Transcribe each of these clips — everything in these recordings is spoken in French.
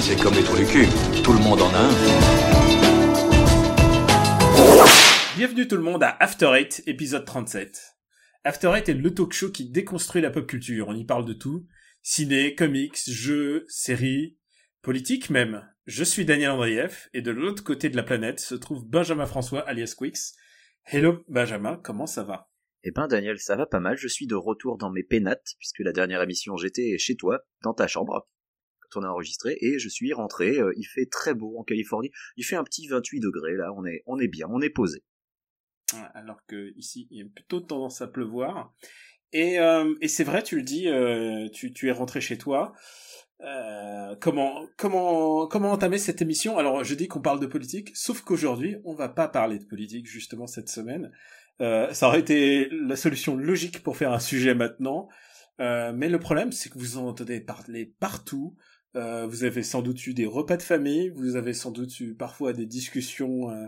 c'est comme les trous du cul. Tout le monde en a un. Bienvenue tout le monde à After Eight, épisode 37. After Eight est le talk show qui déconstruit la pop culture. On y parle de tout. Ciné, comics, jeux, séries, politique même. Je suis Daniel Andrieff, et de l'autre côté de la planète se trouve Benjamin François alias Quix. Hello Benjamin, comment ça va? Eh ben Daniel, ça va pas mal, je suis de retour dans mes pénates, puisque la dernière émission j'étais chez toi, dans ta chambre, a enregistré, et je suis rentré, euh, il fait très beau en Californie, il fait un petit 28 degrés là, on est, on est bien, on est posé. Alors que ici, il y a plutôt tendance à pleuvoir. Et, euh, et c'est vrai, tu le dis, euh, tu, tu es rentré chez toi. Comment comment comment entamer cette émission? Alors je dis qu'on parle de politique, sauf qu'aujourd'hui on va pas parler de politique justement cette semaine. Ça aurait été la solution logique pour faire un sujet maintenant, mais le problème c'est que vous en entendez parler partout. Euh, vous avez sans doute eu des repas de famille, vous avez sans doute eu parfois des discussions, euh,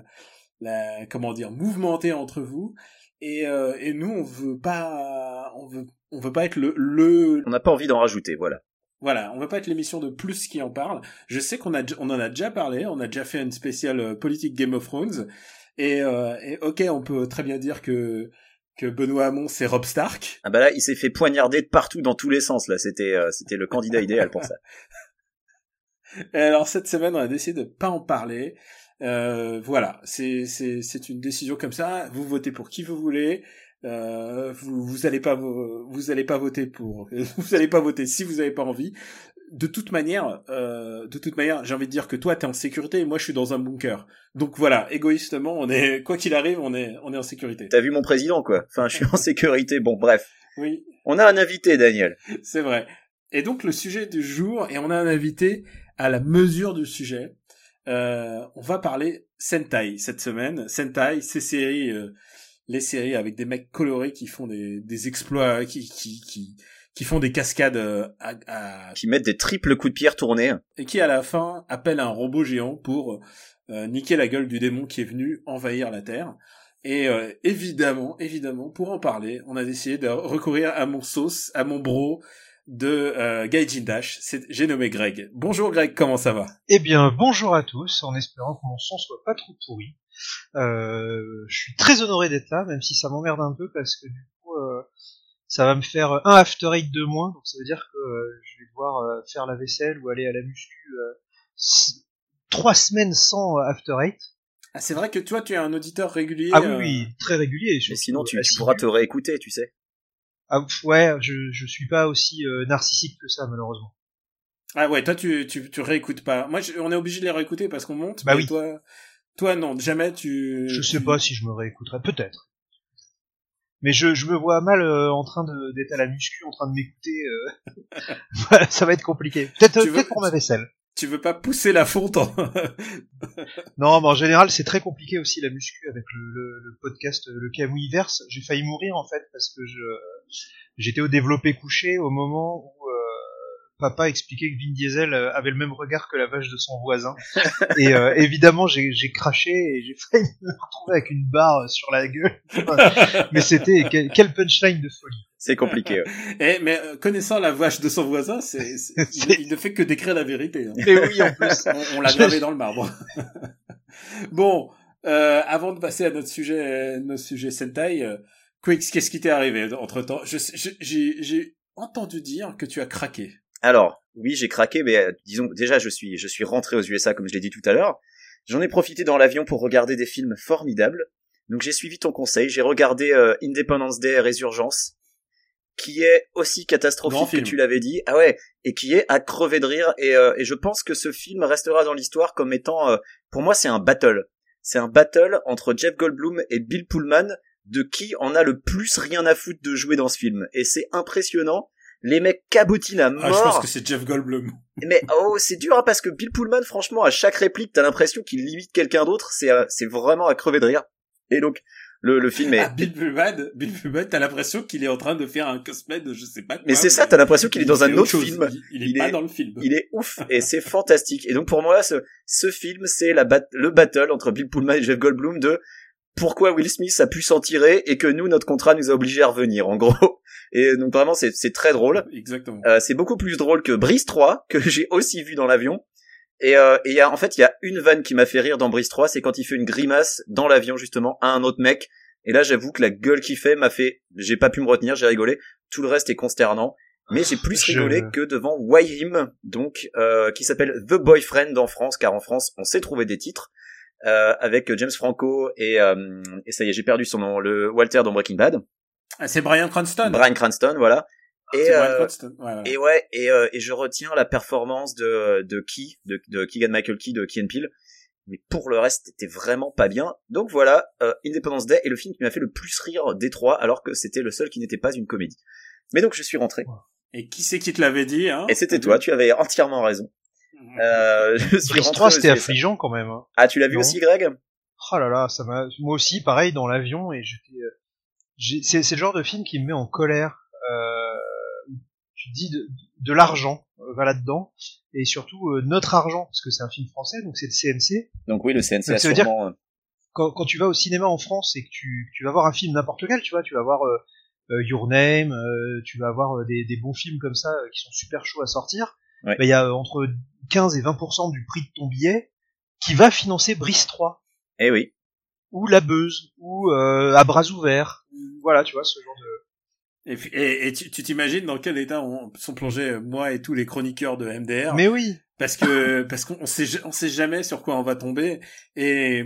la, comment dire, mouvementées entre vous. Et, euh, et nous on veut pas, on veut on veut pas être le le. On n'a pas envie d'en rajouter, voilà. Voilà, on va pas être l'émission de plus qui en parle. Je sais qu'on a, on en a déjà parlé, on a déjà fait une spéciale euh, politique Game of Thrones, et, euh, et, ok, on peut très bien dire que que Benoît Hamon c'est Rob Stark. Ah bah là, il s'est fait poignarder de partout dans tous les sens là. C'était euh, c'était le candidat idéal pour ça. Et alors cette semaine, on a décidé de pas en parler. Euh, voilà, c'est c'est c'est une décision comme ça. Vous votez pour qui vous voulez. Euh, vous vous allez pas vous allez pas voter pour vous allez pas voter si vous avez pas envie. De toute manière euh, de toute manière j'ai envie de dire que toi t'es en sécurité et moi je suis dans un bunker. Donc voilà. Égoïstement on est quoi qu'il arrive on est on est en sécurité. T'as vu mon président quoi. Enfin je suis en sécurité. Bon bref. Oui. On a un invité Daniel. C'est vrai. Et donc le sujet du jour et on a un invité à la mesure du sujet. Euh, on va parler Sentai cette semaine. Sentai ces séries euh, les séries avec des mecs colorés qui font des, des exploits, qui, qui, qui, qui font des cascades euh, à, à... qui mettent des triples coups de pierre tournés. et qui à la fin appellent un robot géant pour euh, niquer la gueule du démon qui est venu envahir la Terre. Et euh, évidemment, évidemment, pour en parler, on a décidé de recourir à mon sauce, à mon bro de euh, Gaijin Dash. J'ai nommé Greg. Bonjour Greg, comment ça va? Eh bien, bonjour à tous, en espérant que mon son soit pas trop pourri. Euh, je suis très honoré d'être là, même si ça m'emmerde un peu parce que du coup, euh, ça va me faire un after eight de moins, donc ça veut dire que euh, je vais devoir euh, faire la vaisselle ou aller à la muscu euh, trois semaines sans after eight. Ah, c'est vrai que toi, tu es un auditeur régulier. Ah oui, oui très régulier. Mais sinon, tu, tu pourras te réécouter, tu sais. Ah ouais, je je suis pas aussi narcissique que ça malheureusement. Ah ouais, toi tu tu tu réécoutes pas. Moi, je, on est obligé de les réécouter parce qu'on monte. Bah oui. Toi, toi, non, jamais tu. Je sais pas si je me réécouterai, peut-être. Mais je, je me vois mal euh, en train d'être à la muscu, en train de m'écouter. Euh... ça va être compliqué. Peut-être peut veux... pour ma vaisselle. Tu veux pas pousser la fonte. Non, mais en général, c'est très compliqué aussi la muscu avec le, le, le podcast Le. J'ai failli mourir en fait parce que je j'étais au développé couché au moment où euh, papa expliquait que Vin Diesel avait le même regard que la vache de son voisin. et euh, évidemment, j'ai craché et j'ai failli me retrouver avec une barre sur la gueule. mais c'était quel, quel, punchline de folie. C'est compliqué. Ouais. et, mais euh, connaissant la vache de son voisin, c'est il, il, ne fait que décrire la vérité. Hein. Mais oui, en plus. on, on l'a gravé dans le marbre. bon, euh, avant de passer à notre sujet, notre sujet Sentai, euh, Quicks, qu'est-ce qui t'est arrivé entre temps J'ai entendu dire que tu as craqué. Alors, oui, j'ai craqué, mais euh, disons déjà je suis je suis rentré aux USA comme je l'ai dit tout à l'heure. J'en ai profité dans l'avion pour regarder des films formidables. Donc j'ai suivi ton conseil, j'ai regardé euh, Independence Day Résurgence qui est aussi catastrophique que tu l'avais dit. Ah ouais, et qui est à crever de rire et, euh, et je pense que ce film restera dans l'histoire comme étant euh, pour moi c'est un battle. C'est un battle entre Jeff Goldblum et Bill Pullman de qui en a le plus rien à foutre de jouer dans ce film et c'est impressionnant les mecs cabotinent à mort. Ah, je pense que c'est Jeff Goldblum. Mais oh, c'est dur hein, parce que Bill Pullman, franchement, à chaque réplique, t'as l'impression qu'il limite quelqu'un d'autre. C'est euh, c'est vraiment à crever de rire. Et donc le, le film est. Ah, Bill Pullman, Bill Pullman, t'as l'impression qu'il est en train de faire un cosplay de je sais pas. Quoi, mais c'est ça, t'as l'impression qu'il est dans un autre chose. film. Il, il, est pas dans le film. Il est ouf et c'est fantastique. Et donc pour moi, ce ce film, c'est la bat le battle entre Bill Pullman et Jeff Goldblum de pourquoi Will Smith a pu s'en tirer et que nous notre contrat nous a obligés à revenir en gros Et donc vraiment, c'est c'est très drôle. Exactement. Euh, c'est beaucoup plus drôle que Brise 3 que j'ai aussi vu dans l'avion. Et, euh, et il y a, en fait, il y a une vanne qui m'a fait rire dans Brise 3, c'est quand il fait une grimace dans l'avion justement à un autre mec. Et là, j'avoue que la gueule qu'il fait m'a fait, j'ai pas pu me retenir, j'ai rigolé. Tout le reste est consternant. Mais j'ai plus Je- rigolé que devant Why donc euh, qui s'appelle The Boyfriend en France, car en France, on sait trouver des titres euh, avec James Franco et, euh, et ça y est, j'ai perdu son nom, le Walter dans Breaking Bad, Ah, c'est Brian Cranston. Bryan Cranston, voilà. Et, C'est Bryan euh, Cranston. Ouais, voilà. et ouais, et, euh, et je retiens la performance de de Key, de, de Keegan Michael Key de Key and Peele. Mais pour le reste, c'était vraiment pas bien. Donc voilà, euh, Independence Day est le film qui m'a fait le plus rire des trois, alors que c'était le seul qui n'était pas une comédie. Mais donc je suis rentré. Et qui c'est qui te l'avait dit hein? Et c'était toi, tu avais entièrement raison. Euh, je suis Brise rentré 3, aux c'était affligeant quand même. hein. Ah, tu l'as vu Non. aussi, Greg? Oh là là, ça m'a. Moi aussi, pareil dans l'avion et j'étais. euh, j'ai- C'est c'est le genre de film qui me met en colère. Euh, tu te dis de, de l'argent euh, va là-dedans et surtout euh, notre argent parce que c'est un film français donc c'est le CNC. Donc oui, le CNC Donc a ça veut dire- sûrement... euh, Quand, quand tu vas au cinéma en France et que tu, que tu vas voir un film n'importe quel, tu vois, tu vas voir euh, euh, Your Name, euh, tu vas voir euh, des, des bons films comme ça euh, qui sont super chauds à sortir. Ouais. Bah, Il y a euh, entre 15 et 20% du prix de ton billet qui va financer Brice 3 Eh oui. ou La Beuse ou euh, À bras ouverts. Voilà, tu vois ce genre de. Et, puis- et, et tu tu t'imagines dans quel état on, sont plongés euh, moi et tous les chroniqueurs de MDR Mais oui. parce que parce qu'on on sait on sait jamais sur quoi on va tomber et,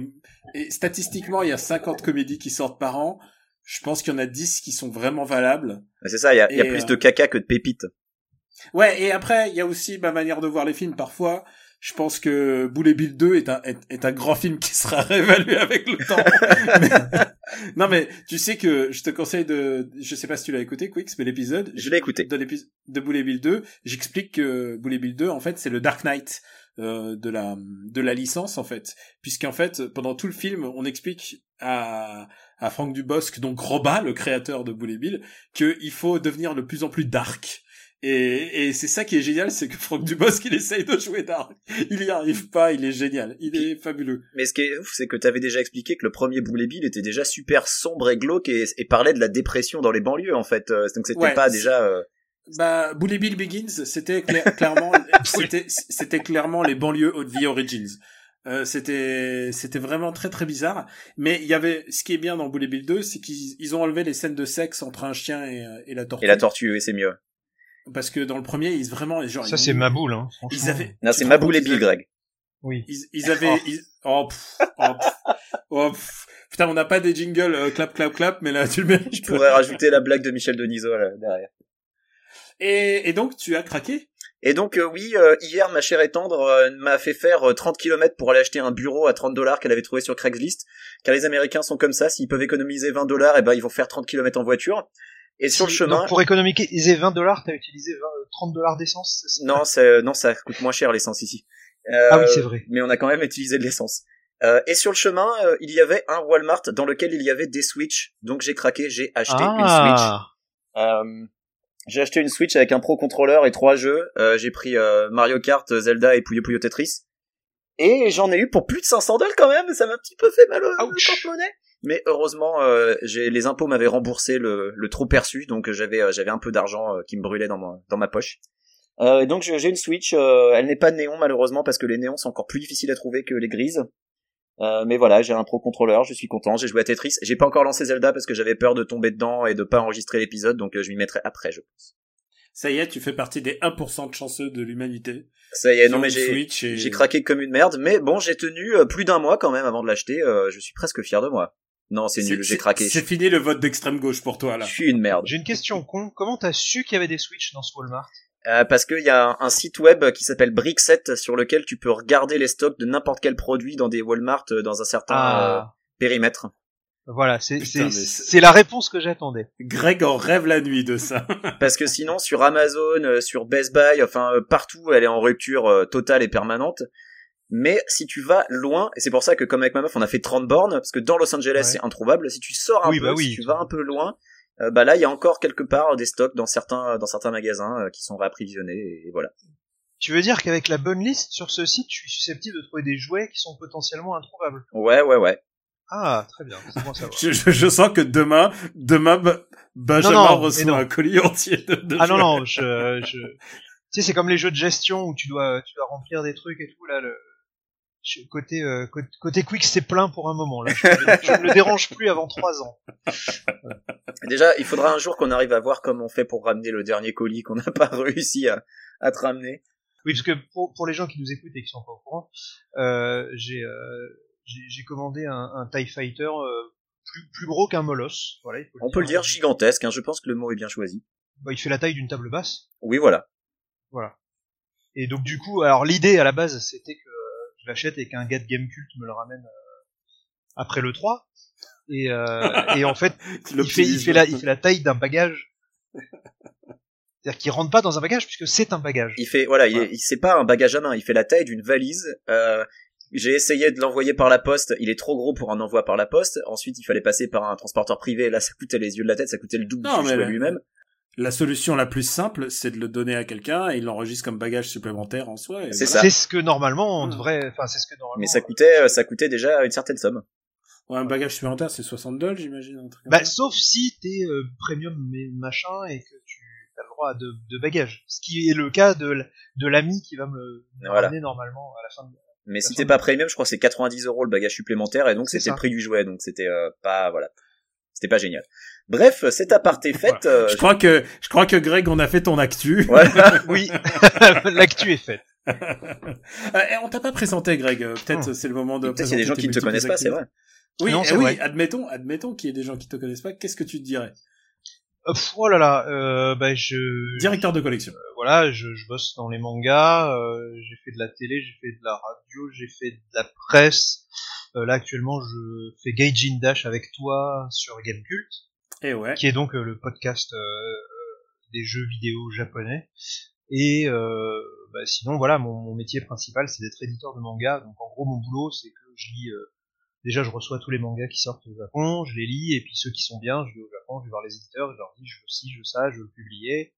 et statistiquement il y a 50 comédies qui sortent par an je pense qu'il y en a 10 qui sont vraiment valables Mais C'est ça, il y a, y plus euh, de caca que de pépites. Ouais et après il y a aussi ma manière de voir les films parfois je pense que Boulet Bill 2 est un, est, est un grand film qui sera réévalué avec le temps. Mais- non mais tu sais que je te conseille de, je sais pas si tu l'as écouté Quix, mais l'épisode, Je l'ai écouté. de l'épisode de Boulet Bill 2, j'explique que Boulet Bill 2 en fait c'est le Dark Knight euh, de la de la licence en fait, puisqu'en fait pendant tout le film on explique à à Franck Dubosc donc Roba le créateur de Boulet Bill que il faut devenir de plus en plus dark. Et, et c'est ça qui est génial, c'est que Franck Dubosc, il essaye de jouer dark. Il y arrive pas, il est génial. Il est fabuleux. Mais ce qui est ouf, c'est que t'avais déjà expliqué que le premier Boulet Bill était déjà super sombre et glauque et, et parlait de la dépression dans les banlieues, en fait. Euh, Donc c'était Ouais, pas déjà... euh, Bah, Bully Bill Begins, c'était cla- clairement, c'était, c'était clairement les banlieues of The Origins. Euh, c'était, c'était vraiment très très bizarre. Mais il y avait, ce qui est bien dans Bully Bill 2, c'est qu'ils ils ont enlevé les scènes de sexe entre un chien et, euh, et la tortue. Et la tortue, oui, c'est mieux. Parce que dans le premier, ils vraiment, genre, Ça ils- c'est ma boule, hein. Ils avaient, Non, c'est te ma rends boule et Bill, ils Greg. Oui. Ils, ils avaient, ils- oh, pff, oh, pff, oh, pff. putain, on n'a pas des jingles euh, clap clap clap, mais là tu le mérites. Je pourrais rajouter la blague de Michel Denisot là, derrière. Et, et donc tu as craqué? Et donc euh, oui, euh, hier ma chère et tendre euh, m'a fait faire euh, 30 km pour aller acheter un bureau à 30 dollars qu'elle avait trouvé sur Craigslist, car les Américains sont comme ça, s'ils peuvent économiser 20 dollars, et ben ils vont faire 30 km en voiture. Et sur le chemin, donc, pour économiser 20 dollars, t'as utilisé 20, euh, 30 dollars d'essence. non, c'est- non, ça coûte moins cher l'essence ici. Euh, Ah oui, c'est vrai. Mais on a quand même utilisé de l'essence. Euh, et sur le chemin, euh, il y avait un Walmart dans lequel il y avait des Switch, donc j'ai craqué, j'ai acheté une Switch. Ah. Euh, j'ai acheté une Switch avec un Pro Controller et trois jeux. Euh, j'ai pris euh, Mario Kart, Zelda et Puyo Puyo Tetris. Et j'en ai eu pour plus de 500 dollars quand même. Ça m'a un petit peu fait mal au au porte-monnaie. Mais heureusement, euh, j'ai les impôts m'avaient remboursé le, le trop perçu, donc j'avais euh, j'avais un peu d'argent euh, qui me brûlait dans ma dans ma poche. Euh, et donc j'ai une Switch. euh, elle n'est pas néon malheureusement parce que les néons sont encore plus difficiles à trouver que les grises. Euh, mais voilà, j'ai un pro contrôleur, je suis content, j'ai joué à Tetris. J'ai pas encore lancé Zelda parce que j'avais peur de tomber dedans et de pas enregistrer l'épisode, donc je m'y mettrai après, je pense. Ça y est, tu fais partie des 1% de chanceux de l'humanité. Ça y est, non mais j'ai et- craqué comme une merde, mais bon, j'ai tenu plus d'un mois quand même avant de l'acheter. euh, je suis presque fier de moi. Non, c'est nul, j'ai craqué. C'est fini le vote d'extrême gauche pour toi là. Je suis une merde. J'ai une question con. Comment t'as su qu'il y avait des Switch dans ce Walmart? Euh, parce qu'il y a un, un site web qui s'appelle Brickset sur lequel tu peux regarder les stocks de n'importe quel produit dans des Walmart euh, dans un certain euh, Ah. périmètre. Voilà, c'est mais la réponse que j'attendais. Greg en rêve la nuit de ça. Parce que sinon, sur Amazon, euh, sur Best Buy, enfin euh, partout, elle est en rupture euh, totale et permanente. Mais si tu vas loin, et c'est pour ça que comme avec ma meuf, on a fait 30 bornes, parce que dans Los Angeles, Ouais. c'est introuvable. Si tu sors un Oui, peu, bah oui, si tu vas un peu loin, euh, bah là, il y a encore quelque part des stocks dans certains dans certains magasins euh, qui sont réapprovisionnés. Et voilà. Tu veux dire qu'avec la bonne liste sur ce site, je suis susceptible de trouver des jouets qui sont potentiellement introuvables? Ouais, ouais, ouais. Ah, très bien. C'est bon à savoir. Je, je, je sens que demain, demain, Benjamin Non, non, reçoit un colis entier de, de Ah non, non, je, je... Tu sais, c'est comme les jeux de gestion où tu dois, tu dois remplir des trucs et tout, là, le... je- Côté, euh, côté, côté Quick, c'est plein pour un moment, là. Je, je ne le dérange plus avant trois ans. Déjà, il faudra un jour qu'on arrive à voir comment on fait pour ramener le dernier colis qu'on n'a pas réussi à, à te ramener. Oui, parce que pour, pour les gens qui nous écoutent et qui sont pas au courant, euh, j'ai, euh, j'ai commandé un, un TIE Fighter plus, plus gros qu'un Molosse. Voilà, On peut le dire gigantesque, hein, je pense que le mot est bien choisi. Bah, il fait la taille d'une table basse. Oui, voilà. Voilà. Et donc du coup, alors l'idée à la base, c'était que l'achète et qu'un gars de Gamecult me le ramène euh, après le 3. Et, euh, et en fait, il fait, il, fait la, il fait la taille d'un bagage. C'est-à-dire qu'il rentre pas dans un bagage puisque c'est un bagage. Il fait, voilà, il, Ouais. est- il- c'est pas un bagage à main, il fait la taille d'une valise. Euh, j'ai essayé de l'envoyer par la poste, il est trop gros pour un envoi par la poste. Ensuite, il fallait passer par un transporteur privé. Là, ça coûtait les yeux de la tête, ça coûtait le double Non, du mais- jouet lui-même. La solution la plus simple, c'est de le donner à quelqu'un et il l'enregistre comme bagage supplémentaire en soi. C'est voilà. ça. C'est ce que normalement on Hmm. devrait, enfin c'est ce que normalement. Mais ça coûtait, euh, ça coûtait déjà une certaine somme. Ouais, un bagage supplémentaire, c'est 60 dollars, j'imagine. Bah, sauf si t'es euh, premium mais machin et que tu as le droit de, de bagages. Ce qui est le cas de, de l'ami qui va me le Voilà. ramener normalement à la fin de... Mais si t'es pas premium, je crois que c'est 90 euros le bagage supplémentaire et donc C'est c'était le prix du jouet, donc c'était euh, pas voilà, c'était pas génial. Bref, cet aparté fait. euh, je crois que je crois que Greg, on a fait ton actu. voilà. Oui, l'actu est faite. Euh, et on t'a pas présenté, Greg. euh, Peut-être Hmm. c'est le moment de. Peut-être qu'il y a des gens qui ne te connaissent pas, c'est multiples vrai. Oui, Non, eh oui. vrai. Admettons, admettons qu'il y ait des gens qui te connaissent pas. Qu'est-ce que tu te dirais? Pff, oh là là, euh, bah je... Directeur de collection. Euh, voilà, je, je bosse dans les mangas, euh, j'ai fait de la télé, j'ai fait de la radio, j'ai fait de la presse. Euh, là actuellement, je fais Gaijin Dash avec toi sur Gamecult, Et ouais. qui est donc euh, le podcast euh, des jeux vidéo japonais. Et euh, bah, sinon, voilà, mon, mon métier principal, c'est d'être éditeur de manga. Donc en gros, mon boulot, c'est que je lis. euh, déjà, je reçois tous les mangas qui sortent au Japon, je les lis, et puis ceux qui sont bien, je vais au Japon, je vais voir les éditeurs, je leur dis, je veux ci, je veux ça, je veux le publier.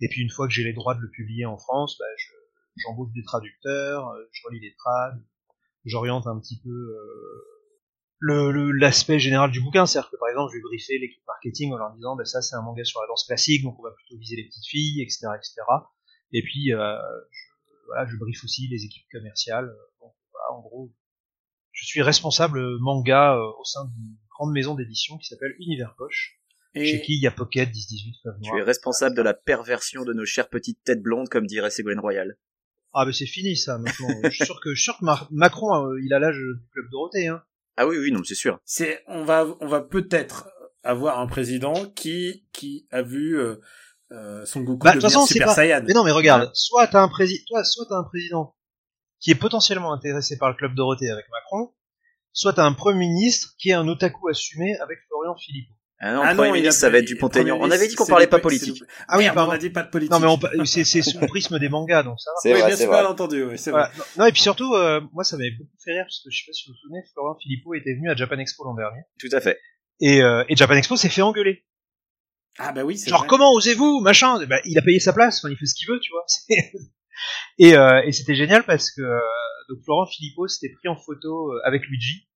Et puis une fois que j'ai les droits de le publier en France, bah, je- j'embauche des traducteurs, euh, je relis les trades, j'oriente un petit peu euh, l'aspect général du bouquin. C'est-à-dire que par exemple, je vais briefer l'équipe marketing en leur disant, bah, ça c'est un manga sur la danse classique, donc on va plutôt viser les petites filles, etc., etc. Et puis euh, je, voilà, je briefe aussi les équipes commerciales. Donc voilà, en gros, je suis responsable manga euh, au sein d'une grande maison d'édition qui s'appelle Univers Poche, chez Et qui il y a Pocket, 10-18, Fleuve Tu es responsable de la perversion de nos chères petites têtes blondes, comme dirait Ségolène Royal. Ah, mais c'est fini ça maintenant. je suis sûr que, je suis sûr que Mar- Macron, euh, il a l'âge du club Dorothée. Hein. Ah oui, oui, non, c'est sûr. c'est, on va, on va peut-être avoir un président qui, qui a vu euh, euh, son Goku Bah, de toute devenir façon, c'est Super pas- Saiyan. Mais non, mais regarde, soit t'as un président, toi, soit t'as un président qui est potentiellement intéressé par le club Dorothée avec Macron, soit t'as un premier ministre qui est un otaku assumé avec Florian Philippot. Ah non, Ah il a- ministre, ça va être du. Premier On avait dit qu'on parlait pas politique. Ah oui, pardon. on a dit pas de politique. Non, mais on c'est, c'est sous le prisme des mangas, donc ça va. C'est oui, vrai, bien c'est bien entendu, oui, c'est Voilà. vrai. Non, et puis surtout, euh, moi, ça m'avait beaucoup fait rire parce que je sais pas si vous vous souvenez, Florian Philippot était venu à Japan Expo l'an dernier. Tout à fait. Et, euh, et Japan Expo s'est fait engueuler. Ah bah oui, c'est Genre vrai. comment osez-vous machin? Bah, il a payé sa place enfin il fait ce qu'il veut tu vois et, euh, et c'était génial parce que euh, donc Florent Philippot s'était pris en photo euh, avec Luigi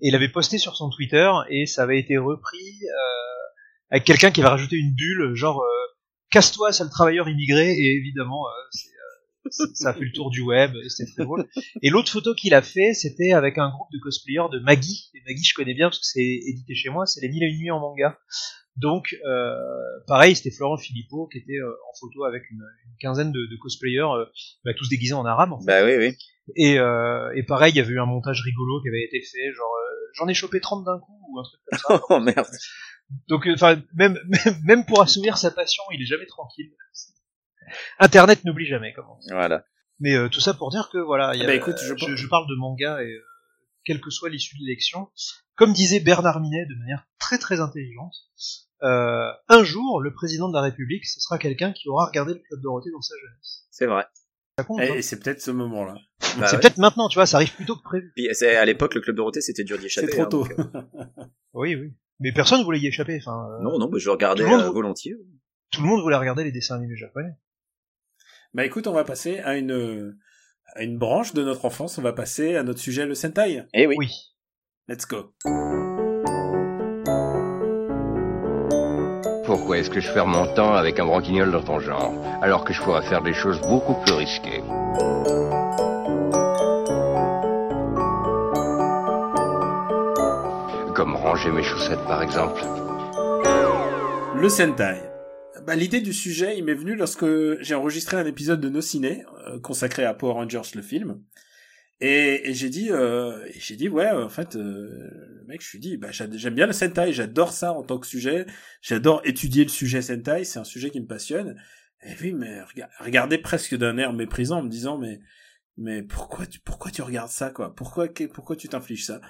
et il avait posté sur son Twitter et ça avait été repris euh, avec quelqu'un qui avait rajouté une bulle genre euh, casse-toi sale travailleur immigré et évidemment euh, ça a fait le tour du web c'était très drôle et l'autre photo qu'il a fait c'était avec un groupe de cosplayers de Maggie et Maggie je connais bien parce que c'est édité chez moi c'est les mille et une nuits en manga donc, euh, pareil, c'était Florent Philippot qui était en photo avec une, quinzaine de, cosplayers, bah, tous déguisés en arabe. En fait. Bah oui, oui. Et, euh, et pareil, il y avait eu un montage rigolo qui avait été fait, genre euh, j'en ai chopé 30 d'un coup ou un truc comme ça. Oh merde. Donc, euh, enfin, même, même même pour assouvir sa passion, il est jamais tranquille. Internet n'oublie jamais, comment. Voilà. Mais euh, tout ça pour dire que voilà, il y a- Ah bah écoute, je- je, je parle de manga et euh, quelle que soit l'issue de l'élection, comme disait Bernard Minet de manière très très intelligente, euh, un jour le président de la République, ce sera quelqu'un qui aura regardé le club Dorothée dans sa jeunesse. C'est vrai. Ça compte, Et, hein c'est peut-être ce moment-là. Bah c'est ouais. peut-être maintenant, tu vois, ça arrive plus tôt que prévu. Puis c'est à l'époque le club Dorothée c'était dur d'y C'est échapper. trop hein, tôt. donc, euh, Oui, oui. Mais personne voulait y échapper. Enfin, euh, Non, non, bah, je regardais Tout le monde- euh, volontiers. tout le monde voulait regarder les dessins animés japonais. Bah écoute, on va passer à une à une branche de notre enfance. On va passer à notre sujet le Sentai. Eh oui. Oui. Let's go. Est-ce que je perds mon temps avec un broquignol dans ton genre, alors que je pourrais faire des choses beaucoup plus risquées? Comme ranger mes chaussettes par exemple. Le Sentai. Bah, l'idée du sujet, il m'est venu lorsque j'ai enregistré un épisode de Nos Ciné, euh, consacré à Power Rangers, le film. Et, et j'ai dit, euh, j'ai dit, ouais, en fait, euh, le mec, je suis dit, bah, j'aime bien le Sentai, j'adore ça en tant que sujet, j'adore étudier le sujet Sentai, c'est un sujet qui me passionne. Et puis, mais rega- regardez presque d'un air méprisant en me disant, mais, mais pourquoi tu, pourquoi tu regardes ça, quoi? Pourquoi, pourquoi tu t'infliges ça?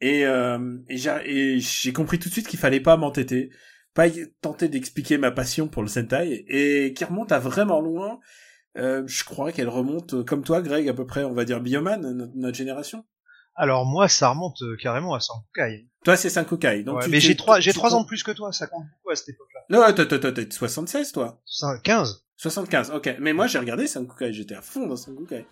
Et, euh, et j'ai compris tout de suite qu'il fallait pas m'entêter, pas tenter d'expliquer ma passion pour le Sentai, et qui remonte à vraiment loin. Euh, je crois qu'elle remonte, euh, comme toi, Greg, à peu près, on va dire Bioman, notre, notre génération. Alors moi, ça remonte euh, carrément à Sankukai. Toi, c'est Sankukai. Donc Ouais, tu- mais j'ai trois, j'ai trois ans de plus que toi, ça compte beaucoup à cette époque-là. Non, attends, attends, attends, t'es 76, toi. Cin- 15 75, ok. Mais moi, j'ai regardé Sankukai, j'étais à fond dans Sankukai.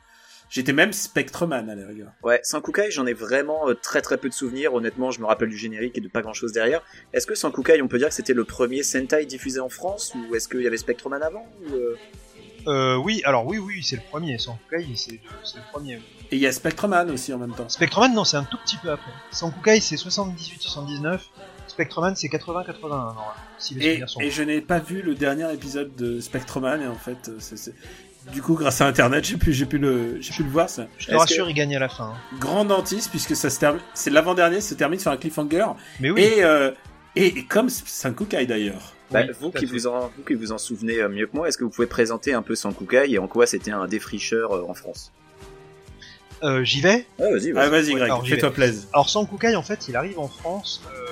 J'étais même Spectreman, à la rigueur. Ouais, Sankukai, j'en ai vraiment euh, très très peu de souvenirs. Honnêtement, je me rappelle du générique et de pas grand chose derrière. Est-ce que Sankukai, on peut dire que c'était le premier Sentai diffusé en France ou est-ce qu'il y avait Spectreman avant ou, euh, euh, Oui, alors oui, oui, c'est le premier. Sankukai, c'est c'est le premier. oui. Et il y a Spectreman aussi en même temps. Spectreman, non, c'est un tout petit peu après. Sankukai, c'est 78-79. Spectreman, c'est 80-81, normalement, si Et, sont et je n'ai pas vu le dernier épisode de Spectreman, et en fait, euh, c'est, du coup, grâce à Internet, j'ai pu, j'ai pu le, j'ai pu le voir, ça. Je te rassure, il gagne à la fin. hein. Grand dentiste, puisque ça se termine, c'est l'avant-dernier, se termine sur un cliffhanger. Mais oui, Et, euh, et, et comme Sankukai d'ailleurs. Bah, Oui, vous, qui vous en, vous qui vous en souvenez euh, mieux que moi, est-ce que vous pouvez présenter un peu Sankukai et en quoi c'était un défricheur euh, en France? Euh, j'y vais? Ah, vas-y, Ah, vas-y. vas-y, Ouais, Greg, fais-toi plaisir. Alors Sankukai, en fait, il arrive en France euh,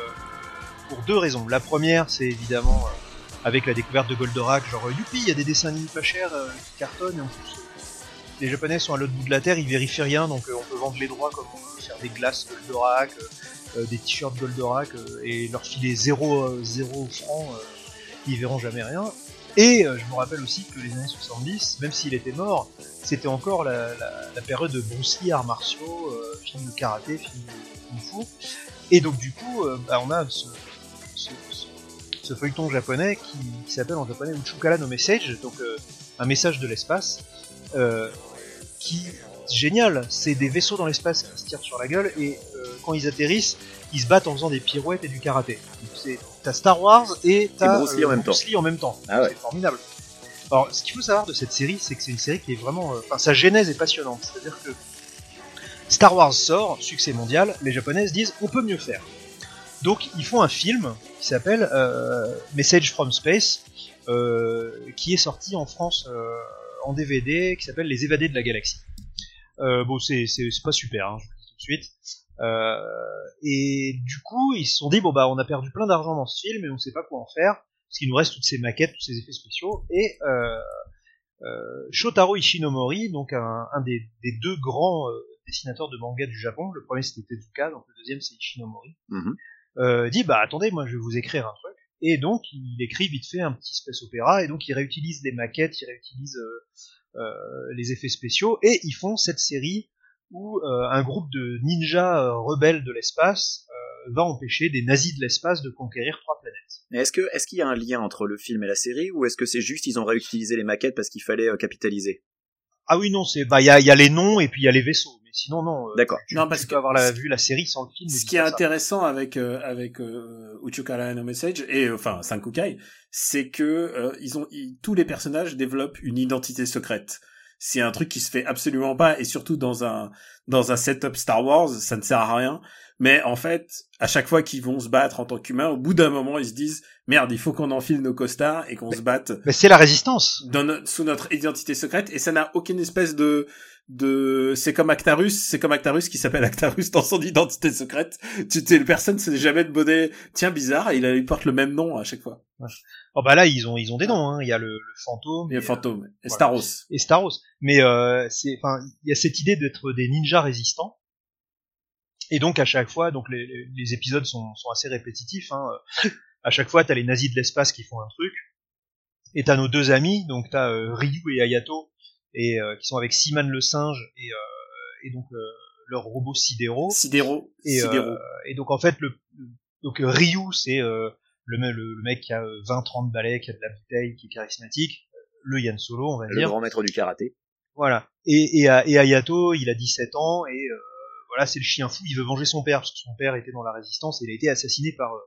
pour deux raisons. La première, c'est évidemment euh, avec la découverte de Goldorak, genre youpi, il y a des dessins animés pas chers qui cartonnent. Et en plus, les Japonais sont à l'autre bout de la terre, ils vérifient rien, donc on peut vendre les droits comme on veut, faire des glaces Goldorak, des t-shirts Goldorak et leur filer 0 euh, zéro francs, ils verront jamais rien. Et euh, je me rappelle aussi que les années 70, même s'il était mort, c'était encore la, période de Lee, arts martiaux, euh, film de karaté, film de kung fu. Et donc du coup, euh, bah, on a ce, feuilleton japonais qui, qui s'appelle en japonais Uchukara no Message, donc euh, un message de l'espace, qui génial, c'est des vaisseaux dans l'espace qui se tirent sur la gueule et quand ils atterrissent, ils se battent en faisant des pirouettes et du karaté. T'as Star Wars et t'as Bruce Lee en même Bruce Lee en même temps. Ah ouais. C'est formidable. Alors, ce qu'il faut savoir de cette série, c'est que c'est une série qui est vraiment, euh, enfin, sa genèse est passionnante. C'est-à-dire que Star Wars sort, succès mondial, les Japonais se disent on peut mieux faire. Donc ils font un film qui s'appelle euh, Message from Space, euh, qui est sorti en France euh, en DVD, qui s'appelle Les Évadés de la Galaxie. Euh, bon, c'est pas super, hein, je vous le dis tout de suite. Euh, et du coup, ils se sont dit bon bah on a perdu plein d'argent dans ce film et on sait pas quoi en faire, parce qu'il nous reste toutes ces maquettes, tous ces effets spéciaux. Et euh, euh, Shotaro Ishinomori, donc un, un des, des deux grands dessinateurs de manga du Japon, le premier c'était Tezuka, donc le deuxième c'est Ishinomori, Mhm. euh, dit bah attendez, moi je vais vous écrire un truc. Et donc il écrit vite fait un petit space opéra, et donc il réutilise des maquettes, il réutilise les effets spéciaux, et ils font cette série où euh, un groupe de ninjas euh, rebelles de l'espace euh, va empêcher des nazis de l'espace de conquérir trois planètes. Mais est-ce que est-ce qu'il y a un lien entre le film et la série ou est-ce que c'est juste ils ont réutilisé les maquettes parce qu'il fallait euh, capitaliser? Ah oui non, c'est bah il y a, il y a les noms et puis il y a les vaisseaux, mais sinon non. euh, D'accord. tu, Non, tu parce peux que- avoir la, vu la série sans le film. Ce qui est intéressant avec euh, avec euh, Uchukara no Message et euh, enfin Sankukai, c'est que euh, ils ont ils- tous les personnages développent une identité secrète. C'est un truc qui se fait absolument pas et surtout dans un dans un setup Star Wars, ça ne sert à rien. Mais en fait, à chaque fois qu'ils vont se battre en tant qu'humains, au bout d'un moment, ils se disent merde, il faut qu'on enfile nos costards et qu'on se batte Mais c'est la résistance. dans no- sous notre identité secrète et ça n'a aucune espèce de de c'est comme Actarus c'est comme Actarus qui s'appelle Actarus dans son identité secrète tu sais personne sait jamais de bonnet tiens bizarre il, il porte le même nom à chaque fois Oh bah là ils ont ils ont des noms. Hein. Il y a le, le fantôme. il y a et, fantôme et voilà. Staros et Staros. Mais euh, c'est, enfin, il y a cette idée d'être des ninjas résistants. Et donc à chaque fois, donc les, les- les épisodes sont, sont assez répétitifs. Hein. À chaque fois, t'as les nazis de l'espace qui font un truc, et t'as nos deux amis, donc t'as euh, Ryu et Ayato, et euh, qui sont avec Siman le singe et, euh, et donc euh, leurs robots sidéraux. Sidéraux. Et, euh, et donc en fait le donc euh, Ryu c'est euh, le, le, le mec qui a 20-30 balais, qui a de la bouteille, qui est charismatique, le Yann Solo on va Le dire. grand maître du karaté. Voilà. Et, et, et Ayato, il a 17 ans et euh, voilà, c'est le chien fou, il veut venger son père parce que son père était dans la résistance et il a été assassiné par euh,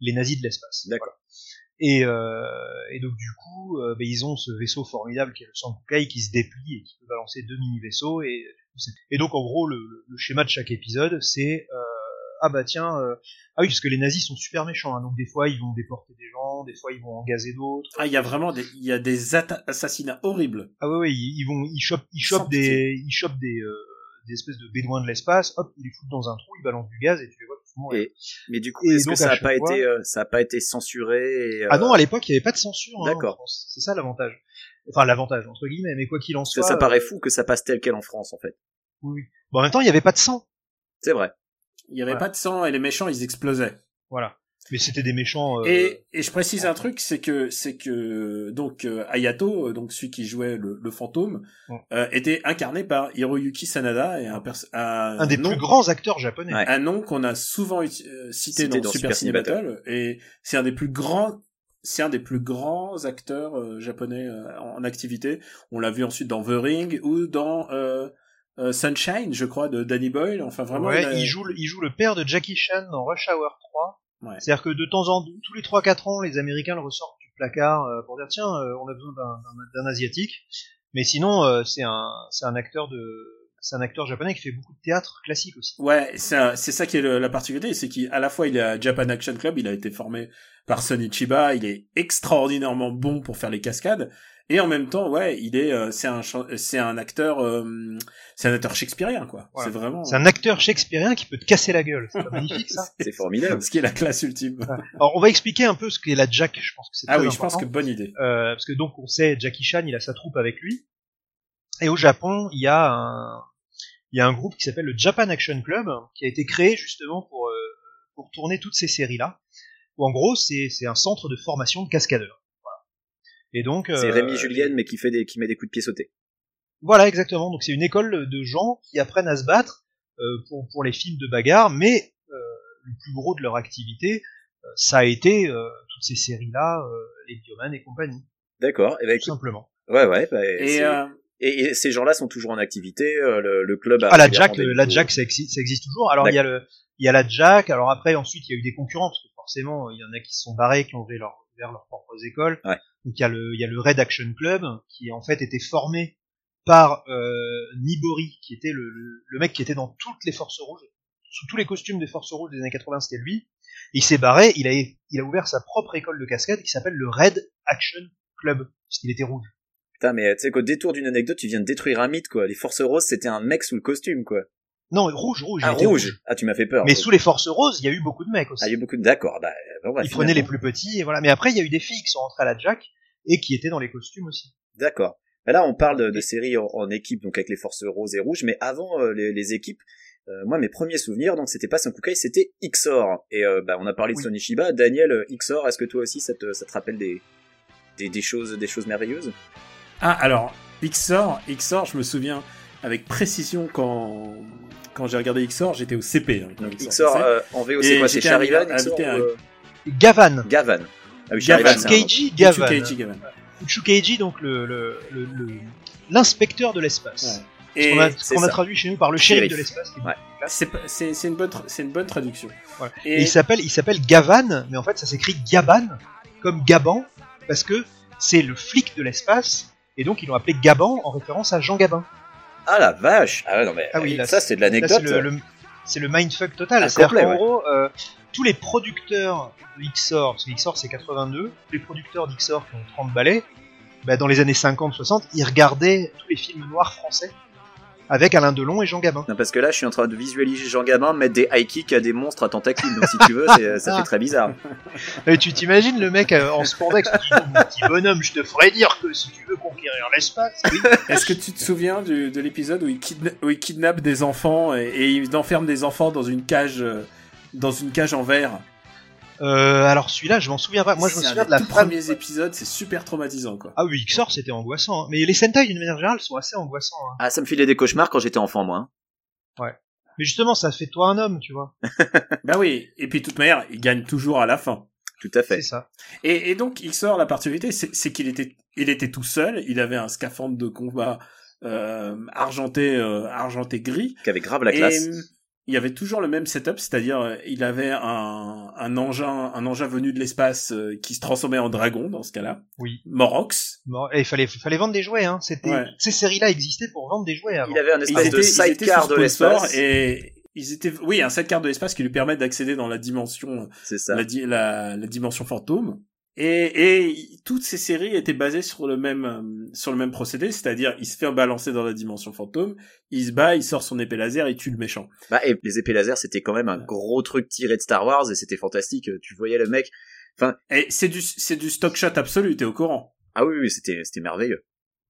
les nazis de l'espace. D'accord. Et, euh, et donc du coup, euh, ben, ils ont ce vaisseau formidable qui est le Sankukai qui se déplie et qui peut balancer deux mini-vaisseaux. Et, et donc en gros, le, le schéma de chaque épisode, c'est ah bah tiens, euh, ah oui parce que les nazis sont super méchants. hein, donc des fois ils vont déporter des gens, des fois ils vont en gazer d'autres. Ah, il y a vraiment des, il y a des assassinats horribles. Ah ouais, ouais ils, vont, ils chopent, ils chopent des, ils chopent des, euh, des espèces de bédouins de l'espace. Hop, ils les foutent dans un trou, ils balancent du gaz et tu les vois tous mourir. Et- Mais du coup, est-ce que ça à a pas fois- été, euh, ça a pas été censuré et, euh, Ah non, à l'époque, il n'y avait pas de censure. hein, D'accord. en France. C'est ça l'avantage. Enfin, l'avantage entre guillemets. Mais quoi qu'il en parce soit, que ça paraît euh, fou que ça passe tel quel en France, en fait. oui, oui. Bon, en même temps, il n'y avait pas de sang. C'est vrai. Il y avait Voilà. pas de sang et les méchants, ils explosaient. Voilà. Mais c'était des méchants. euh, Et, et je précise un truc, c'est que c'est que donc euh, Ayato, euh, donc celui qui jouait le, le fantôme, euh, était incarné par Hiroyuki Sanada et un, pers- un, un des nom, plus grands acteurs japonais. Ouais. un nom qu'on a souvent uti- cité, Cité dans, dans Super Ciné Battle et c'est un des plus grands c'est un des plus grands acteurs euh, japonais euh, en, en activité. On l'a vu ensuite dans The Ring ou dans euh, euh, Sunshine, je crois, de Danny Boyle. Enfin, vraiment, ouais, il a- il joue, le- il joue le père de Jackie Chan dans Rush Hour 3. C'est-à-dire que de temps en temps, tous les 3-4 ans, les Américains le ressortent du placard euh, pour dire tiens, euh, on a besoin d'un- asiatique. Mais sinon, euh, c'est un, c'est un acteur de, c'est un acteur japonais qui fait beaucoup de théâtre classique aussi. Ouais, c'est un- c'est ça qui est le- la particularité, c'est qu'à la fois il est à Japan Action Club, il a été formé par Sonny Chiba, il est extraordinairement bon pour faire les cascades, et en même temps, ouais, il est, euh, c'est un, c'est un acteur, euh, c'est un acteur shakespearien, quoi. Voilà. C'est vraiment. C'est un acteur shakespearien qui peut te casser la gueule. C'est pas magnifique ça. C'est formidable. Ce qui est la classe ultime. Alors on va expliquer un peu ce qu'est la Jack. Je pense que c'est Ah très oui, je pense que bonne idée. Euh, parce que donc on sait Jackie Chan, il a sa troupe avec lui. Et au Japon, il y a un, il y a un groupe qui s'appelle le Japan Action Club, qui a été créé justement pour euh, pour tourner toutes ces séries là. Où en gros, c'est c'est un centre de formation de cascadeurs. Voilà. Et donc C'est euh, Rémi Julienne, mais qui fait des, qui met des coups de pied sautés. Voilà, exactement. Donc c'est une école de gens qui apprennent à se battre euh, pour, pour les films de bagarre, mais euh, le plus gros de leur activité, euh, ça a été euh, toutes ces séries-là, euh, les Bioman et compagnie, D'accord. Et ben, tout simplement. ouais, ouais. bah, Et, euh, et, et ces gens-là sont toujours en activité. euh, le, le club. A Ah, la Jack, euh, la Jack, ça existe, ça existe toujours. Alors il y a le, il y a la Jack. Alors après, ensuite, il y a eu des concurrents parce que forcément, il y en a qui se sont barrés, qui ont ouvert leur, vers leurs propres écoles. Ouais. Donc il y a le, il y a le Red Action Club qui en fait était formé par euh, Nibori, qui était le, le, le mec qui était dans toutes les forces rouges, sous tous les costumes des forces rouges des années 80, c'était lui. Et il s'est barré, il a, il a ouvert sa propre école de cascade qui s'appelle le Red Action Club, puisqu'il était rouge. Putain, mais tu sais qu'au détour d'une anecdote, tu viens de détruire un mythe, quoi. Les Forces Roses, c'était un mec sous le costume, quoi. Non, rouge, rouge. Ah, rouge. Ah, tu m'as fait peur. Mais sous les forces roses, il y a eu beaucoup de mecs aussi. Ah, il y a beaucoup de... D'accord, bah, bah, ils prenaient les plus petits et voilà. Mais après, il y a eu des filles qui sont rentrées à la Jack et qui étaient dans les costumes aussi. D'accord. Bah là, on parle de, de séries en, en équipe, donc avec les Forces Roses et Rouges, mais avant euh, les, les équipes, euh, moi, mes premiers souvenirs, donc c'était pas Sankukai, c'était Xor. Et euh, bah, on a parlé de Oui. Sony Shiba. Daniel, euh, Xor, est-ce que toi aussi, ça te, ça te rappelle des, des, des choses, des choses merveilleuses? Ah, alors, XOR, XOR, je me souviens avec précision quand, quand j'ai regardé XOR, j'étais au CP. hein, Donc XOR euh, en VO, c'est quoi C'est Charivan, Xor à euh, Gavan. Gavan. Ah oui, Gavan, Charivan, c'est c'est un- Keiji Gavan. Keiji Gavan. Uchukeiji, donc le, le, le, le- l'inspecteur de l'espace. Ouais. Ce qu'on a, traduit chez nous par le shérif Shérif. de l'espace. Ouais. c'est une bonne c'est une bonne traduction. Et, Et il s'appelle, il s'appelle Gavan, mais en fait ça s'écrit Gaban, comme Gaban, parce que c'est le flic de l'espace, et donc ils l'ont appelé Gaban en référence à Jean Gabin. Ah la vache Ah non mais Ah oui, là, ça c'est de l'anecdote. c'est le, le- c'est le mindfuck total. Ah, C'est-à-dire qu'en ouais. gros, euh, tous les producteurs de XOR, parce que XOR c'est 82, tous les producteurs d'XOR qui ont 30 balais, bah, dans les années 50-60, ils regardaient tous les films noirs français avec Alain Delon et Jean Gabin. Non, parce que là, je suis en train de visualiser Jean Gabin mettre des high kicks à des monstres à tentacules. Donc, si tu veux, c'est- ça fait très bizarre. Et tu t'imagines le mec euh, en spandex, mon petit bonhomme, je te ferai dire que si tu veux conquérir l'espace, oui. Est-ce que tu te souviens du, de l'épisode où il, kidna- où il kidnappe des enfants et, et il enferme des enfants dans une cage euh, dans une cage en verre? Euh, alors celui-là, je m'en souviens pas. Moi, je me souviens de la femme. premiers épisodes, c'est super traumatisant quoi. Ah oui, XOR c'était angoissant. hein. Mais les Sentai d'une manière générale sont assez angoissants. hein. Ah, ça me filait des cauchemars quand j'étais enfant, moi. hein. Mais justement, ça fait toi un homme, tu vois. bah oui. Et puis, de toute manière, il gagne toujours à la fin. Tout à fait. C'est ça. Et, et donc, il sort la particularité, c'est c'est qu'il était, il était tout seul. Il avait un scaphandre de combat euh, argenté, euh, argenté gris. Qui avait grave la classe. Et, il y avait toujours le même setup, c'est-à-dire euh, il avait un, un engin, un engin venu de l'espace euh, qui se transformait en dragon dans ce cas-là. Oui. Morox. Et il fallait, fallait vendre des jouets, hein. C'était, Ouais. ces séries-là existaient pour vendre des jouets avant. Il avait un espèce de ils sidecar de l'espace. et ils étaient, oui, un sidecar de l'espace qui lui permet d'accéder dans la dimension, C'est ça. la, di- la, la dimension fantôme. Et, et toutes ces séries étaient basées sur le même euh, sur le même procédé, c'est-à-dire il se fait balancer dans la dimension fantôme, il se bat, il sort son épée laser, il tue le méchant. Bah, et les épées laser, c'était quand même un gros truc tiré de Star Wars et c'était fantastique. Tu voyais le mec. Et c'est du c'est du stock shot absolu, t'es au courant. Ah oui, oui, c'était, c'était merveilleux.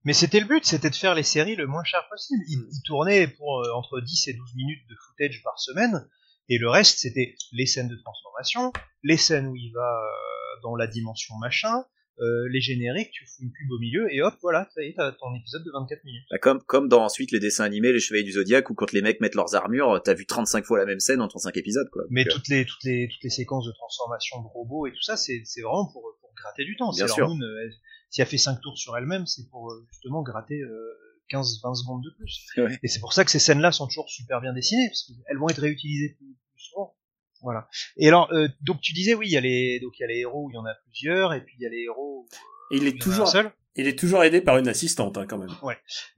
Mais c'était le but, c'était de faire les séries le moins cher possible. Ils, Mm. ils tournaient pour euh, entre 10 et 12 minutes de footage par semaine, et le reste, c'était les scènes de transformation, les scènes où il va euh, dans la dimension machin, euh, les génériques, tu fous une pub au milieu, et hop, voilà, ça y est, t'as ton épisode de 24 minutes. Bah, comme, comme dans ensuite les dessins animés, les Chevaliers du Zodiaque, où quand les mecs mettent leurs armures, t'as vu 35 fois la même scène en 35 épisodes, quoi. Mais Donc, toutes les, toutes les, toutes les séquences de transformation de robots et tout ça, c'est, vraiment pour, pour gratter du temps. Bien sûr. moon, euh, elle- si elle fait 5 tours sur elle-même, c'est pour euh, justement gratter euh, 15-20 secondes de plus. Ouais. Et c'est pour ça que ces scènes-là sont toujours super bien dessinées, parce qu'elles vont être réutilisées plus, plus souvent. Voilà. Et alors, euh, donc tu disais, oui, il y a les, donc il y a les héros où il y en a plusieurs, et puis il y a les héros où Et il est toujours seul. il est toujours aidé par une assistante hein, quand même.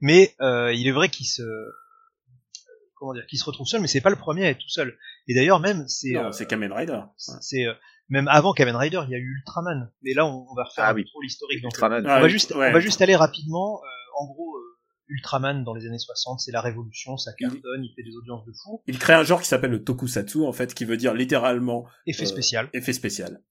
Mais euh, il est vrai qu'il se, comment dire, qu'il se retrouve seul, mais c'est pas le premier à être tout seul. Et d'ailleurs même, c'est, Non, euh, c'est Kamen Rider. Ouais. c'est euh, même avant Kamen Rider, il y a eu Ultraman. Mais là, on, on va refaire Ah un peu oui. trop l'historique. Donc, Ultraman. on Ah, va oui, juste, ouais. on va juste aller rapidement. Euh, en gros, euh, Ultraman dans les années 60, c'est la révolution, ça cartonne, il fait des audiences de fou. Il crée un genre qui s'appelle le tokusatsu en fait, qui veut dire littéralement Effet Euh, spécial. effet spécial.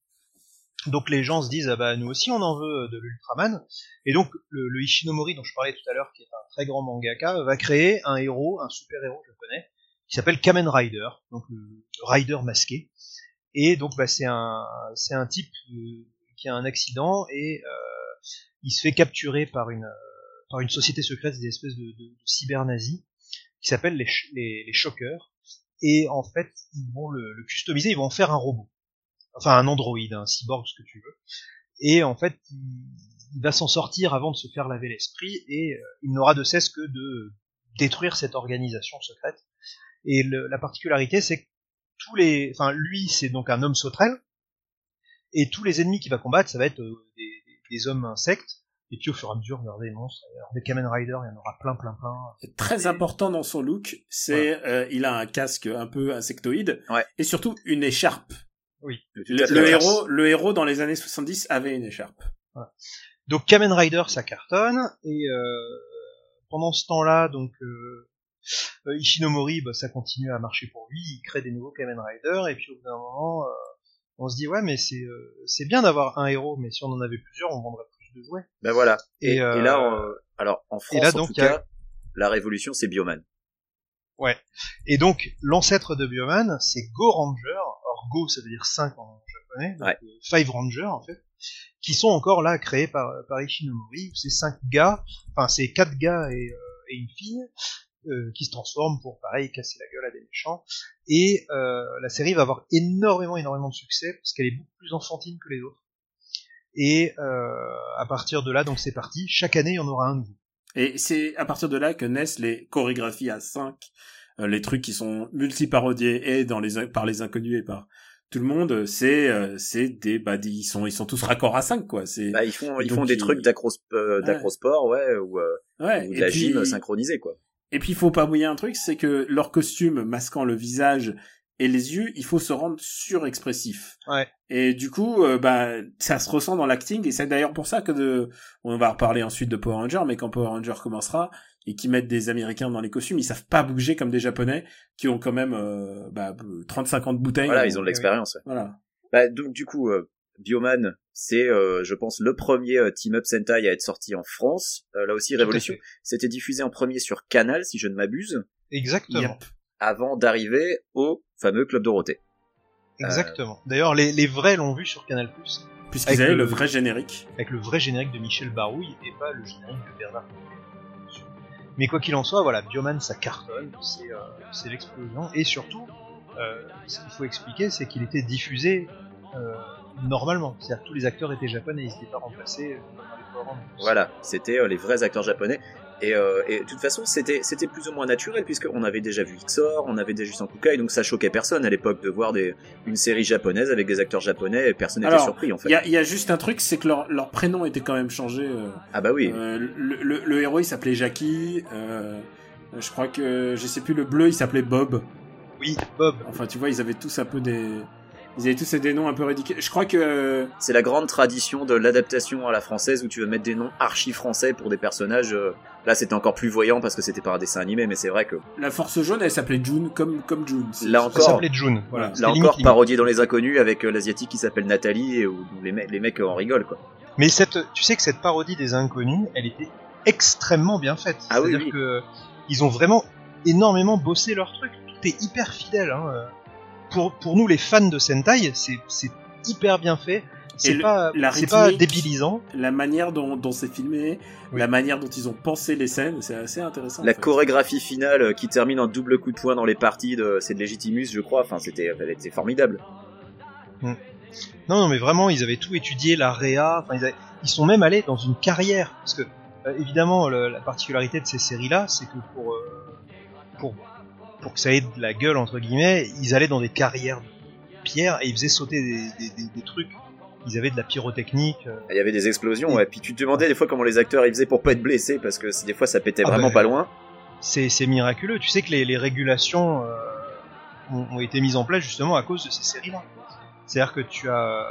Donc les gens se disent ah bah nous aussi on en veut euh, de l'Ultraman. Et donc le, le Ishinomori dont je parlais tout à l'heure, qui est un très grand mangaka, va créer un héros, un super héros japonais, qui s'appelle Kamen Rider, donc le, le rider masqué. Et donc bah, c'est un c'est un type euh, qui a un accident et euh, il se fait capturer par une par une société secrète, des espèces de, de, qui s'appellent les, les, Shockers. Et en fait, ils vont le, customiser, ils vont en faire un robot. Enfin, un androïde, un cyborg, ce que tu veux. Et en fait, il, va s'en sortir avant de se faire laver l'esprit, et euh, il n'aura de cesse que de détruire cette organisation secrète. Et la particularité, c'est que tous les, enfin, lui, c'est donc un homme sauterelle, et tous les ennemis qu'il va combattre, ça va être euh, des hommes insectes. Et puis au fur et à mesure, regardez les monstres. Alors, des Kamen Rider, il y en aura plein, plein, plein. C'est Très important dans son look, c'est euh, il a un casque un peu insectoïde Ouais. et surtout une écharpe. Tout Le, héros, le héros dans les années 70 avait une écharpe. Donc Kamen Rider ça cartonne et euh, pendant ce temps-là donc euh, euh, Ishinomori bah, ça continue à marcher pour lui, il crée des nouveaux Kamen Rider et puis au bout d'un moment euh, on se dit ouais mais c'est euh, c'est bien d'avoir un héros mais si on en avait plusieurs on vendrait de jouets. Ben voilà. Et, Et, euh, et là, on- alors en France, là, en tout a- cas, la révolution, c'est Bioman. Et donc l'ancêtre de Bioman c'est Go Ranger, or Go ça veut dire 5 en japonais, donc Ouais. euh, Five Ranger en fait, qui sont encore là créés par, par Ishinomori, c'est cinq gars, enfin c'est quatre gars et, euh, et une fille, euh, qui se transforment pour pareil casser la gueule à des méchants. Et euh, la série va avoir énormément énormément de succès parce qu'elle est beaucoup plus enfantine que les autres. Et euh, à partir de là, donc c'est parti. Chaque année, il y en aura un nouveau. Et c'est à partir de là que naissent les chorégraphies à 5, les trucs qui sont multi-parodiés et dans les, in- par les inconnus et par tout le monde, c'est euh, c'est des bah des- ils sont ils sont tous raccords à 5 quoi, c'est Bah, ils font, Et ils font des ils- trucs d'acros, euh, d'acrosport, ouais, ou, euh, ouais, ou de et la puis gym synchronisée, quoi. et puis il faut pas oublier un truc, c'est que leur costume masquant le visage et les yeux, il faut se rendre surexpressif. Ouais. Et du coup, euh, bah, ça se ressent dans l'acting, et c'est d'ailleurs pour ça que de, on va reparler ensuite de Power Ranger, mais quand Power Ranger commencera, et qu'ils mettent des Américains dans les costumes, ils savent pas bouger comme des Japonais, qui ont quand même, euh, bah, 35 ans de bouteille. Voilà, ils ont de l'expérience. ouais. Voilà. Bah, donc du coup, euh, Bioman, c'est, euh, je pense, le premier euh, Team Up Sentai à être sorti en France. Euh, là aussi, Révolution. C'était diffusé en premier sur Canal, si je ne m'abuse, Exactement. Yep. avant d'arriver au fameux Club Dorothée. Exactement. D'ailleurs, les, les vrais l'ont vu sur Canal+, Puisqu'ils Avec avaient le- le vrai générique. avec le vrai générique de Michel Barouille et pas le générique de Bernard. Mais quoi qu'il en soit, voilà, Bioman ça cartonne, c'est euh, l'explosion. Et surtout, euh, ce qu'il faut expliquer, c'est qu'il était diffusé euh, normalement. C'est-à-dire que tous les acteurs étaient japonais, ils n'étaient pas remplacés euh, dans les programmes. Voilà, c'était euh, les vrais acteurs japonais. Et, euh, et de toute façon, c'était c'était plus ou moins naturel puisqu'on avait déjà vu XOR, on avait déjà vu Sankukai, donc ça choquait personne à l'époque de voir des, une série japonaise avec des acteurs japonais. Et personne n'était surpris en fait. Il y a, il y a juste un truc, c'est que leur, leur prénom était quand même changé. euh, Ah bah oui. euh, le, le, le héros il s'appelait Jackie. Euh, je crois que je sais plus le bleu il s'appelait Bob. Oui, Bob. Enfin tu vois ils avaient tous un peu des ils avaient tous des noms un peu ridicules. Je crois que C'est la grande tradition de l'adaptation à la française où tu veux mettre des noms archi français pour des personnages. euh, Là, c'était encore plus voyant parce que c'était pas un dessin animé, mais c'est vrai que la Force jaune elle s'appelait June comme comme June. Là encore, s'appelait June. Voilà. Là encore limite. parodié dans les inconnus avec euh, l'asiatique qui s'appelle Nathalie et où les, mecs- les mecs en rigolent quoi. Mais cette, tu sais que cette parodie des inconnus, elle était extrêmement bien faite. Ah oui, C'est-à-dire oui. que ils ont vraiment énormément bossé leur truc. Tout est hyper fidèle. Hein. Pour, pour nous les fans de Sentai, c'est c'est hyper bien fait. C'est pas pas débilisant. La manière dont, dont c'est filmé, Oui. la manière dont ils ont pensé les scènes, c'est assez intéressant. en La fait. chorégraphie finale euh, qui termine en double coup de poing dans les parties, de, c'est de Legitimus, je crois. Enfin, c'était, elle était formidable. Non, non, mais vraiment, ils avaient tout étudié, la réa. Enfin, ils, avaient- ils sont même allés dans une carrière. Parce que, euh, évidemment, le- la particularité de ces séries-là, c'est que pour, euh, pour, pour que ça ait de la gueule, entre guillemets, ils allaient dans des carrières de pierre et ils faisaient sauter des, des, des- des trucs. Ils avaient de la pyrotechnique. euh. Il y avait des explosions, ouais. Puis tu te demandais des fois comment les acteurs ils faisaient pour pas être blessés parce que c'est- des fois ça pétait Ah vraiment bah, pas loin. C'est, c'est miraculeux. Tu sais que les, les régulations euh, ont, ont été mises en place justement à cause de ces séries-là. C'est-à-dire que tu as.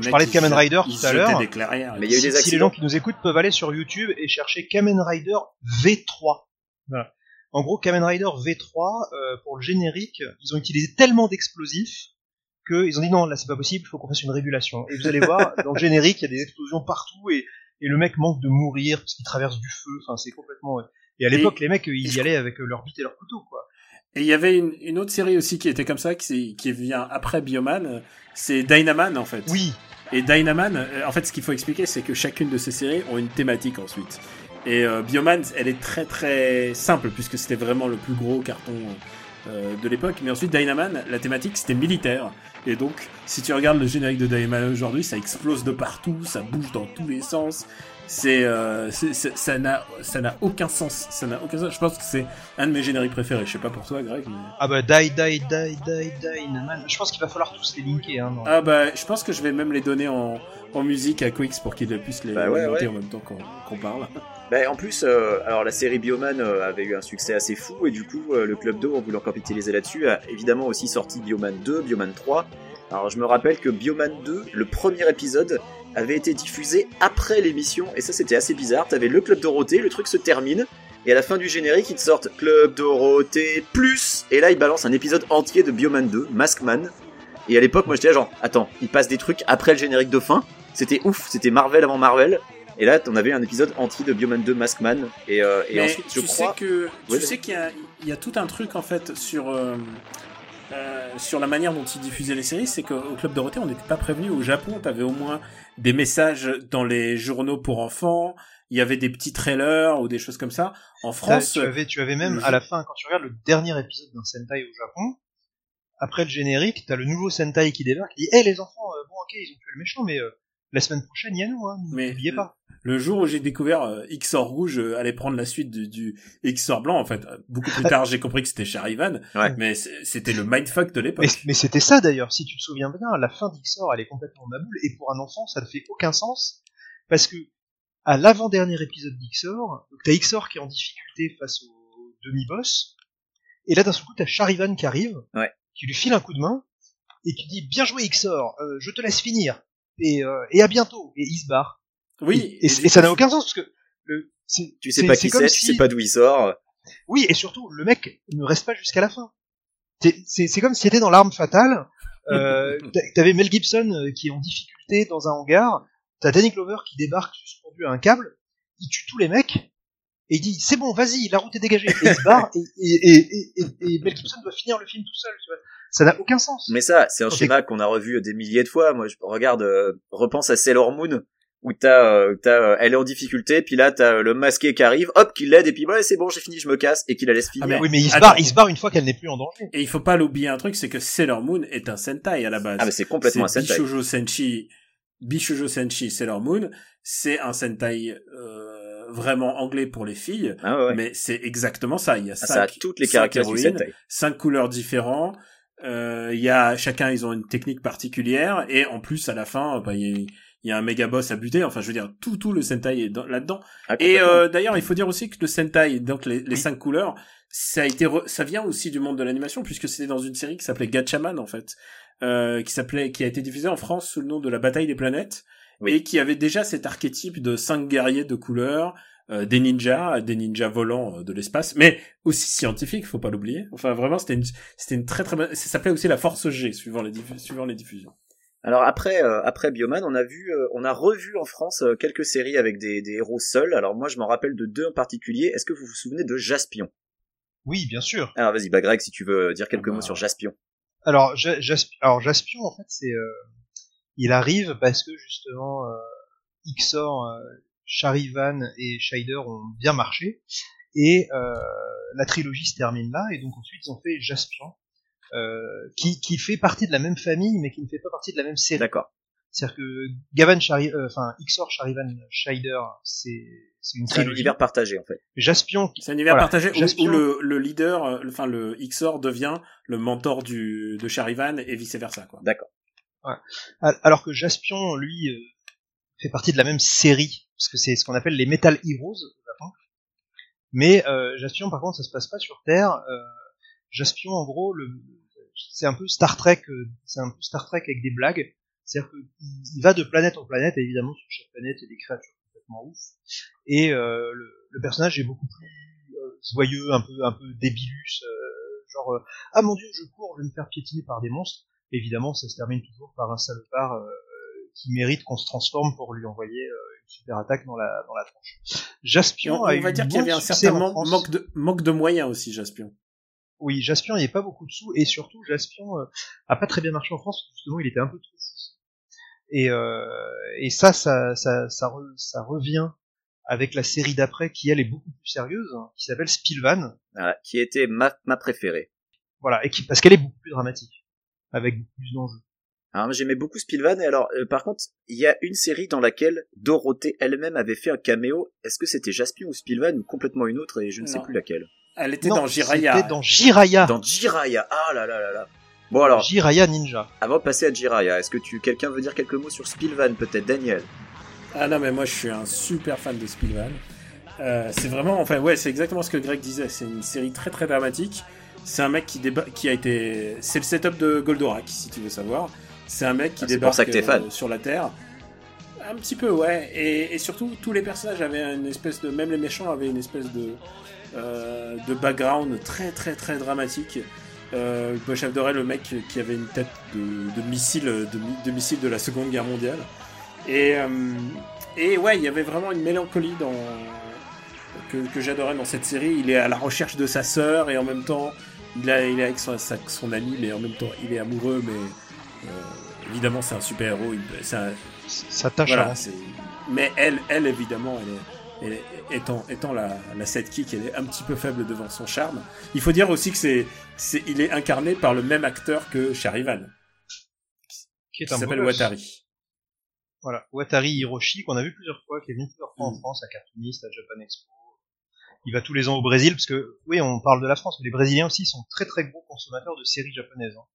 Je parlais de Kamen Rider tout à l'heure. Mais il y a eu des si les gens qui nous écoutent peuvent aller sur YouTube et chercher Kamen Rider V3. Voilà. En gros, Kamen Rider V3, euh, pour le générique, ils ont utilisé tellement d'explosifs qu'ils ont dit non, là c'est pas possible, il faut qu'on fasse une régulation. Et vous allez voir, dans le générique, il y a des explosions partout et, et le mec manque de mourir parce qu'il traverse du feu. Enfin, c'est complètement. Et à l'époque, les mecs, ils y allaient avec leur bite et leur couteau, quoi. Et il y avait une, une autre série aussi qui était comme ça, qui, qui vient après Bioman, euh, c'est Dynaman en fait. Oui, Et Dynaman, euh, en fait, ce qu'il faut expliquer, c'est que chacune de ces séries ont une thématique ensuite. Et euh, Bioman, elle est très très simple, puisque c'était vraiment le plus gros carton euh, de l'époque. Mais ensuite, Dynaman, la thématique, c'était militaire. Et donc, si tu regardes le générique de Dynaman aujourd'hui, ça explose de partout, ça bouge dans tous les sens. C'est, euh, ça n'a, ça n'a aucun sens. Ça n'a aucun sens. Je pense que c'est un de mes génériques préférés. Je sais pas pour toi, Greg, mais... ah bah die, die, die, die, die, man. Je pense qu'il va falloir tous les linker, hein. Ah bah, je pense que je vais même les donner en, en musique à Quix pour qu'ils puissent les Bah ouais, monter ouais. en même temps qu'on qu'on parle. Bah, en plus, euh, alors la série Bioman euh, avait eu un succès assez fou et du coup euh, le club d'eau, en voulant capitaliser là-dessus, a évidemment aussi sorti Bioman 2, Bioman 3. Alors je me rappelle que Bioman 2, le premier épisode, avait été diffusé après l'émission et ça c'était assez bizarre. T'avais le club Dorothée, le truc se termine et à la fin du générique ils te sortent Club Dorothée plus et là ils balancent un épisode entier de Bioman 2, Maskman. Et à l'époque moi j'étais là genre attends, ils passent des trucs après le générique de fin? C'était ouf, c'était Marvel avant Marvel. Et là, on avait un épisode entier de Bioman 2 Maskman. Et, euh, et Mais ensuite, je tu crois. sais que tu sais qu'il y a, il y a tout un truc en fait sur euh, euh, sur la manière dont ils diffusaient les séries, c'est qu'au Club Dorothée, on n'était pas prévenu. Au Japon, t'avais au moins des messages dans les journaux pour enfants. Il y avait des petits trailers ou des choses comme ça. En France, tu avais, tu avais même le à la fin, quand tu regardes le dernier épisode d'un Sentai au Japon, après le générique, t'as le nouveau Sentai qui débarque, qui dit Hé les enfants, euh, bon ok, ils ont tué le méchant, mais euh, la semaine prochaine, il y a nous, hein, Mais- n'oubliez pas. le jour où j'ai découvert euh, XOR rouge euh, allait prendre la suite du, du XOR blanc, en fait, euh, beaucoup plus tard, j'ai compris que c'était Charivan. Ouais. Mais c'était le mindfuck de l'époque. Mais, mais c'était ça d'ailleurs, si tu te souviens bien, la fin d'Ixor, elle est complètement maboule, et pour un enfant, ça ne fait aucun sens, parce que à l'avant-dernier épisode donc t'as Ixor qui est en difficulté face au demi-boss, et là d'un seul coup t'as Charivan qui arrive, Ouais. qui lui file un coup de main, et qui dit bien joué Ixor, euh, je te laisse finir, et, euh, et à bientôt, et il se barre. Oui. Et, et- et ça n'a aucun sens, parce que le, Tu sais pas c'est qui c'est, tu si- sais pas d'où il sort. oui, et surtout, le mec ne reste pas jusqu'à la fin. C'est- comme si c'était dans l'arme fatale. Euh, t'a- T'avais Mel Gibson euh, qui est en difficulté dans un hangar. T'as Danny Glover qui débarque suspendu à un câble. Il tue tous les mecs. Et il dit, c'est bon, vas-y, la route est dégagée. Et il se barre. Et, et, et, et, et Mel Gibson doit finir le film tout seul. Tu vois. Ça n'a aucun sens. Mais ça, c'est un schéma qu'on a revu des milliers de fois. Moi, je regarde, euh, repense à Sailor Moon, où t'as, euh, t'as, euh, elle est en difficulté, puis là t'as le masqué qui arrive, hop, qui l'aide, et puis ouais, c'est bon, j'ai fini, je me casse, et qui la laisse finir. mais- Oui, mais il se Attends. barre, il se barre une fois qu'elle n'est plus en danger. Et il faut pas l'oublier un truc, c'est que Sailor Moon est un Sentai à la base. Ah, mais c'est complètement un Sentai. Bishojo Senshi, Bishojo Senshi Sailor Moon, c'est un Sentai euh, vraiment anglais pour les filles, Ah ouais, mais c'est exactement ça. Il y a Ah, cinq, ça a toutes les cinq caractéristiques héroïnes, Sentai. cinq couleurs différentes. Euh, y a chacun, ils ont une technique particulière et en plus à la fin, bah, il y a, il y a un méga boss à buter. Enfin, je veux dire, tout tout le Sentai est dans- là-dedans. Ah, Et euh, d'ailleurs, il faut dire aussi que le Sentai, donc les, les Oui. cinq couleurs, ça a été, re- ça vient aussi du monde de l'animation puisque c'était dans une série qui s'appelait Gatchaman en fait, euh, qui s'appelait, qui a été diffusée en France sous le nom de la Bataille des planètes Oui. et qui avait déjà cet archétype de cinq guerriers de couleurs, euh, des ninjas, des ninjas volants euh, de l'espace, mais aussi scientifiques, faut pas l'oublier. Enfin, vraiment, c'était une, c'était une très très bonne. Ça s'appelait aussi la Force G suivant les diffu- suivant les diffusions. Alors après, euh, après Bioman, on a vu, euh, on a revu en France euh, quelques séries avec des, des héros seuls. Alors moi, je m'en rappelle de deux en particulier. Est-ce que vous vous souvenez de Jaspion? Oui, bien sûr. Alors vas-y, bah Greg, si tu veux dire quelques Ah bah. mots sur Jaspion. Alors, Ja- Jasp- alors Jaspion, en fait, c'est, euh, il arrive parce que justement, euh, euh, Charivan et Shider ont bien marché, et euh, la trilogie se termine là, et donc ensuite ils ont fait Jaspion, euh, qui, qui fait partie de la même famille, mais qui ne fait pas partie de la même série. D'accord. C'est-à-dire que Gavan Chari, euh, enfin Ixor, Charivan, Shider, c'est c'est une C'est un trilogie. univers partagé en fait. Jaspion, C'est un univers Voilà. partagé où, Jaspion- où le, le leader, enfin le Xor devient le mentor du de Charivan et vice versa quoi. D'accord. Al- alors que Jaspion, lui, euh, fait partie de la même série, parce que c'est ce qu'on appelle les Metal Heroes au Japon. Mais euh, Jaspion, par contre, ça se passe pas sur Terre. Euh, Jaspion, en gros, le, c'est un peu Star Trek, euh, c'est un peu Star Trek avec des blagues. C'est-à-dire qu'il il va de planète en planète, et évidemment sur chaque planète il y a des créatures complètement ouf. Et euh, le, personnage est beaucoup plus euh, joyeux, un peu un peu débilus, euh, genre ah mon dieu je cours, je vais me faire piétiner par des monstres. Évidemment ça se termine toujours par un salopard qui mérite qu'on se transforme pour lui envoyer super attaque dans la dans la tronche. Jaspion on, a on va dire qu'il y avait un certain manque de manque de moyens aussi Jaspion. Oui, Jaspion, il n'y avait pas beaucoup de sous, et surtout, Jaspion euh, a pas très bien marché en France, parce que justement, il était un peu trop fou. Et, euh, et ça, ça, ça, ça, re- ça revient avec la série d'après, qui elle est beaucoup plus sérieuse, hein, qui s'appelle Spilvan, Voilà, qui était ma, ma préférée. voilà, et qui, parce qu'elle est beaucoup plus dramatique, avec beaucoup plus d'enjeux. Alors moi, j'aimais beaucoup Spilvan et alors euh, par contre, il y a une série dans laquelle Dorothée elle-même avait fait un caméo. Est-ce que c'était Jaspion ou Spilvan ou complètement une autre et je ne sais plus laquelle. Elle était Non, dans Jiraiya. C'était dans Jiraya. Dans Jiraya. Ah là là là là. Bon alors, Jiraya Ninja. avant de passer à Jiraya, est-ce que tu quelqu'un veut dire quelques mots sur Spilvan peut-être? Daniel Ah non mais moi je suis un super fan de Spilvan. Euh, c'est vraiment, enfin ouais, c'est exactement ce que Greg disait. C'est une série très très dramatique. C'est un mec qui débat, qui a été, c'est le setup de Goldorak si tu veux savoir. C'est un mec qui Ah, débarque ça que fan. euh, sur la Terre. Un petit peu ouais, et, et surtout tous les personnages avaient une espèce de, même les méchants avaient une espèce de euh, de background très très très dramatique. Euh, j'adorais le mec qui avait une tête de, de missile de, mi- de missile de la Seconde Guerre mondiale. Et, euh, et ouais, il y avait vraiment une mélancolie dans que, que j'adorais dans cette série. Il est à la recherche de sa sœur et en même temps, il, a, il est avec son, sa- son ami, mais en même temps, il est amoureux. Mais euh, évidemment, c'est un super héros. Il- c'est un- Ça tâche voilà, mais elle, elle évidemment, elle est, elle est- étant, étant la, la sidekick, elle est un petit peu faible devant son charme. Il faut dire aussi que c'est, c'est, il est incarné par le même acteur que Charivan, qui est qui un s'appelle beau gosse. Watari. Voilà, Watari Hiroshi, qu'on a vu plusieurs fois, qui est venu plusieurs fois en Mm. France, à Cartoonist, à Japan Expo. Il va tous les ans au Brésil, parce que, oui, on parle de la France, mais les Brésiliens aussi sont très très gros consommateurs de séries japonaises. hein.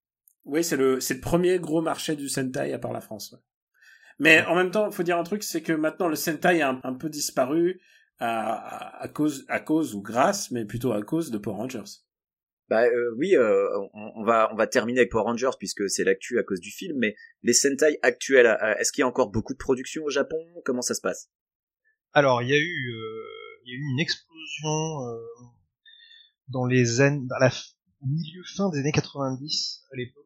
Oui, c'est le, c'est le premier gros marché du Sentai à part la France. ouais. Mais en même temps, faut dire un truc, c'est que maintenant le Sentai a un, un peu disparu à, à, à cause, à cause ou grâce, mais plutôt à cause de Power Rangers. Bah euh, oui, euh, on, on va on va terminer avec Power Rangers puisque c'est l'actu à cause du film. Mais les Sentai actuels, euh, est-ce qu'il y a encore beaucoup de production au Japon? Comment ça se passe? Alors, il y a eu, euh, il y a eu une explosion euh, dans les années, dans la milieu fin des années 90, à l'époque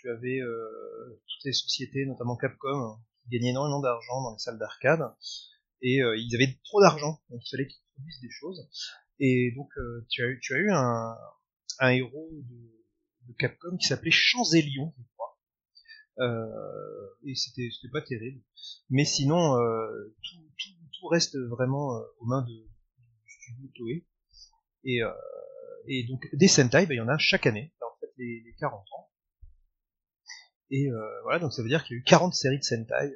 tu avais euh, toutes les sociétés, notamment Capcom, qui gagnaient énormément d'argent dans les salles d'arcade, et euh, ils avaient trop d'argent, donc il fallait qu'ils produisent des choses. Et donc, euh, tu, as eu, tu as eu un, un héros de, Capcom qui s'appelait Champs-Élion, je crois, et c'était pas terrible. Mais sinon, tout, tout, tout reste vraiment aux mains de, du studio Toei. Et, et donc des Sentai, ben, il y en a chaque année. En fait, les, les 40 ans. Et euh, voilà, donc ça veut dire qu'il y a eu 40 séries de Sentai.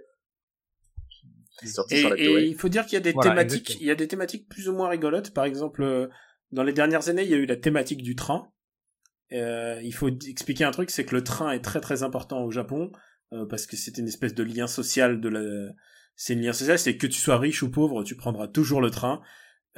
Et, sur la et Toei. il faut dire qu'il y a des Voilà, thématiques, exactement. il y a des thématiques plus ou moins rigolotes. Par exemple, euh, dans les dernières années, il y a eu la thématique du train. Euh, il faut expliquer un truc, c'est que le train est très très important au Japon euh, parce que c'est une espèce de lien social de la. C'est une lien social, c'est que tu sois riche ou pauvre, tu prendras toujours le train.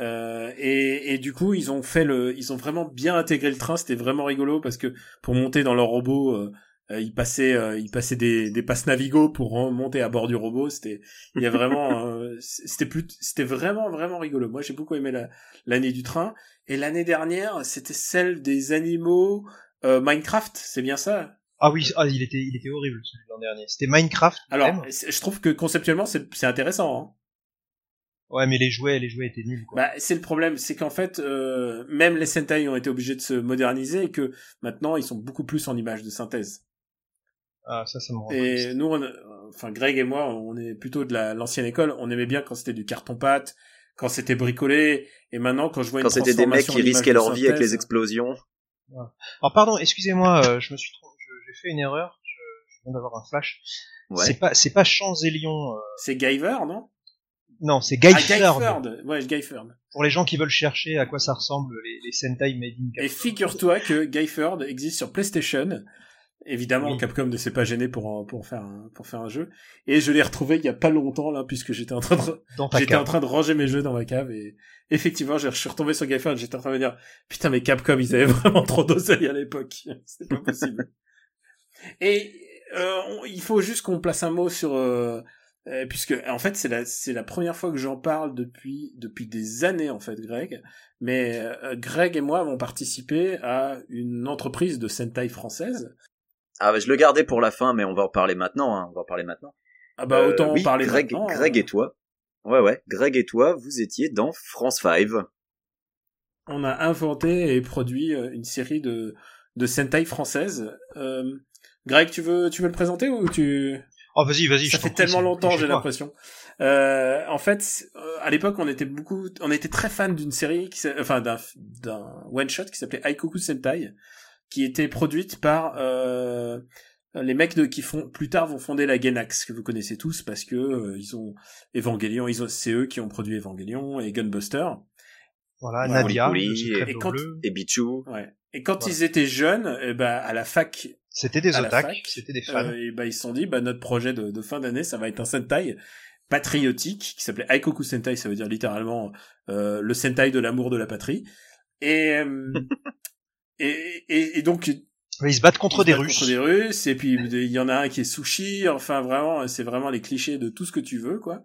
Euh, et, et du coup, ils ont fait le, ils ont vraiment bien intégré le train. C'était vraiment rigolo parce que pour monter dans leur robot, euh, ils passaient, euh, ils passaient des, des passes Navigo pour monter à bord du robot. C'était, il y a vraiment, euh, c'était plus, c'était vraiment vraiment rigolo. Moi, j'ai beaucoup aimé la- l'année du train. Et l'année dernière, c'était celle des animaux euh, Minecraft. C'est bien ça? Ah oui, ah, il était il était horrible celui de l'an dernier. C'était Minecraft. Alors, je trouve que conceptuellement, c'est c'est intéressant. Hein. Ouais, mais les jouets les jouets étaient nuls. Quoi. Bah, c'est le problème, c'est qu'en fait, euh, même les Sentai ont été obligés de se moderniser et que maintenant, ils sont beaucoup plus en images de synthèse. Ah ça ça me rend Et triste. nous, on, enfin Greg et moi, on est plutôt de la- l'ancienne école. On aimait bien quand c'était du carton-pâte, quand c'était bricolé. Et maintenant, quand je vois Quand une c'était des mecs qui risquaient leur vie avec les explosions. Alors pardon, excusez-moi, euh, je me suis trompé, je- j'ai fait une erreur. Je, je viens d'avoir un flash. Ouais. C'est pas c'est pas Champs-Élion. euh, C'est Guyver, non? Non, c'est Ah, Guyferd. Guyferd. Ouais, Guyferd. Pour les gens qui veulent chercher à quoi ça ressemble les, les Sentai made in Et figure-toi que Guyferd existe sur PlayStation. Évidemment, Oui. Capcom ne s'est pas gêné pour pour faire un, pour faire un jeu. Et je l'ai retrouvé il y a pas longtemps là, puisque j'étais en train de j'étais en cave. train de ranger mes jeux dans ma cave et effectivement, je suis retombé sur Guyferd. J'étais en train de me dire putain mais Capcom ils avaient vraiment trop d'oseille à l'époque. C'était pas possible. et euh, on- il faut juste qu'on place un mot sur euh, euh, puisque en fait c'est la c'est la première fois que j'en parle depuis depuis des années en fait Greg mais euh, Greg et moi avons participé à une entreprise de Sentai française Ah, bah, je le gardais pour la fin, mais on va en parler maintenant. Hein. On va en parler maintenant. ah bah Euh, autant oui, en parler Greg, maintenant Greg hein. et toi. Ouais, ouais. Greg et toi, vous étiez dans France 5. on a inventé et produit euh, une série de de Sentai françaises euh, Greg tu veux tu veux le présenter ou tu Oh vas-y, vas-y. ça je fait prie, tellement longtemps, j'ai l'impression. Euh, en fait, euh, à l'époque, on était beaucoup, on était très fan d'une série, qui, enfin d'un d'un one shot qui s'appelait Aikoku Sentai, qui était produite par euh, les mecs de, qui font plus tard vont fonder la Gainax que vous connaissez tous parce que euh, ils ont Evangelion, ils ont c'est eux qui ont produit Evangelion et Gunbuster. Voilà, Voilà, Nadia, et quand- bleu. Et Bichou. Ouais. Et quand Voilà. ils étaient jeunes, ben à la fac, C'était des fac, c'était des fans. Euh, et bah, ils se sont dit, bah, notre projet de, de fin d'année, ça va être un Sentai patriotique qui s'appelait Aikoku Sentai, ça veut dire littéralement euh, le Sentai de l'amour de la patrie. Et, euh, et, et, et donc, ils ils se battent contre se des battent Russes. Contre des Russes, et puis il y en a un qui est sushi, enfin vraiment, c'est vraiment les clichés de tout ce que tu veux, quoi.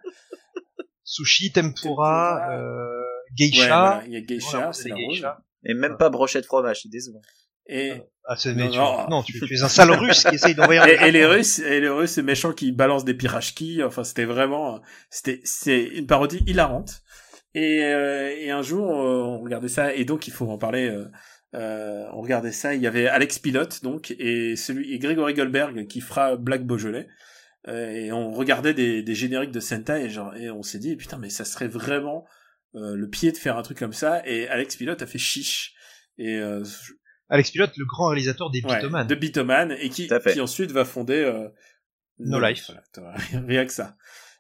Sushi, tempura, Tempura. euh, Ouais, geisha. voilà, il y a Geisha, c'est rose. geishas. Et même pas brochette fromage, c'est décevant. Et, Ah, c'est- Non, mais tu, non. non, tu, tu es un sale russe qui essaye d'envoyer un et, et les Russes, et les Russes, c'est méchant qui balancent des pirachki. Enfin, c'était vraiment, c'était, c'est une parodie hilarante. Et, euh, et un jour, euh, on regardait ça, et donc il faut en parler. Euh, on regardait ça. Il y avait Alex Pilote, donc, et celui, et Grégory Goldberg qui fera Black Beaujolais. Euh, et on regardait des, des génériques de Sentai, et, genre, et on s'est dit, putain, mais ça serait vraiment euh, le pied de faire un truc comme ça. Et Alex Pilote a fait chiche. Et euh, Alex Pilote, le grand réalisateur des Ouais, Bitoman. de Bitoman et qui, qui ensuite va fonder euh, No Life. Voilà, rien, que ça.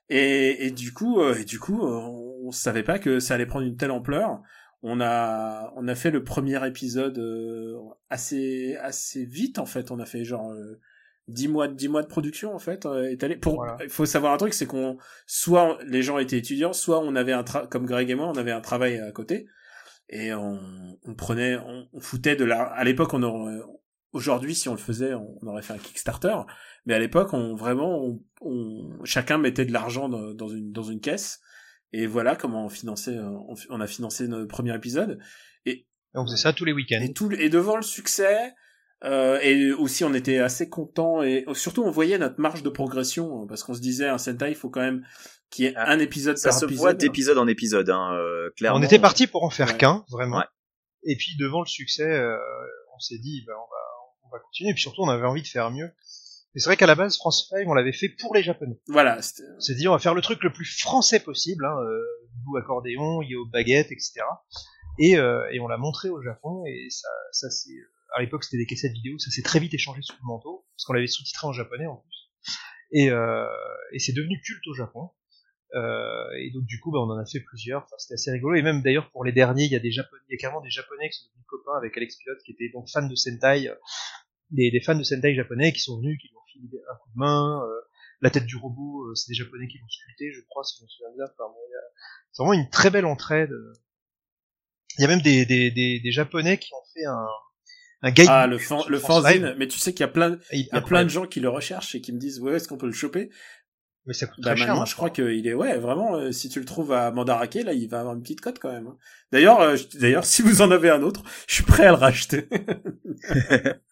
Et, et du coup, euh, et du coup, euh, on savait pas que ça allait prendre une telle ampleur. On a, on a fait le premier épisode euh, assez, assez vite en fait. On a fait genre euh, 10 mois, 10 mois de production en fait. euh, étalé. Pour, Voilà. il faut savoir un truc, c'est qu'on, soit les gens étaient étudiants, soit on avait un tra- comme Greg et moi, on avait un travail à côté et on, on prenait, on, on foutait de la. À l'époque, on aurait, aujourd'hui, si on le faisait, on, on aurait fait un Kickstarter. Mais à l'époque, on vraiment, on, on- chacun mettait de l'argent dans, dans une dans une caisse. Et voilà comment on finançait, euh, on, on a financé notre premier épisode. Et on faisait ça tous les week-ends. Et tout, et devant le succès, euh, et aussi on était assez content et surtout on voyait notre marge de progression parce qu'on se disait un Sentai, il faut quand même qu'il y ait Ah, un épisode Ça par se épisode. voit d'épisode en épisode, hein, euh, clairement. on était parti pour en faire Ouais. qu'un, vraiment. Ouais. Et puis devant le succès, euh, on s'est dit, ben, on va, on va continuer. Et puis surtout, on avait envie de faire mieux. Mais c'est vrai qu'à la base, France 5, on l'avait fait pour les Japonais. Voilà. On s'est dit, on va faire le truc le plus français possible, hein, euh, bout accordéon, yo baguette, etc. Et, euh, et on l'a montré au Japon, et ça, ça c'est, à l'époque c'était des cassettes vidéo, ça s'est très vite échangé sous le manteau, parce qu'on l'avait sous-titré en japonais en plus. Et, euh, et c'est devenu culte au Japon. Euh, et donc du coup, bah, on en a fait plusieurs. Enfin, c'était assez rigolo. Et même d'ailleurs pour les derniers, il y a des japonais, il y a carrément des japonais qui sont devenus copains avec Alex Pilote, qui étaient donc fans de Sentai, des, des fans de Sentai japonais qui sont venus, qui lui ont filé un coup de main. Euh, la tête du robot, euh, c'est des japonais qui l'ont sculpté, je crois, si je me souviens bien. Enfin, bon, c'est vraiment une très belle entraide. Il y a même des, des, des, des japonais qui ont fait un, un guide. Ah, le, fan, le fanzine. Mais tu sais qu'il y a plein, il y a plein de gens qui le recherchent et qui me disent, ouais, est-ce qu'on peut le choper? Mais ça coûte bah, très cher. je crois qu'il est ouais vraiment. Euh, si tu le trouves à Mandarake, là, il va avoir une petite cote quand même. hein. D'ailleurs, euh, d'ailleurs, si vous en avez un autre, je suis prêt à le racheter.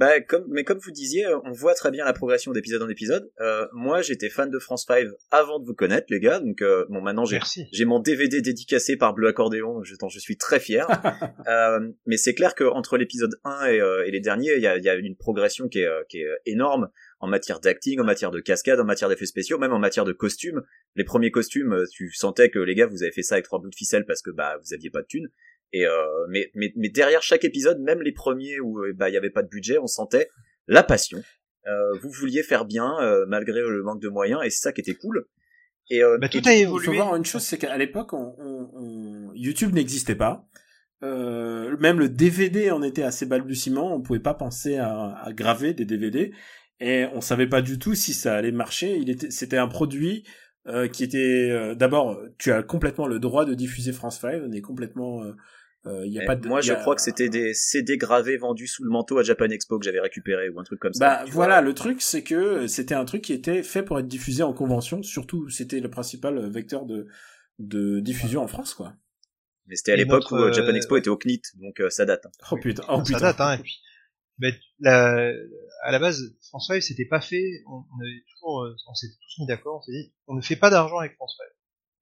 Bah, comme, mais comme vous disiez, euh, on voit très bien la progression d'épisode en épisode. Euh, moi, j'étais fan de France 5 avant de vous connaître, les gars. Donc, euh, bon, maintenant, j'ai, mon DVD dédicacé par Bleu Accordéon, je, dont je suis très fier. euh, mais c'est clair qu'entre l'épisode 1 et, euh, et les derniers, il y a, y a une progression qui est, euh, qui est énorme en matière d'acting, en matière de cascade, en matière d'effets spéciaux, même en matière de costumes. Les premiers costumes, tu sentais que les gars, vous avez fait ça avec trois bouts de ficelle parce que bah vous aviez pas de thunes. Et euh, mais, mais mais derrière chaque épisode, même les premiers où euh, bah il y avait pas de budget, on sentait la passion. Euh, vous vouliez faire bien euh, malgré le manque de moyens et c'est ça qui était cool. Et euh, Bah, tout et a Il évolué. faut voir une chose, c'est qu'à l'époque, on, on- on- YouTube n'existait pas. Euh, même le DVD en était assez balbutiement. On pouvait pas penser à, à graver des DVD et on savait pas du tout si ça allait marcher. Il était, c'était un produit euh, qui était euh, d'abord, tu as complètement le droit de diffuser France 5. On est complètement, euh, euh, y a pas de. moi, y je a- crois que c'était des CD gravés vendus sous le manteau à Japan Expo que j'avais récupéré ou un truc comme ça. Bah voilà, vois. le truc c'est que c'était un truc qui était fait pour être diffusé en convention. Surtout, c'était le principal vecteur de de diffusion en France, quoi. Mais c'était à l'époque notre, où euh, Japan euh, Expo était au CNIT, donc euh, ça date. hein. Oh putain, oh ça putain. date, hein, et puis, mais la, à la base, France 5, c'était pas fait, on, on avait toujours, euh, on s'était tous mis d'accord, on s'est dit, on ne fait pas d'argent avec France 5.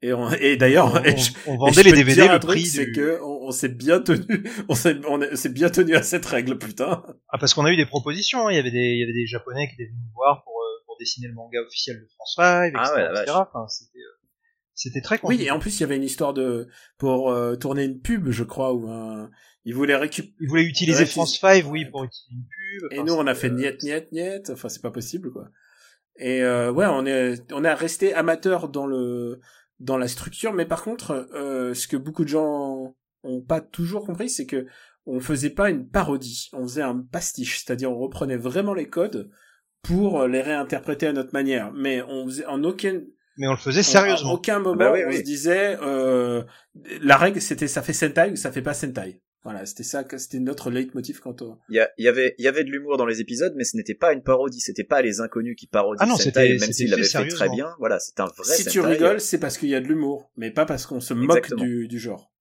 Et, on- et d'ailleurs, On, vendait les DVD le prix c'est du... que on, s'est bien tenu, on s'est on est- s'est bien tenu à cette règle, putain. Ah, parce qu'on a eu des propositions, hein, il y avait des, il y avait des japonais qui étaient venus nous voir pour, euh, pour dessiner le manga officiel de France 5, etc. Ah ouais, la etc. Enfin, c'était, euh, c'était très Oui, compliqué. et en plus il y avait une histoire de pour euh, tourner une pub, je crois, où un, ils voulaient récupérer. Ils voulaient utiliser France tu- 5, oui, pour utiliser une pub. Et Enfin, nous, on a fait niet, niet, niet. Enfin, c'est pas possible, quoi. Et euh, ouais, on est, on est resté amateur dans le, dans la structure. Mais par contre, euh, ce que beaucoup de gens ont pas toujours compris, c'est que on faisait pas une parodie, on faisait un pastiche, c'est-à-dire on reprenait vraiment les codes pour les réinterpréter à notre manière. Mais on faisait en aucun, Mais on le faisait en sérieusement. aucun moment bah oui, on oui. se disait euh, la règle c'était ça fait Sentai ou ça fait pas Sentai. Voilà, c'était ça, c'était notre leitmotiv quant au. Il y, avait, il y avait de l'humour dans les épisodes, mais ce n'était pas une parodie, c'était pas les inconnus qui parodient Ah non, Sentai, même c'était s'ils fait l'avaient fait très bien. Voilà, c'est un vrai si tu rigoles, c'est parce qu'il y a de l'humour, mais pas parce qu'on se moque du, du genre.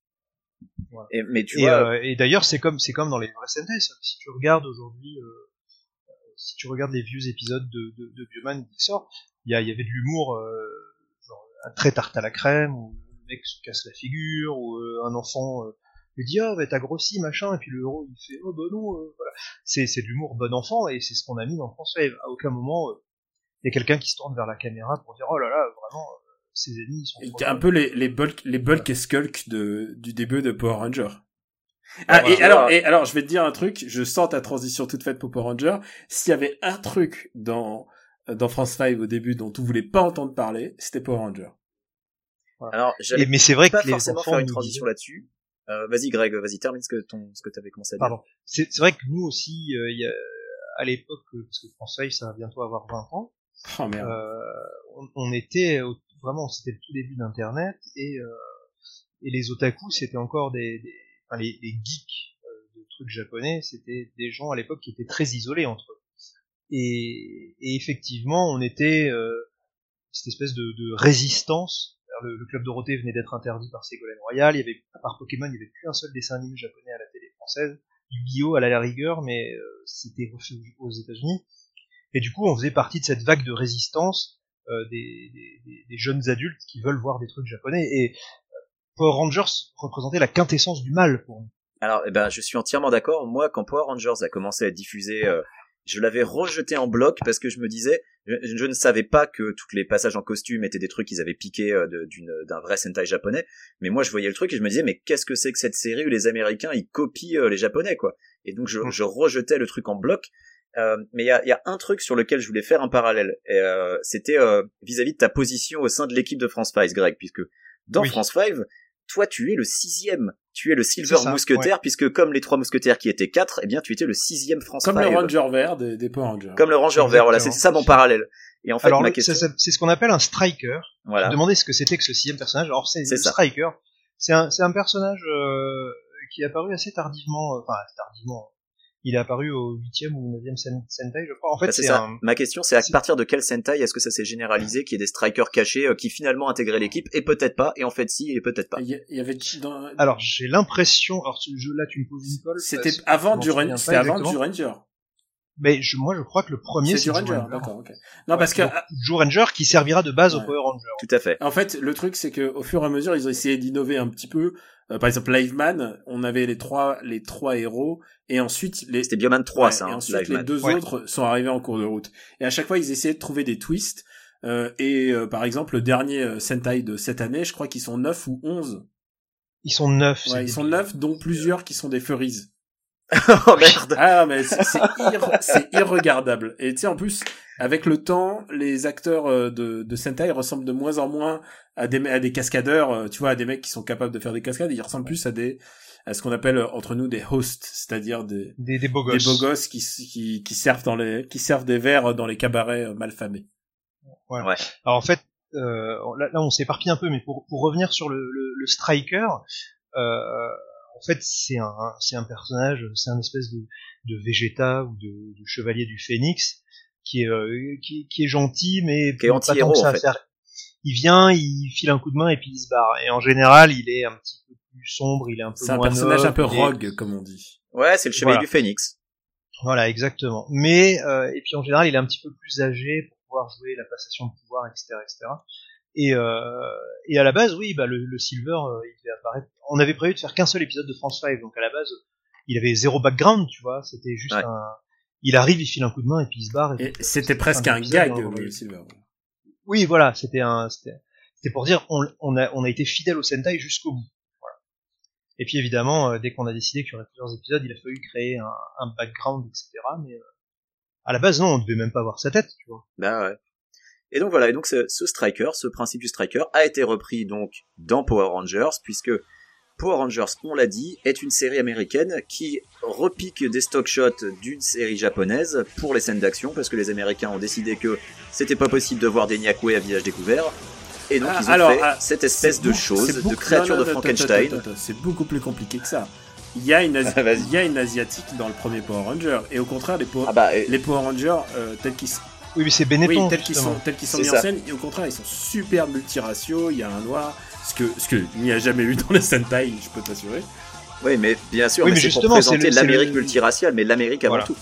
Et, mais tu Et, vois, euh, et d'ailleurs, c'est comme, c'est comme dans les vrais Sentai. ça. Si tu regardes aujourd'hui, euh, si tu regardes les vieux épisodes de, de, de Bioman qui sortent, il y, avait de l'humour, euh, genre un très tarte à la crème, où le mec se casse la figure, ou euh, un enfant lui dit ah bah t'as grossi machin, et puis le héros il fait oh bah non, euh, voilà. C'est c'est de l'humour bon enfant, et c'est ce qu'on a mis dans France Wave. À aucun moment, euh, il y a quelqu'un qui se tourne vers la caméra pour dire oh là là, vraiment, euh, ses ennemis ils sont Un peu les, les bulk, les bulk et skulk de, du début de Power Ranger. Ah, et alors, et alors, je vais te dire un truc, je sens ta transition toute faite pour Power Ranger. S'il y avait un truc dans, dans France 5 au début dont tu voulais pas entendre parler, c'était Power Ranger. alors, Et- mais c'est vrai pas que les forcément enfants faire une transition là-dessus. Euh, vas-y Greg, vas-y termine ce que ton, ce que t'avais commencé à dire. Pardon. C'est c'est vrai que nous aussi, euh, il y a, à l'époque, euh, parce que France 5, ça va bientôt avoir 20 ans, Oh merde. euh, on, on était au- vraiment, c'était le tout début d'Internet et, euh, et les otaku, c'était encore des, des enfin, les, les geeks euh, de trucs japonais, c'était des gens à l'époque qui étaient très isolés entre eux. Et, et effectivement, on était euh, cette espèce de, de résistance. Le, club Dorothée venait d'être interdit par Ségolène Royal. Il y avait, à part Pokémon, il n'y avait plus un seul dessin animé japonais à la télé française. Yu-Gi-Oh à la rigueur, mais euh, c'était aux États-Unis. Et du coup, on faisait partie de cette vague de résistance euh, des, jeunes adultes qui veulent voir des trucs japonais. Et euh, Power Rangers représentait la quintessence du mal pour nous. Alors, eh ben, je suis entièrement d'accord. Moi, quand Power Rangers a commencé à diffusé, euh, je l'avais rejeté en bloc parce que je me disais, je, je ne savais pas que tous les passages en costume étaient des trucs qu'ils avaient piqués euh, d'une d'un vrai Sentai japonais. Mais moi, je voyais le truc et je me disais, mais qu'est-ce que c'est que cette série où les Américains ils copient euh, les Japonais quoi? Et donc je, Mm. je rejetais le truc en bloc. Euh, mais il y a, y a un truc sur lequel je voulais faire un parallèle. Et, euh, C'était euh, vis-à-vis de ta position au sein de l'équipe de France 5, Greg, puisque dans Oui. France 5, toi tu es le sixième. Tu es le Silver ça, Mousquetaire, puisque comme les trois mousquetaires qui étaient quatre, eh bien tu étais le sixième France Comme 5. le Ranger vert des, des Power Rangers. Comme le Ranger vert, voilà, c'est ça mon parallèle. Et en fait, Alors question, c'est ce qu'on appelle un striker. voilà, Je me demandais ce que c'était que ce sixième personnage. Alors c'est C'est le ça. striker. C'est un c'est un personnage euh, qui est apparu assez tardivement. euh, Enfin tardivement. Il est apparu au huitième ou neuvième Sen- Sentai, je crois. En fait, Bah, c'est un Ma question, c'est à partir de quel Sentai est-ce que ça s'est généralisé, qu'il y ait des strikers cachés euh, qui finalement intégraient l'équipe et peut-être pas, et en fait si et peut-être pas. Il y, il y avait dans... Alors j'ai l'impression. Alors ce jeu là, tu me poses une colle. c'était avant du avant du Ranger. Mais je, moi, je crois que le premier C'est c'est du Ranger, d'accord, ok. Non, parce que, Donc, Joe Ranger qui servira de base Ouais. au Power Ranger. Tout à fait. en fait, le truc, c'est que, au fur et à mesure, ils ont essayé d'innover un petit peu. Euh, par exemple, Liveman, on avait les trois, les trois héros, et ensuite, les, C'était Bioman 3, Ouais, ça, et hein, ensuite, Liveman. les deux Ouais. autres sont arrivés en cours de route. Et à chaque fois, ils essayaient de trouver des twists. Euh, et euh, par exemple, le dernier euh, Sentai de cette année, je crois qu'ils sont 9 ou 11. Ils sont neuf. Ouais, c'est ils sont. 9, dont plusieurs qui sont des furries. oh merde. Ah, mais c'est c'est irre- c'est irregardable. Et tu sais, en plus, avec le temps, les acteurs euh, de, de Sentai ressemblent de moins en moins à des, à des cascadeurs, euh, tu vois, à des mecs qui sont capables de faire des cascades. Ils ressemblent plus à des, à ce qu'on appelle euh, entre nous des hosts, c'est-à-dire des, Des, des beaux des gosses. beaux gosses qui, qui, qui servent dans les, qui servent des verres dans les cabarets malfamés. Alors en fait, euh, là, là, on s'éparpille un peu, mais pour, pour revenir sur le, le, le striker, euh, en fait c'est un c'est un personnage, c'est un espèce de, de Vegeta ou de, de chevalier du Phénix qui est euh, qui, qui est gentil, mais Qui est pas anti-héros, tant que ça en à fait. faire. Il vient, il file un coup de main et puis il se barre. Et en général, il est un petit peu plus sombre, il est un peu C'est un moins personnage un peu rogue, comme on dit. Ouais, c'est le chevalier Voilà. du Phénix. Voilà, exactement. Mais euh, et puis en général, il est un petit peu plus âgé pour pouvoir jouer la passation de pouvoir, etc., etc. Et euh, et à la base, oui, bah le, le Silver, euh, il devait apparaître. On avait prévu de faire qu'un seul épisode de France 5, donc à la base, il avait zéro background, tu vois. C'était juste Ouais. un. Il arrive, il file un coup de main et puis il se barre. Et puis- c'était presque un gag, hein, le oui. Silver. Oui, voilà, c'était un. C'était c'était pour dire, on, on a on a été fidèle au Sentai jusqu'au bout. Voilà. Et puis évidemment, euh, dès qu'on a décidé qu'il y aurait plusieurs épisodes, il a fallu créer un, un background, etc. Mais euh, à la base, non, on devait même pas voir sa tête, tu vois. Bah ouais. Et donc voilà, et donc ce, ce striker, ce principe du striker a été repris donc dans Power Rangers, puisque Power Rangers, on l'a dit, est une série américaine qui repique des stock shots d'une série japonaise pour les scènes d'action, parce que les Américains ont décidé que c'était pas possible de voir des Nyakwe à visage découvert, et donc Ah, ils ont alors, fait ah, cette espèce de chose, de créature non, de non, Frankenstein. C'est beaucoup plus compliqué que ça. Il y a une, Asi- Vas-y. il y a une asiatique dans le premier Power Ranger, et au contraire, les Power, Ah bah, et- les Power Rangers euh, tels qu'ils sont, Oui, mais c'est Benetton. oui, tels qu'ils sont, tels qu'ils sont mis ça. en scène, et au contraire, ils sont super multiraciaux. Il y a un noir, ce que ce que il n'y a jamais eu dans les Sentai, je peux t'assurer. oui, mais bien sûr, Oui, mais mais c'est pour présenter l'Amérique le- multiraciale, mais l'Amérique avant Voilà. tout.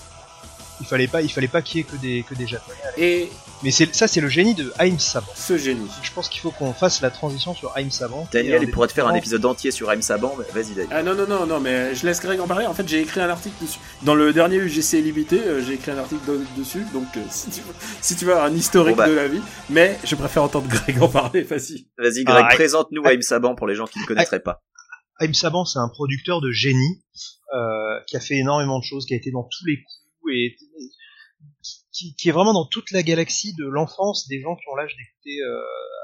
Il fallait pas, il fallait pas qu'il y ait que des que des japonais. Et Mais c'est ça, c'est le génie de Haïm Saban. ce génie. Je pense qu'il faut qu'on fasse la transition sur Haïm Saban. Daniel, il pourrait te faire un épisode entier sur Aim Saban, mais vas-y Daniel. Ah non non non non mais je laisse Greg en parler. En fait j'ai écrit un article dessus. Dans le dernier UGC limité, euh, j'ai écrit un article de- dessus. Donc euh, si tu veux, si tu veux avoir un historique Bon, bah. de la vie, mais je préfère entendre Greg en parler. Vas-y. Vas-y Greg, Ah, présente-nous ah, Aim Saban pour les gens qui ne connaîtraient pas. Haïm Saban, c'est un producteur de génie euh, qui a fait énormément de choses, qui a été dans tous les coups et qui, qui est vraiment dans toute la galaxie de l'enfance des gens qui ont l'âge d'écouter euh,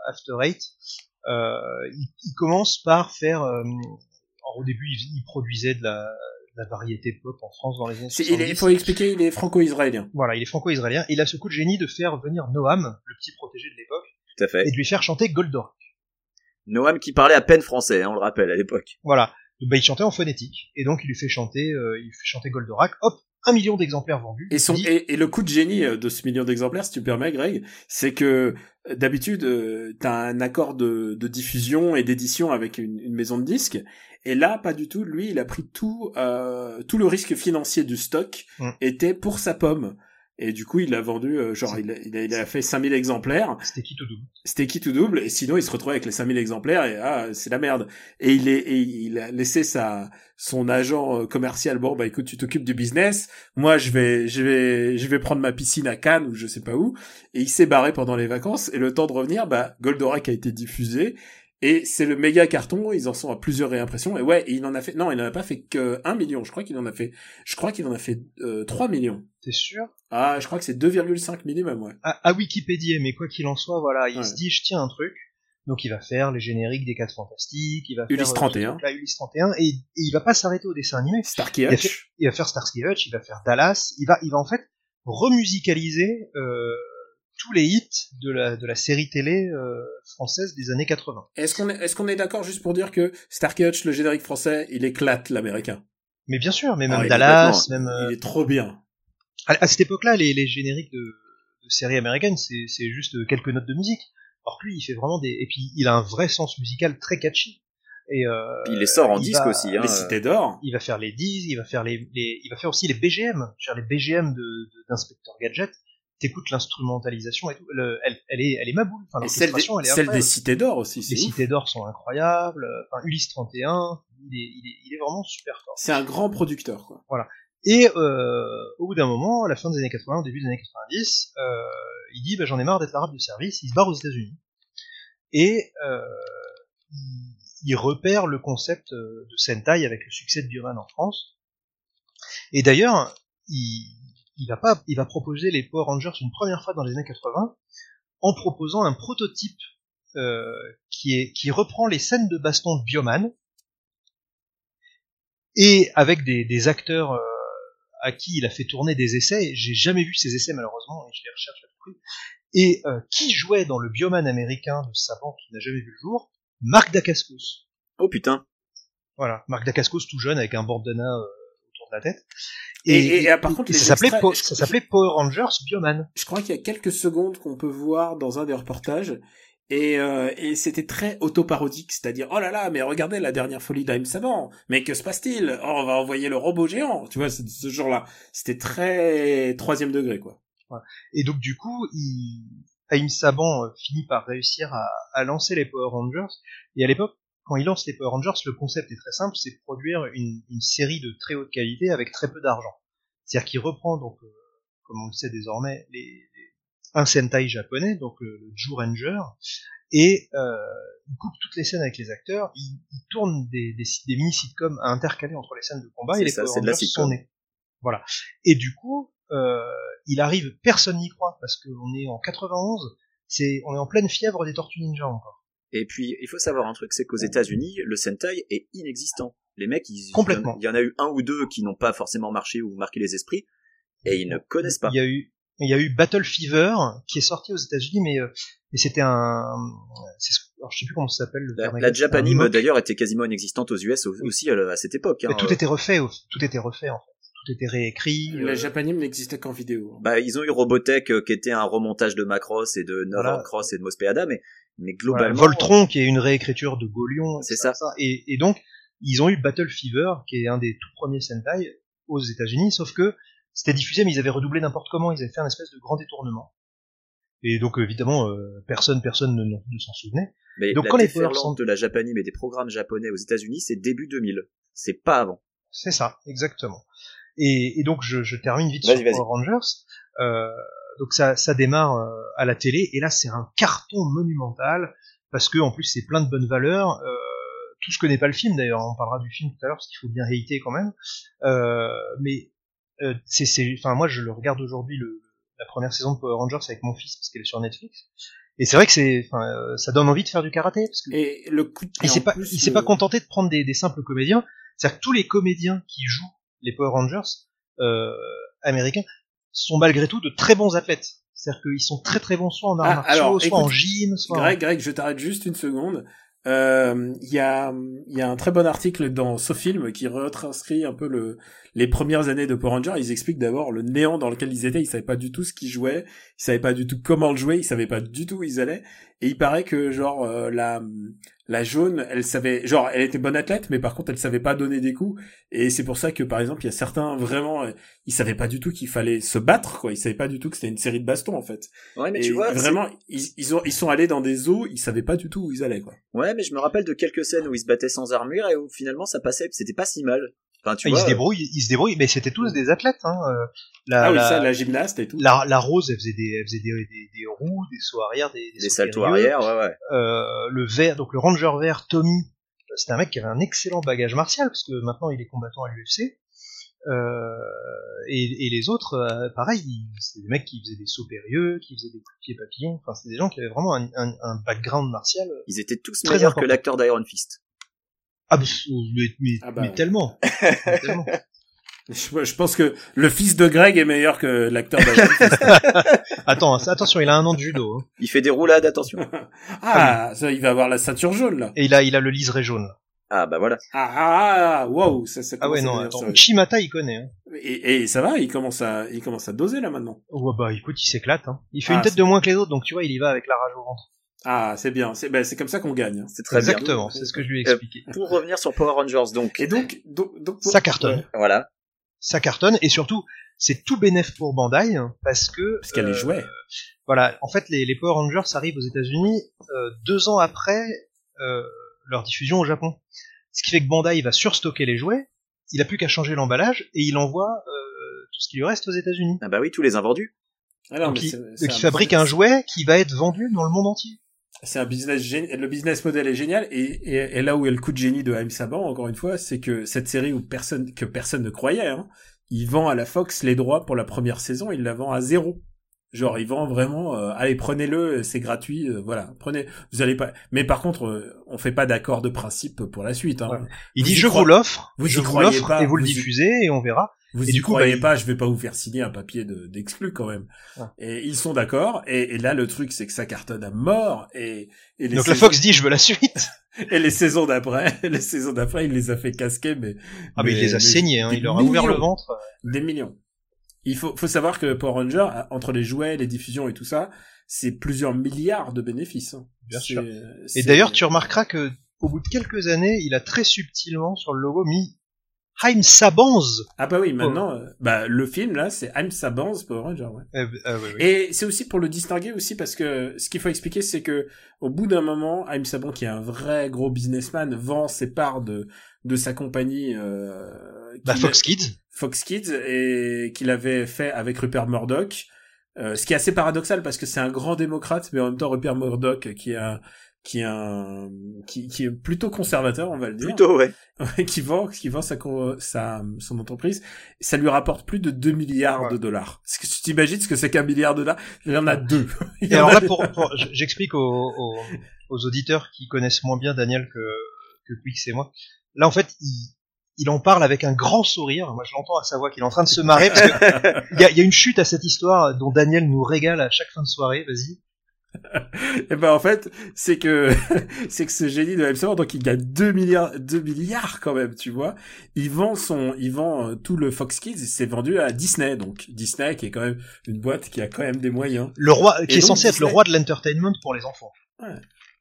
After Eight. Euh, il, il commence par faire. euh, alors, au début, il, il produisait de la, de la variété pop en France dans les années C'est- 70. Il, faut expliquer, il est franco-israélien. Voilà, il est franco-israélien. Il a ce coup de génie de faire venir Noam, le petit protégé de l'époque, Tout à fait. et de lui faire chanter Goldorak. Noam qui parlait à peine français, hein, on le rappelle à l'époque. Voilà. Bah, il chantait en phonétique, et donc il lui fait chanter, euh, il lui fait chanter Goldorak. Hop, un million d'exemplaires vendus. Et, son, Il dit, et, et le coup de génie euh, de ce million d'exemplaires, si tu permets, Greg, c'est que euh, d'habitude, euh, t'as un accord de, de diffusion et d'édition avec une, une maison de disques, et là, pas du tout. Lui, il a pris tout, euh, tout le risque financier du stock Mm. était pour sa pomme. Et du coup, il a vendu, euh, genre, il a, il, a, il a fait 5000 exemplaires. C'était qui tout double? C'était qui tout double? Et sinon, il se retrouvait avec les 5000 exemplaires et ah, c'est la merde. Et il est, et il a laissé sa, son agent euh, commercial. Bon, bah, écoute, tu t'occupes du business. Moi, je vais, je vais, je vais prendre ma piscine à Cannes ou je sais pas où. Et il s'est barré pendant les vacances. Et le temps de revenir, bah, Goldorak a été diffusé. Et c'est le méga carton, ils en sont à plusieurs réimpressions. Et ouais, il en a fait, non, il en a pas fait que 1 million. Je crois qu'il en a fait, je crois qu'il en a fait euh, 3 millions. T'es sûr? Ah, je crois que c'est 2,5 minimum, ouais. à, à Wikipédia, mais quoi qu'il en soit, voilà, il Ouais. se dit, je tiens un truc. Donc il va faire les génériques des 4 Fantastiques, il va Ulysse faire 31. Là, Ulysse 31, et, et il va pas s'arrêter au dessin animé. Hutch. il va faire Starsky Hutch, il va faire Dallas, il va, il va en fait remusicaliser euh, tous les hits de la, de la série télé euh, française des années 80. Est-ce qu'on est, est-ce qu'on est d'accord juste pour dire que Starkey Hutch, le générique français, il éclate l'américain? Mais bien sûr, mais même Ah oui, Dallas, même euh, Il est trop bien. à, à cette époque-là, les, les génériques de, de séries américaines, c'est c'est juste quelques notes de musique. Alors que lui, il fait vraiment des, et puis il a un vrai sens musical très catchy. Et euh, Puis il les sort en disque va- aussi. Hein. Les cités d'or. il va faire les 10, il va faire les, les il va faire aussi les BGM, genre les BGM de de- d'inspecteur gadget. T'écoutes l'instrumentalisation et tout, le- elle, elle est elle est ma boule. Enfin, celle des, elle est celle des incroyable. cités d'or aussi, Les ouf. cités d'or sont incroyables. Enfin, Ulysse 31, il est, il est, il est vraiment super fort. C'est un grand producteur, quoi. Et euh, au bout d'un moment, à la fin des années 80, au début des années 90, euh, il dit bah, j'en ai marre d'être l'arabe de service. Il se barre aux États-Unis et euh, il, il repère le concept euh, de Sentai avec le succès de Bioman en France. Et d'ailleurs, il, il va pas, il va proposer les Power Rangers une première fois dans les années 80 en proposant un prototype euh, qui est qui reprend les scènes de baston de Bioman et avec des, des acteurs euh, à qui il a fait tourner des essais. J'ai jamais vu ces essais malheureusement et je les recherche à tout prix. Et euh, qui jouait dans le Bioman américain de Savant qui n'a jamais vu le jour? Marc Dacascos. Oh putain. Voilà, Marc Dacascos tout jeune avec un bandana euh, la tête. Et- et- et, par contre, et les ça s'appelait Power Rangers Bioman. Je crois qu'il y a quelques secondes qu'on peut voir dans un des reportages. Et, euh, et c'était très autoparodique, c'est-à-dire oh là là, mais regardez la dernière folie d'Aim Savant, mais que se passe-t-il? Oh, on va envoyer le robot géant, tu vois, c'est ce genre-là. C'était très troisième degré, quoi. Et donc du coup, il... Haïm Saban euh, finit par réussir à, à lancer les Power Rangers. Et à l'époque, quand il lance les Power Rangers, le concept est très simple, c'est produire une, une série de très haute qualité avec très peu d'argent. C'est-à-dire qu'il reprend donc, euh, comme on le sait désormais, les, les- un Sentai japonais, donc le Ju Ranger, et euh, il coupe toutes les scènes avec les acteurs, il, il tourne des, des, des mini sitcoms à intercaler entre les scènes de combat et les ça, Power c'est de la Rangers sont nés. Voilà. Et du coup, euh, il arrive, personne n'y croit parce qu'on est en 91, c'est on est en pleine fièvre des Tortues Ninja encore. Et puis, il faut savoir un truc, c'est qu'aux États-Unis, le Sentai est inexistant. Les mecs, ils, Complètement. il y en a eu un ou deux qui n'ont pas forcément marché ou marqué les esprits, et ils ne connaissent pas. Il y a eu il y a eu Battle Fever qui est sorti aux États-Unis, mais, euh, mais c'était un, c'est ce- alors je sais plus comment ça s'appelle. le La, terme la Japanime, d'ailleurs, était quasiment inexistante aux US au- aussi à cette époque. hein. Mais tout était refait, tout était refait en fait, tout était réécrit. Le euh, japanime n'existait qu'en vidéo. Bah, ils ont eu Robotech euh, qui était un remontage de Macross et de Nova Voilà. Cross et de Mospeada, mais, mais Voilà, globalement. Voltron qui est une réécriture de Golion. C'est etc., Et, et donc, ils ont eu Battle Fever, qui est un des tout premiers Sentai aux États-Unis, sauf que c'était diffusé, mais ils avaient redoublé n'importe comment, ils avaient fait un espèce de grand détournement. Et donc, évidemment, euh, personne, personne ne, ne s'en souvenait. Mais Donc, la quand les Power déferlante de la Japanime et des programmes japonais aux États-Unis, c'est début 2000. C'est pas avant. C'est ça, exactement. Et, et donc, je, je termine vite sur. Power Rangers. Euh, donc, ça, ça démarre euh, à la télé, et là, c'est un carton monumental, parce que en plus, c'est plein de bonnes valeurs. Euh, tout ce que n'est pas le film, d'ailleurs, on parlera du film tout à l'heure, parce qu'il faut bien réiter quand même. Euh, mais euh, c'est, enfin, moi, je le regarde aujourd'hui, le, la première saison de Power Rangers avec mon fils, parce qu'elle est sur Netflix. Et c'est vrai que c'est, enfin, euh, ça donne envie de faire du karaté, parce que Et le coup de il s'est pas, il s'est le- pas contenté de prendre des, des simples comédiens. C'est-à-dire que tous les comédiens qui jouent les Power Rangers euh, américains sont malgré tout de très bons athlètes. C'est-à-dire qu'ils sont très très bons soit en arts Ah, martiaux, soit écoute, en gym, soit en... Greg, Greg, je t'arrête juste une seconde. Euh, Il y, a, il y a un très bon article dans SoFilm qui retranscrit un peu le, les premières années de Power Rangers. Ils expliquent d'abord le néant dans lequel ils étaient. Ils savaient pas du tout ce qu'ils jouaient. Ils savaient pas du tout comment le jouer. Ils savaient pas du tout où ils allaient. Et il paraît que genre euh, la la jaune, elle savait, genre elle était bonne athlète, mais par contre elle savait pas donner des coups. Et c'est pour ça que par exemple il y a certains vraiment, euh, ils savaient pas du tout qu'il fallait se battre, quoi. Ils savaient pas du tout que c'était une série de bastons en fait. Ouais, mais Et tu vois, vraiment, ils, ils ont ils sont allés dans des eaux, ils savaient pas du tout où ils allaient, quoi. ouais, mais je me rappelle de quelques scènes où ils se battaient sans armure et où finalement ça passait, c'était pas si mal. Enfin, tu ils vois, se débrouillent, ils se débrouillent, mais c'était tous des athlètes. Hein. euh, La, ah oui, la, ça, la gymnaste et tout. la, la rose, elle faisait des, elle faisait des, des, des roues, des sauts arrière, des, des sauts saltos arrière, ouais, ouais. Euh, le vert, donc le ranger vert, Tommy, euh, c'était un mec qui avait un excellent bagage martial parce que maintenant il est combattant à l'UFC. Euh, et, et les autres, euh, pareil, c'était des mecs qui faisaient des sauts périlleux, qui faisaient des coups de pied papillons. Enfin, c'était des gens qui avaient vraiment un, un, un background martial. Ils étaient tous Très meilleurs que l'acteur d'Iron Fist. Ah, mais, mais, mais, Ah bah mais ouais. tellement, mais tellement. Je, je pense que le fils de Greg est meilleur que l'acteur Attends, attention, il a un an de judo. hein. Il fait des roulades, attention. Ah, ça, il va avoir la ceinture jaune là. Et il a, il a le liseré jaune. Ah, bah voilà. Ah, ah, ah, wow, ça, ça Ah ouais, non, attends. Uchimata, il connaît. Hein. Et, et ça va, il commence à, il commence à doser là maintenant. Ouais, bah écoute, il s'éclate. Hein. Il fait Ah, une tête de moins que les autres, donc tu vois, il y va avec la rage au ventre. Ah, c'est bien, c'est, ben, c'est comme ça qu'on gagne. hein. C'est très bien. Exactement, c'est ce que je lui ai Euh, expliqué. Pour revenir sur Power Rangers, donc, Et donc, donc, donc Ça cartonne. Ouais, voilà. Ça cartonne, et surtout, c'est tout bénéf pour Bandai, hein, parce que... parce qu'elle euh, est jouée. Voilà, en fait, les, les Power Rangers arrivent aux États-Unis euh, deux ans après euh, leur diffusion au Japon. Ce qui fait que Bandai va surstocker les jouets, il a plus qu'à changer l'emballage, et il envoie euh, tout ce qui lui reste aux États-Unis. Ah bah oui, tous les invendus. Alors, Donc, mais il, c'est- donc c'est il un fabrique un jouet qui va être vendu dans le monde entier. C'est un business génial. Le business model est génial. Et, et, et là où est le coup de génie de Haim Saban, encore une fois, c'est que cette série où personne, que personne ne croyait, hein, il vend à la Fox les droits pour la première saison, il la vend à zéro. Genre, il vend vraiment, euh, allez, prenez-le, c'est gratuit, euh, voilà, prenez, vous allez pas, mais par contre, euh, on fait pas d'accord de principe pour la suite, hein. Ouais. Il Vous dit je vous l'offre, vous je vous l'offre et vous le y- diffusez et on verra. Vous Et y du coup, croyez bah, il- pas, je vais pas vous faire signer un papier de- d'exclus quand même. Ouais. Et ils sont d'accord. Et, et là, le truc, c'est que ça cartonne à mort. Et, et les Donc Fox dit je veux la suite. Et les saisons d'après, les saisons d'après, il les a fait casquer, mais Ah mais il les a saignés, hein, il leur a ouvert le ventre. Des millions. Il faut, faut savoir que Power Ranger, entre les jouets, les diffusions et tout ça, c'est plusieurs milliards de bénéfices. hein. Bien sûr. Et d'ailleurs, tu remarqueras que au bout de quelques années, il a très subtilement sur le logo mis Haim Sabanz. Ah bah oui, maintenant, euh, bah le film là, c'est I'm Saban's Power Ranger. Ouais. Euh, euh, oui, oui. Et c'est aussi pour le distinguer aussi parce que ce qu'il faut expliquer, c'est que au bout d'un moment, Haim Saban, qui est un vrai gros businessman, vend ses parts de de sa compagnie euh, Bah, Fox Kids. Fox Kids et qu'il avait fait avec Rupert Murdoch. Euh, ce qui est assez paradoxal parce que c'est un grand démocrate, mais en même temps Rupert Murdoch qui est un qui est un qui, qui est plutôt conservateur, on va le dire, Plutôt, ouais. qui vend qui vend sa, sa son entreprise, ça lui rapporte plus de 2 milliards Ouais. de dollars. Est-ce que tu t'imagines ce que c'est qu'un milliard de dollars? Il y en a deux. Il Et alors a- là, pour, pour- j'explique aux, aux, aux auditeurs qui connaissent moins bien Daniel que, que Quix et moi. Là, en fait, il, il en parle avec un grand sourire. Moi, je l'entends à sa voix qu'il est en train de se marrer parce que il y y a une chute à cette histoire dont Daniel nous régale à chaque fin de soirée. Vas-y. Et ben en fait, c'est que c'est que ce génie de Saban, donc il gagne 2 milliards 2 milliards quand même, tu vois. Il vend son il vend euh, tout le Fox Kids, c'est vendu à Disney donc Disney qui est quand même une boîte qui a quand même des moyens. Le roi, qui Et est censé être le roi de l'entertainment pour les enfants.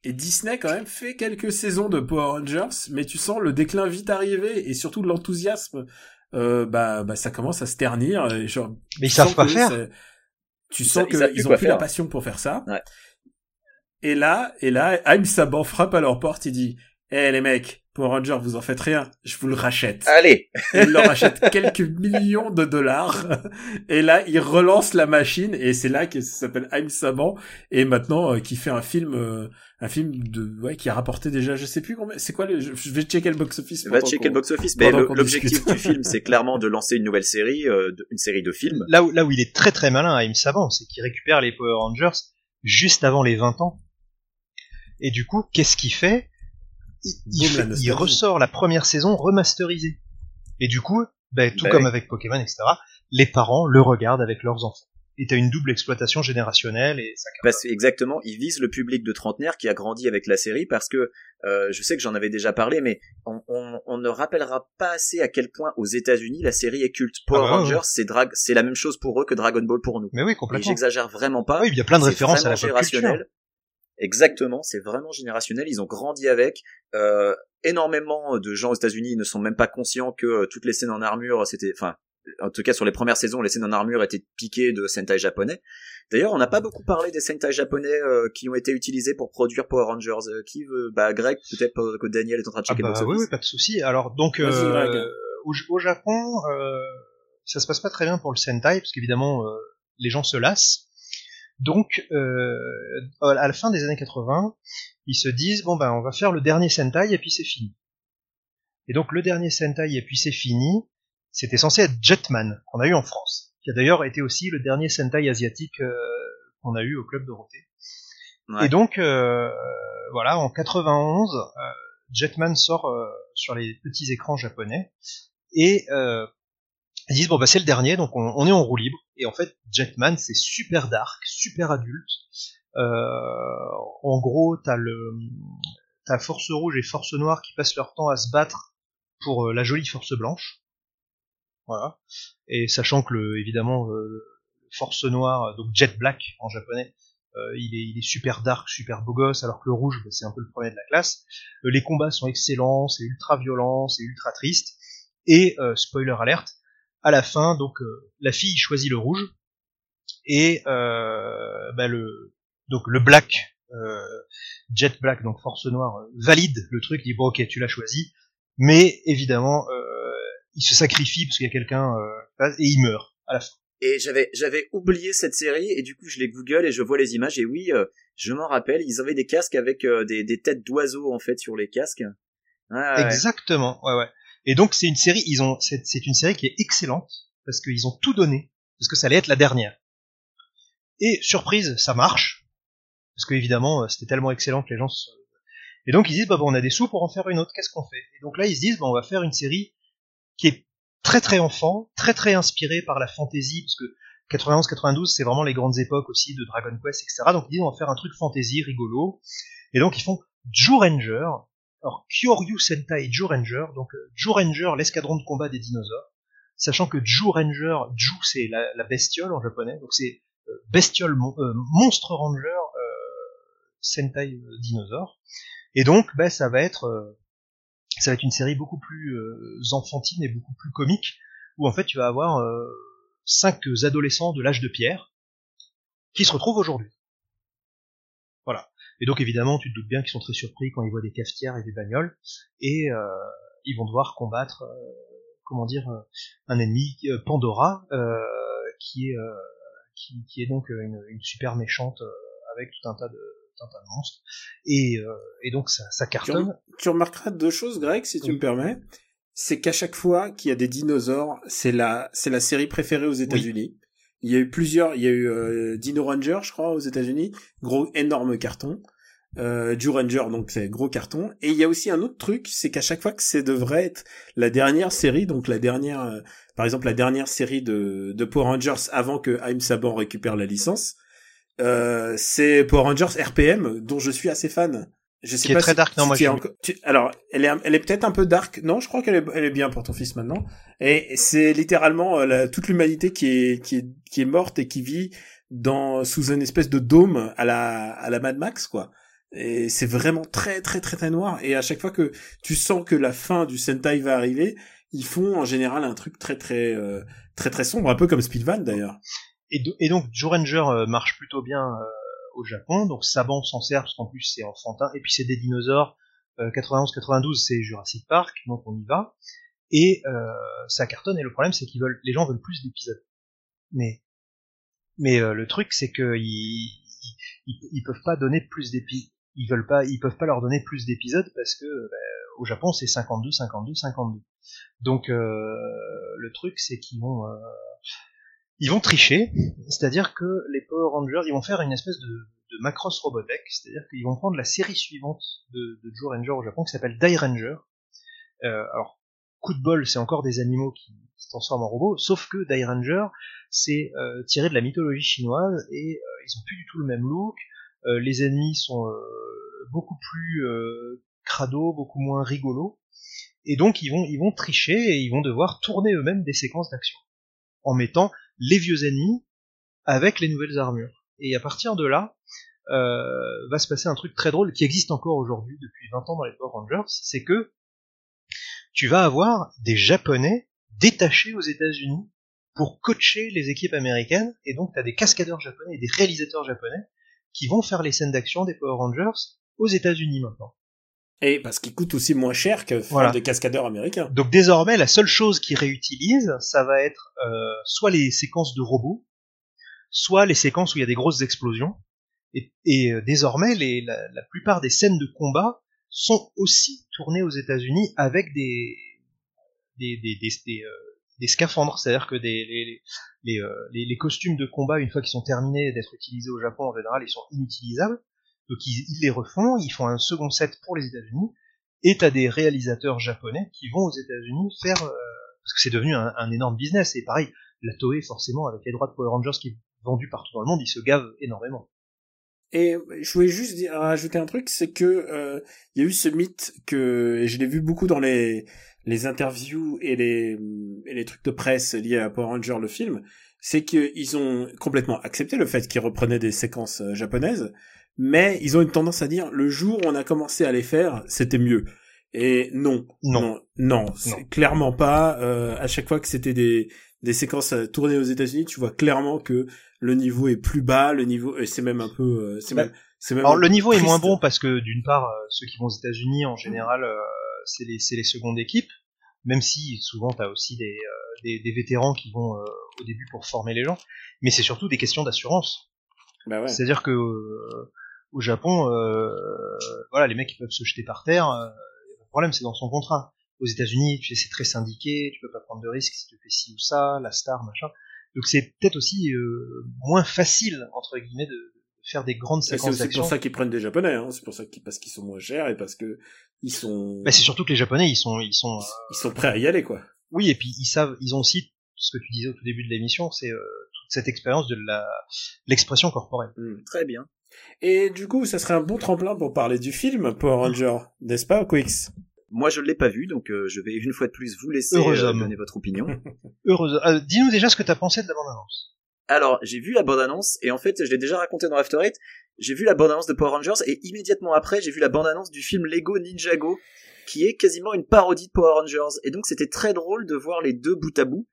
Et Disney quand même fait quelques saisons de Power Rangers, mais tu sens le déclin vite arriver et surtout l'enthousiasme euh, bah bah ça commence à se ternir et genre Mais ils savent pas faire. Tu sens ils plus qu'ils ont plus la passion pour faire ça. Ouais. Et là, et là, Haim Saban frappe à leur porte, il dit, eh les mecs, Power Rangers, vous en faites rien, je vous le rachète. Allez. Il leur achète quelques millions de dollars. Et là, il relance la machine, et c'est là que ça s'appelle Haim Saban, et maintenant, euh, qui fait un film, euh, un film de, ouais, qui a rapporté déjà, je sais plus combien, c'est quoi le, je, je vais checker le box-office. Va pendant checker le box-office. Mais pendant le- qu'on l'objectif du film, c'est clairement de lancer une nouvelle série, euh, de- une série de films. Là où, là où il est très très malin, Haim Saban, c'est qu'il récupère les Power Rangers juste avant les 20 ans. Et du coup, qu'est-ce qu'il fait? Il, il Boum, fait- la il nostalgie. ressort la première saison remasterisée. Et du coup, ben, tout Ben comme oui. avec Pokémon, etc., les parents le regardent avec leurs enfants. Et t'as une double exploitation générationnelle et ça Parce que, exactement, ils visent le public de trentenaire qui a grandi avec la série parce que euh, je sais que j'en avais déjà parlé, mais on, on, on ne rappellera pas assez à quel point aux États-Unis la série est culte. Power Ah ouais, Rangers, ouais. c'est drag, c'est la même chose pour eux que Dragon Ball pour nous. Mais oui, Et complètement. j'exagère vraiment pas. Oui, il y a plein de références à la pop culture. Exactement, c'est vraiment générationnel. Ils ont grandi avec. Euh, énormément de gens aux États-Unis ne sont même pas conscients que euh, toutes les scènes en armure, c'était, enfin, en tout cas sur les premières saisons, les scènes en armure étaient piquées de Sentai japonais. D'ailleurs, on n'a pas beaucoup parlé des Sentai japonais euh, qui ont été utilisés pour produire Power Rangers. Euh, qui veut Bah, Greg, peut-être que Daniel est en train de Ah checker bah, box oui, pas de souci. Alors donc euh, au, au Japon, euh, ça se passe pas très bien pour le Sentai parce qu'évidemment euh, les gens se lassent. Donc euh, à la fin des années 80, ils se disent bon ben on va faire le dernier Sentai et puis c'est fini. Et donc le dernier Sentai et puis c'est fini, c'était censé être Jetman qu'on a eu en France, qui a d'ailleurs été aussi le dernier Sentai asiatique euh, qu'on a eu au club Dorothée. Ouais. Et donc euh, voilà en 91, euh, Jetman sort euh, sur les petits écrans japonais et euh, ils disent bon bah c'est le dernier donc on, est en roue libre et en fait Jetman c'est super dark, super adulte. Euh, en gros t'as le t'as Force Rouge et Force Noire qui passent leur temps à se battre pour euh, la jolie Force Blanche. Voilà. Et sachant que le, évidemment euh, Force Noire donc Jet Black en japonais euh, il, est, il est super dark, super beau gosse, alors que le rouge, bah, c'est un peu le premier de la classe. Les combats sont excellents, c'est ultra violent, c'est ultra triste. Et, spoiler alerte, à la fin, donc euh, la fille choisit le rouge, et euh, bah, le, donc le black, euh, Jet Black, donc Force Noire, euh, valide le truc, dit bon ok, tu l'as choisi, mais évidemment, euh, il se sacrifie parce qu'il y a quelqu'un, euh, et il meurt à la fin. Et j'avais j'avais oublié cette série et du coup je les Google et je vois les images et oui, euh, je m'en rappelle, ils avaient des casques avec euh, des, des têtes d'oiseaux en fait sur les casques. Ah, ouais. Exactement, ouais, ouais. Et donc c'est une série, ils ont, c'est, une série qui est excellente parce qu'ils ont tout donné, parce que ça allait être la dernière. Et surprise, ça marche, parce que évidemment euh, c'était tellement excellent que les gens. Se... Et donc ils disent bah bon, on a des sous pour en faire une autre, qu'est-ce qu'on fait? Et donc là ils se disent bah on va faire une série qui est très très enfant, très très inspirée par la fantasy, parce que 91-92 c'est vraiment les grandes époques aussi de Dragon Quest, etc. Donc ils disent on va faire un truc fantasy rigolo. Et donc ils font Joe Ranger, alors, Kyoryu Sentai Joe Ranger, donc euh, Joe Ranger, l'escadron de combat des dinosaures, sachant que Joe Ranger, Joe c'est la, bestiole en japonais, donc c'est euh, bestiole, euh, monstre ranger, Sentai euh, dinosaure, et donc bah, ça va être ça va une série beaucoup plus enfantine et beaucoup plus comique, où en fait tu vas avoir cinq adolescents de l'âge de pierre qui se retrouvent aujourd'hui. Et donc évidemment, tu te doutes bien qu'ils sont très surpris quand ils voient des cafetières et des bagnoles, et euh, ils vont devoir combattre, euh, comment dire, euh, un ennemi, Pandora, qui est qui, qui est donc une, une super méchante avec tout un tas de tout un tas de monstres, et, euh, et donc ça, cartonne. tu remarqueras deux choses, Greg, si tu Oui. me permets. C'est qu'à chaque fois qu'il y a des dinosaures, c'est la, c'est la série préférée aux États-Unis. Il y a eu plusieurs, il y a eu euh, Dino Ranger, je crois, aux États-Unis, gros énorme carton. Euh, Jew Ranger, donc c'est gros carton. Et il y a aussi un autre truc, c'est qu'à chaque fois que c'est devrait être la dernière série, donc la dernière, euh, par exemple la dernière série de, de Power Rangers avant que Haim Saban récupère la licence, euh, c'est Power Rangers RPM, dont je suis assez fan. Je sais Qui est pas très si- dark, non, si moi, tu es j'aime. encore- tu- alors, elle est, elle est peut-être un peu dark. Non, je crois qu'elle est, elle est bien pour ton fils maintenant. Et c'est littéralement euh, la- toute l'humanité qui est, qui est, qui est morte et qui vit dans sous une espèce de dôme à la, à la Mad Max, quoi. Et c'est vraiment très, très, très, très noir. Et à chaque fois que tu sens que la fin du Sentai va arriver, ils font en général un truc très, très, euh, très, très sombre, un peu comme Speedvan d'ailleurs. Et, do- et donc Joe Ranger euh, marche plutôt bien euh, au Japon, donc Saban s'en sert parce qu'en plus c'est enfantin, et puis c'est des dinosaures, euh, 91-92 c'est Jurassic Park, donc on y va, et euh, ça cartonne, et le problème c'est qu'ils veulent, les gens veulent plus d'épisodes. Mais, mais euh, le truc c'est que ils, ils, ils peuvent pas donner plus d'épisodes, ils veulent pas, ils peuvent pas leur donner plus d'épisodes parce que bah, au Japon c'est 52, 52, 52. Donc euh, le truc c'est qu'ils vont euh, ils vont tricher, c'est-à-dire que les Power Rangers, ils vont faire une espèce de, de Macross Robotech, c'est-à-dire qu'ils vont prendre la série suivante de, de Joe Ranger au Japon qui s'appelle Die Ranger. Euh, alors, coup de bol, c'est encore des animaux qui se transforment en robots, sauf que Die Ranger, c'est euh, tiré de la mythologie chinoise et euh, ils ont plus du tout le même look. Euh, les ennemis sont euh, beaucoup plus euh, crado, beaucoup moins rigolos, et donc ils vont ils vont tricher et ils vont devoir tourner eux-mêmes des séquences d'action. En mettant les vieux ennemis avec les nouvelles armures. Et à partir de là, va se passer un truc très drôle qui existe encore aujourd'hui depuis 20 ans dans les Power Rangers, c'est que tu vas avoir des Japonais détachés aux États-Unis pour coacher les équipes américaines, et donc tu des cascadeurs japonais et des réalisateurs japonais qui vont faire les scènes d'action des Power Rangers aux États-Unis maintenant. Et parce qu'ils coûtent aussi moins cher que faire Voilà. des cascadeurs américains. Donc désormais, la seule chose qu'ils réutilisent, ça va être euh, soit les séquences de robots, soit les séquences où il y a des grosses explosions. Et, et, euh, désormais, les, la, la plupart des scènes de combat sont aussi tournées aux États-Unis avec des des des, des, des, euh, des scaphandres, c'est-à-dire que euh, les, les costumes de combat, une fois qu'ils sont terminés d'être utilisés au Japon, en général, ils sont inutilisables. Donc ils, les refont, ils font un second set pour les États-Unis, et t'as des réalisateurs japonais qui vont aux États-Unis faire, euh, parce que c'est devenu un, énorme business. Et pareil, la Toei forcément avec les droits de Power Rangers qui est vendu partout dans le monde, ils se gavent énormément. Et je voulais juste dire, un truc, c'est que euh, il y a eu ce mythe que et je l'ai vu beaucoup dans les les interviews et les et les trucs de presse liés à Power Ranger le film, c'est qu'ils ont complètement accepté le fait qu'ils reprenaient des séquences euh, japonaises, mais ils ont une tendance à dire le jour où on a commencé à les faire, c'était mieux. Et non, Non. non, clairement pas. Euh, à chaque fois que c'était des des séquences euh, tournées aux États-Unis, tu vois clairement que le niveau est plus bas, le niveau, c'est même un peu, euh, c'est Bah, même, c'est même Alors le niveau est moins bon parce que d'une part, ceux qui vont aux États-Unis en général, euh, c'est les c'est les secondes équipes, même si souvent t'as aussi des, euh, des des vétérans qui vont euh, au début pour former les gens, mais c'est surtout des questions d'assurance. Bah ouais. C'est-à-dire que euh, au Japon, voilà, les mecs ils peuvent se jeter par terre, de problème, c'est dans son contrat. Aux États-Unis, tu sais, c'est très syndiqué, tu peux pas prendre de risques si tu fais ci ou ça, la star, machin. Donc c'est peut-être aussi euh, moins facile entre guillemets de faire des grandes C'est séquences d'action. pour ça qu'ils prennent des japonais, hein. C'est pour ça qu'ils, parce qu'ils sont moins chers et parce que ils sont, Bah, c'est surtout que les Japonais, ils sont, ils sont, euh, ils sont prêts à y aller, quoi. oui, et puis ils savent, ils ont aussi ce que tu disais au tout début de l'émission, c'est euh, toute cette expérience de la l'expression corporelle. Hmm. Très bien. Et du coup, ça serait un bon tremplin pour parler du film Power Ranger, n'est-ce pas, Quix Moi, je ne l'ai pas vu, donc euh, je vais une fois de plus vous laisser Heureux euh, donner votre opinion. Heureuse. euh, Dis-nous déjà ce que t'as pensé de la bande-annonce. Alors, j'ai vu la bande-annonce, et en fait, je l'ai déjà raconté dans After Eight, j'ai vu la bande-annonce de Power Rangers, et immédiatement après, j'ai vu la bande-annonce du film Lego Ninjago, qui est quasiment une parodie de Power Rangers. Et donc, c'était très drôle de voir les deux bout à bout.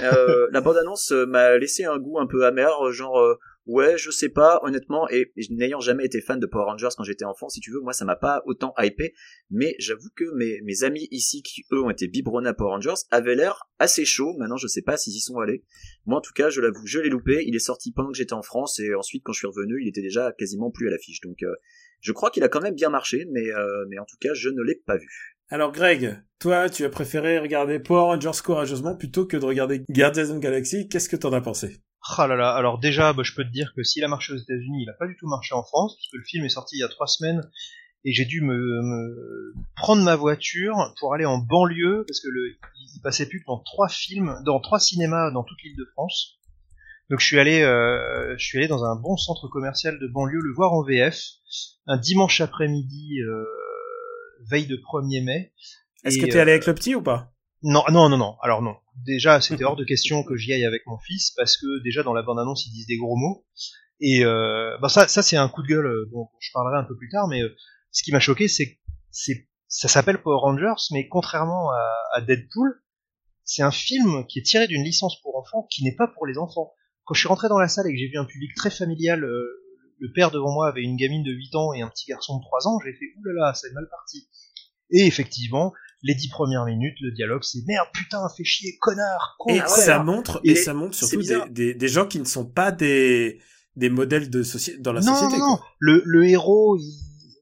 Euh, la bande-annonce euh, m'a laissé un goût un peu amer, genre... euh, Ouais, je sais pas, honnêtement, et n'ayant jamais été fan de Power Rangers quand j'étais enfant, si tu veux, moi ça m'a pas autant hypé, mais j'avoue que mes, amis ici, qui eux ont été biberonnés à Power Rangers, avaient l'air assez chaud, maintenant je sais pas s'ils y sont allés. Moi en tout cas, je l'avoue, je l'ai loupé, il est sorti pendant que j'étais en France, et ensuite quand je suis revenu, il était déjà quasiment plus à l'affiche, donc euh, je crois qu'il a quand même bien marché, mais, euh, mais en tout cas, je ne l'ai pas vu. Alors, Greg, toi, tu as préféré regarder Power Rangers courageusement plutôt que de regarder Guardians of Galaxy. Qu'est-ce que t'en as pensé? Ah là là, alors déjà, bah, je peux te dire que s'il a marché aux États-Unis, il a pas du tout marché en France, puisque le film est sorti il y a trois semaines, et j'ai dû me, me prendre ma voiture pour aller en banlieue, parce que le, il passait plus que dans trois films, dans trois cinémas dans toute l'île de France. Donc je suis allé, euh, je suis allé dans un bon centre commercial de banlieue le voir en VF, un dimanche après-midi, euh, veille de 1er mai. Est-ce que t'es euh, allé avec le petit ou pas? Non, non, non, non. Alors non. Déjà, c'était hors de question que j'y aille avec mon fils parce que déjà dans la bande-annonce ils disent des gros mots. Et euh, bah ça, ça c'est un coup de gueule euh, dont je parlerai un peu plus tard. Mais euh, ce qui m'a choqué, c'est ça s'appelle Power Rangers, mais contrairement à, à Deadpool, c'est un film qui est tiré d'une licence pour enfants qui n'est pas pour les enfants. Quand je suis rentré dans la salle et que j'ai vu un public très familial, euh, le père devant moi avait une gamine de 8 ans et un petit garçon de 3 ans, j'ai fait oulala, c'est mal parti. Et effectivement, les dix premières minutes, le dialogue, c'est merde, putain, fais chier, connard, con, Et connard. ça montre, et, Et ça montre surtout des, des, des gens qui ne sont pas des, des modèles de société dans la non, société. non, non. Le, le héros, il,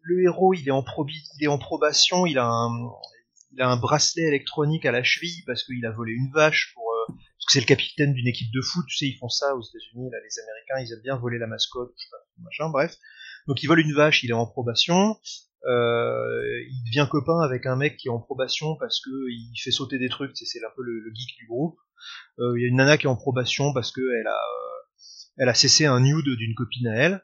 le héros, il est en probi, il est en probation, il a un, il a un bracelet électronique à la cheville parce qu'il a volé une vache pour, euh, parce que c'est le capitaine d'une équipe de foot, tu sais, ils font ça aux États-Unis, là, les Américains, ils aiment bien voler la mascotte, je sais pas, machin, bref. Donc il vole une vache, il est en probation. Euh, il devient copain avec un mec qui est en probation parce que il fait sauter des trucs, c'est un peu le, le geek du groupe. Euh, Il y a une nana qui est en probation parce que elle a, euh, elle a cessé un nude d'une copine à elle,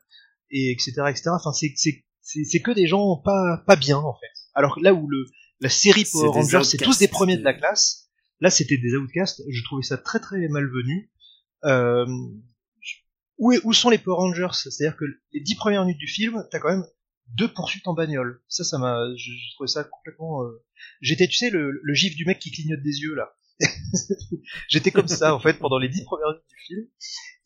et etc. etc. Enfin, c'est que des gens pas pas bien en fait. Alors là où le la série Power Rangers, c'est tous des premiers de la classe. Là, c'était des outcasts. Je trouvais ça très très malvenu. Euh, où, est- où sont les Power Rangers? C'est-à-dire que les dix premières minutes du film, t'as quand même deux poursuites en bagnole. Ça, ça m'a, je, je trouvais ça complètement. euh, J'étais, tu sais, le, le gif du mec qui clignote des yeux là. J'étais comme ça en fait pendant les dix premières minutes du film.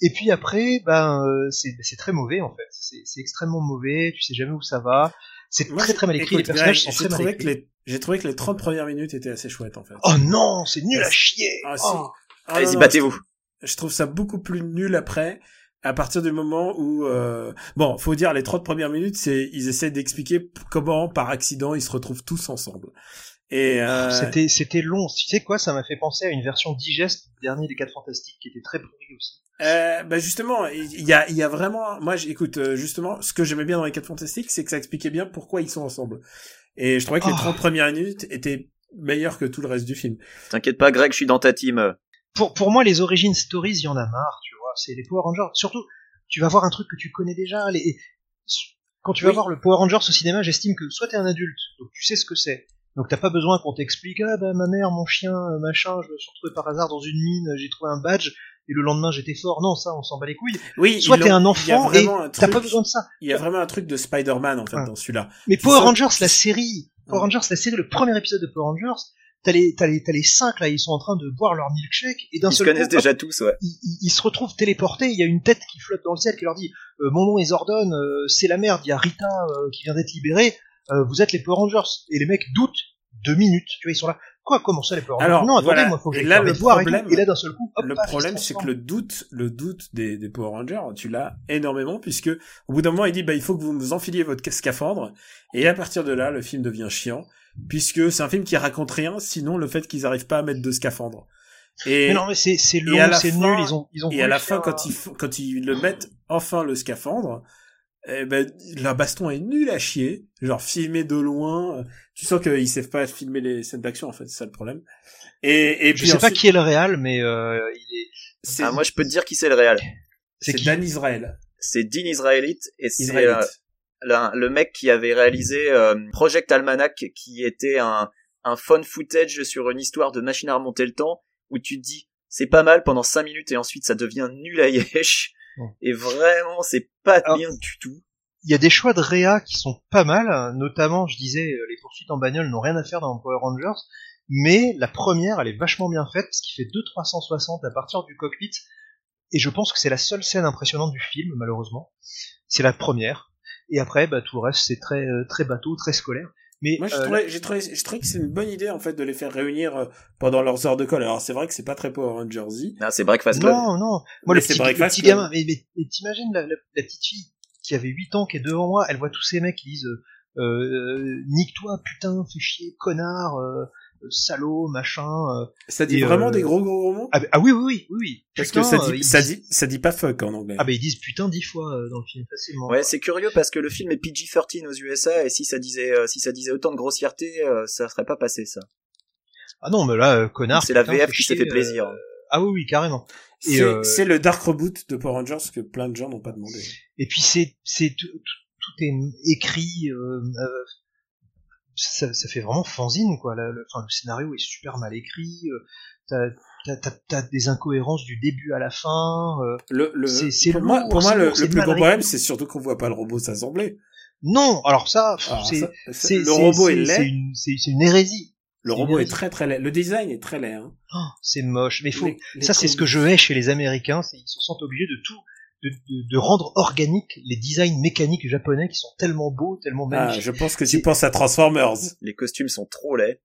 Et puis après, ben euh, c'est c'est très mauvais en fait. C'est c'est extrêmement mauvais. Tu sais jamais où ça va. C'est Moi, très très mal écrit. Les personnages sont j'ai très mal trouvé que écrits. les, j'ai trouvé que les 30 premières minutes étaient assez chouettes, en fait. Oh non, c'est nul à chier. Ah, si. Oh. Ah, Allez-y, non, battez-vous. Je trouve ça beaucoup plus nul après, à partir du moment où, euh... bon, faut dire, les 30 premières minutes, c'est, ils essaient d'expliquer comment, par accident, ils se retrouvent tous ensemble. Et, euh... C'était c'était long. Tu sais quoi Ça m'a fait penser à une version digeste du dernier des 4 fantastiques qui était très pourri aussi. Euh, bah justement, il y a, il y a vraiment, moi, j'écoute, euh, justement, ce que j'aimais bien dans les 4 fantastiques, c'est que ça expliquait bien pourquoi ils sont ensemble. Et je trouvais que les Oh. 30 premières minutes étaient meilleures que tout le reste du film. T'inquiète pas, Greg, je suis dans ta team. Pour pour moi, les origin stories, il y en a marre. Tu vois, c'est les Power Rangers. Surtout, tu vas voir un truc que tu connais déjà. Les quand tu vas Oui. voir le Power Rangers au cinéma, j'estime que soit t'es un adulte, donc tu sais ce que c'est. Donc t'as pas besoin qu'on t'explique ah bah ma mère, mon chien, euh, machin, je me suis retrouvé par hasard dans une mine, j'ai trouvé un badge et le lendemain j'étais fort. Non, ça on s'en bat les couilles. Oui, Soit t'es un enfant et t'as pas besoin de ça. Il y a vraiment un truc de Spider-Man, en fait, Ouais. dans celui-là. Mais Power Rangers, la série, Power. Rangers, la série, le premier épisode de Power Rangers, t'as les, t'as les, t'as les cinq là, ils sont en train de boire leur milkshake et d'un Ils se seul connaissent coup, déjà hop, tous, ouais. ils, ils- ils se retrouvent téléportés. Il y a une tête qui flotte dans le ciel qui leur dit euh, "Mon nom est Zordon, euh, c'est la merde. Il y a Rita euh, qui vient d'être libérée. euh, vous êtes les Power Rangers." Et les mecs doutent deux minutes. Tu vois, ils sont là. Quoi Comment ça les Power Rangers? Alors, Non, attendez, voilà. moi faut que Et j'aille là, le et problème- Et là d'un seul coup, hop, le paf, problème, c'est que le doute, le doute des, des Power Rangers, tu l'as énormément, puisque au bout d'un moment, il dit, bah, il faut que vous vous enfiliez votre scaphandre, et à partir de là, le film devient chiant, puisque c'est un film qui raconte rien, sinon le fait qu'ils arrivent pas à mettre de scaphandre. Et, Mais non, mais c'est c'est long, à la c'est fin- nul. Ils ont, ils ont. et à la faire fin, quand un- ils, quand ils le mettent enfin le scaphandre, eh ben, la baston est nulle à chier, genre filmé de loin, euh, tu sens qu'ils savent pas filmer les scènes d'action, en fait, c'est ça le problème. Et, et Je puis sais pas qui est le réal, mais euh, il est. c'est, Ah, moi, je peux te dire qui c'est le réal. C'est c'est qui Dan Israel. C'est Dean Israelite et c'est Israelite. euh, la- le mec qui avait réalisé euh, Project Almanac, qui était un, un fun footage sur une histoire de machine à remonter le temps, où tu te dis c'est pas mal pendant 5 minutes et ensuite ça devient nul à yesh. Ouais. Et vraiment, c'est pas Alors- bien du tout. il y a des choix de réa qui sont pas mal, notamment, je disais, euh, les poursuites en bagnole n'ont rien à faire dans Power Rangers, mais la première, elle est vachement bien faite, parce qu'il fait 2 360 à partir du cockpit, et je pense que c'est la seule scène impressionnante du film, malheureusement. C'est la première. Et après, bah, tout le reste, c'est très, euh, très bateau, très scolaire. Mais, Moi, j'ai euh, trouvé, j'ai trouvé, j'ai trouvé que c'est une bonne idée, en fait, de les faire réunir euh, pendant leurs heures de colle. Alors, c'est vrai que c'est pas très Power Rangers-y. Non, c'est Breakfast Club. non, non. Moi, Mais le c'est petit, le Breakfast petit gamin, mais, mais, mais t'imagines la, la, la petite fille qui avait 8 ans, qui est devant moi, elle voit tous ces mecs qui disent, euh, euh, nique-toi, putain, fais chier, connard, salaud, machin. euh. Ça dit vraiment euh, des gros gros mots? Ah, bah- ah oui, oui, oui, oui, oui. Parce Putain, que ça euh, dit, ça disent- dit, ça dit pas fuck en anglais. Ah bah ils disent putain dix fois euh, dans le film facilement. Ouais, c'est curieux parce que le film est PG-13 aux USA et si ça disait euh, si ça disait autant de grossièreté, euh, ça serait pas passé ça. Ah non, mais là, euh, connard. C'est la VF qui s'est fait plaisir. euh, Ah oui, oui, carrément. C'est, euh, le Dark Reboot de Power Rangers que plein de gens n'ont pas demandé. Et puis c'est c'est tout, tout- tout est écrit. Euh, euh, ça, ça fait vraiment fanzine quoi. Le, enfin, le scénario est super mal écrit. euh, T'as des incohérences du début à la fin. euh. Le, le, C'est- c'est pour moi, pour le, plus gros problème, c'est surtout qu'on voit pas le robot s'assembler. Non, alors ça, Alors, c'est le robot est c'est laid. une c'est une hérésie. Le robot est très très laid. Le design est très laid, hein. Oh, c'est moche. Mais faut Les- les ça c'est ce que je hais chez les Américains, ils se sentent obligés de tout de, de, de rendre organique les designs mécaniques japonais qui sont tellement beaux, tellement Ah, magnifiques. je pense que tu penses à Transformers. Les costumes sont trop laids.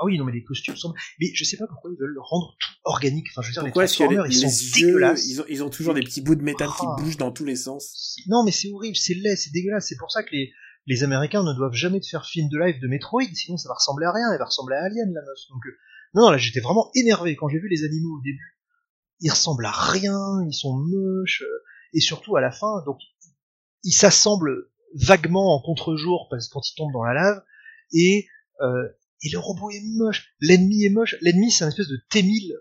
Ah oui, non mais les costumes sont mais je sais pas pourquoi ils veulent rendre tout organique. Enfin, je veux dire Pourquoi les Transformers, ils les sont yeux, dégueulasses. ils ont, ils ont toujours des petits bouts de métal qui Ah. bougent dans tous les sens. Non mais c'est horrible, c'est laid, c'est dégueulasse. C'est pour ça que les les Américains ne doivent jamais te faire film de live de Metroid, sinon ça va ressembler à rien, elle va ressembler à Alien la meuf. Donc euh, non, non là j'étais vraiment énervé quand j'ai vu les animaux au début. Ils ressemblent à rien, ils sont moches euh, et surtout à la fin donc ils s'assemblent vaguement en contre-jour parce quand ils tombent dans la lave et euh, et le robot est moche, l'ennemi est moche, l'ennemi c'est un espèce de T-1000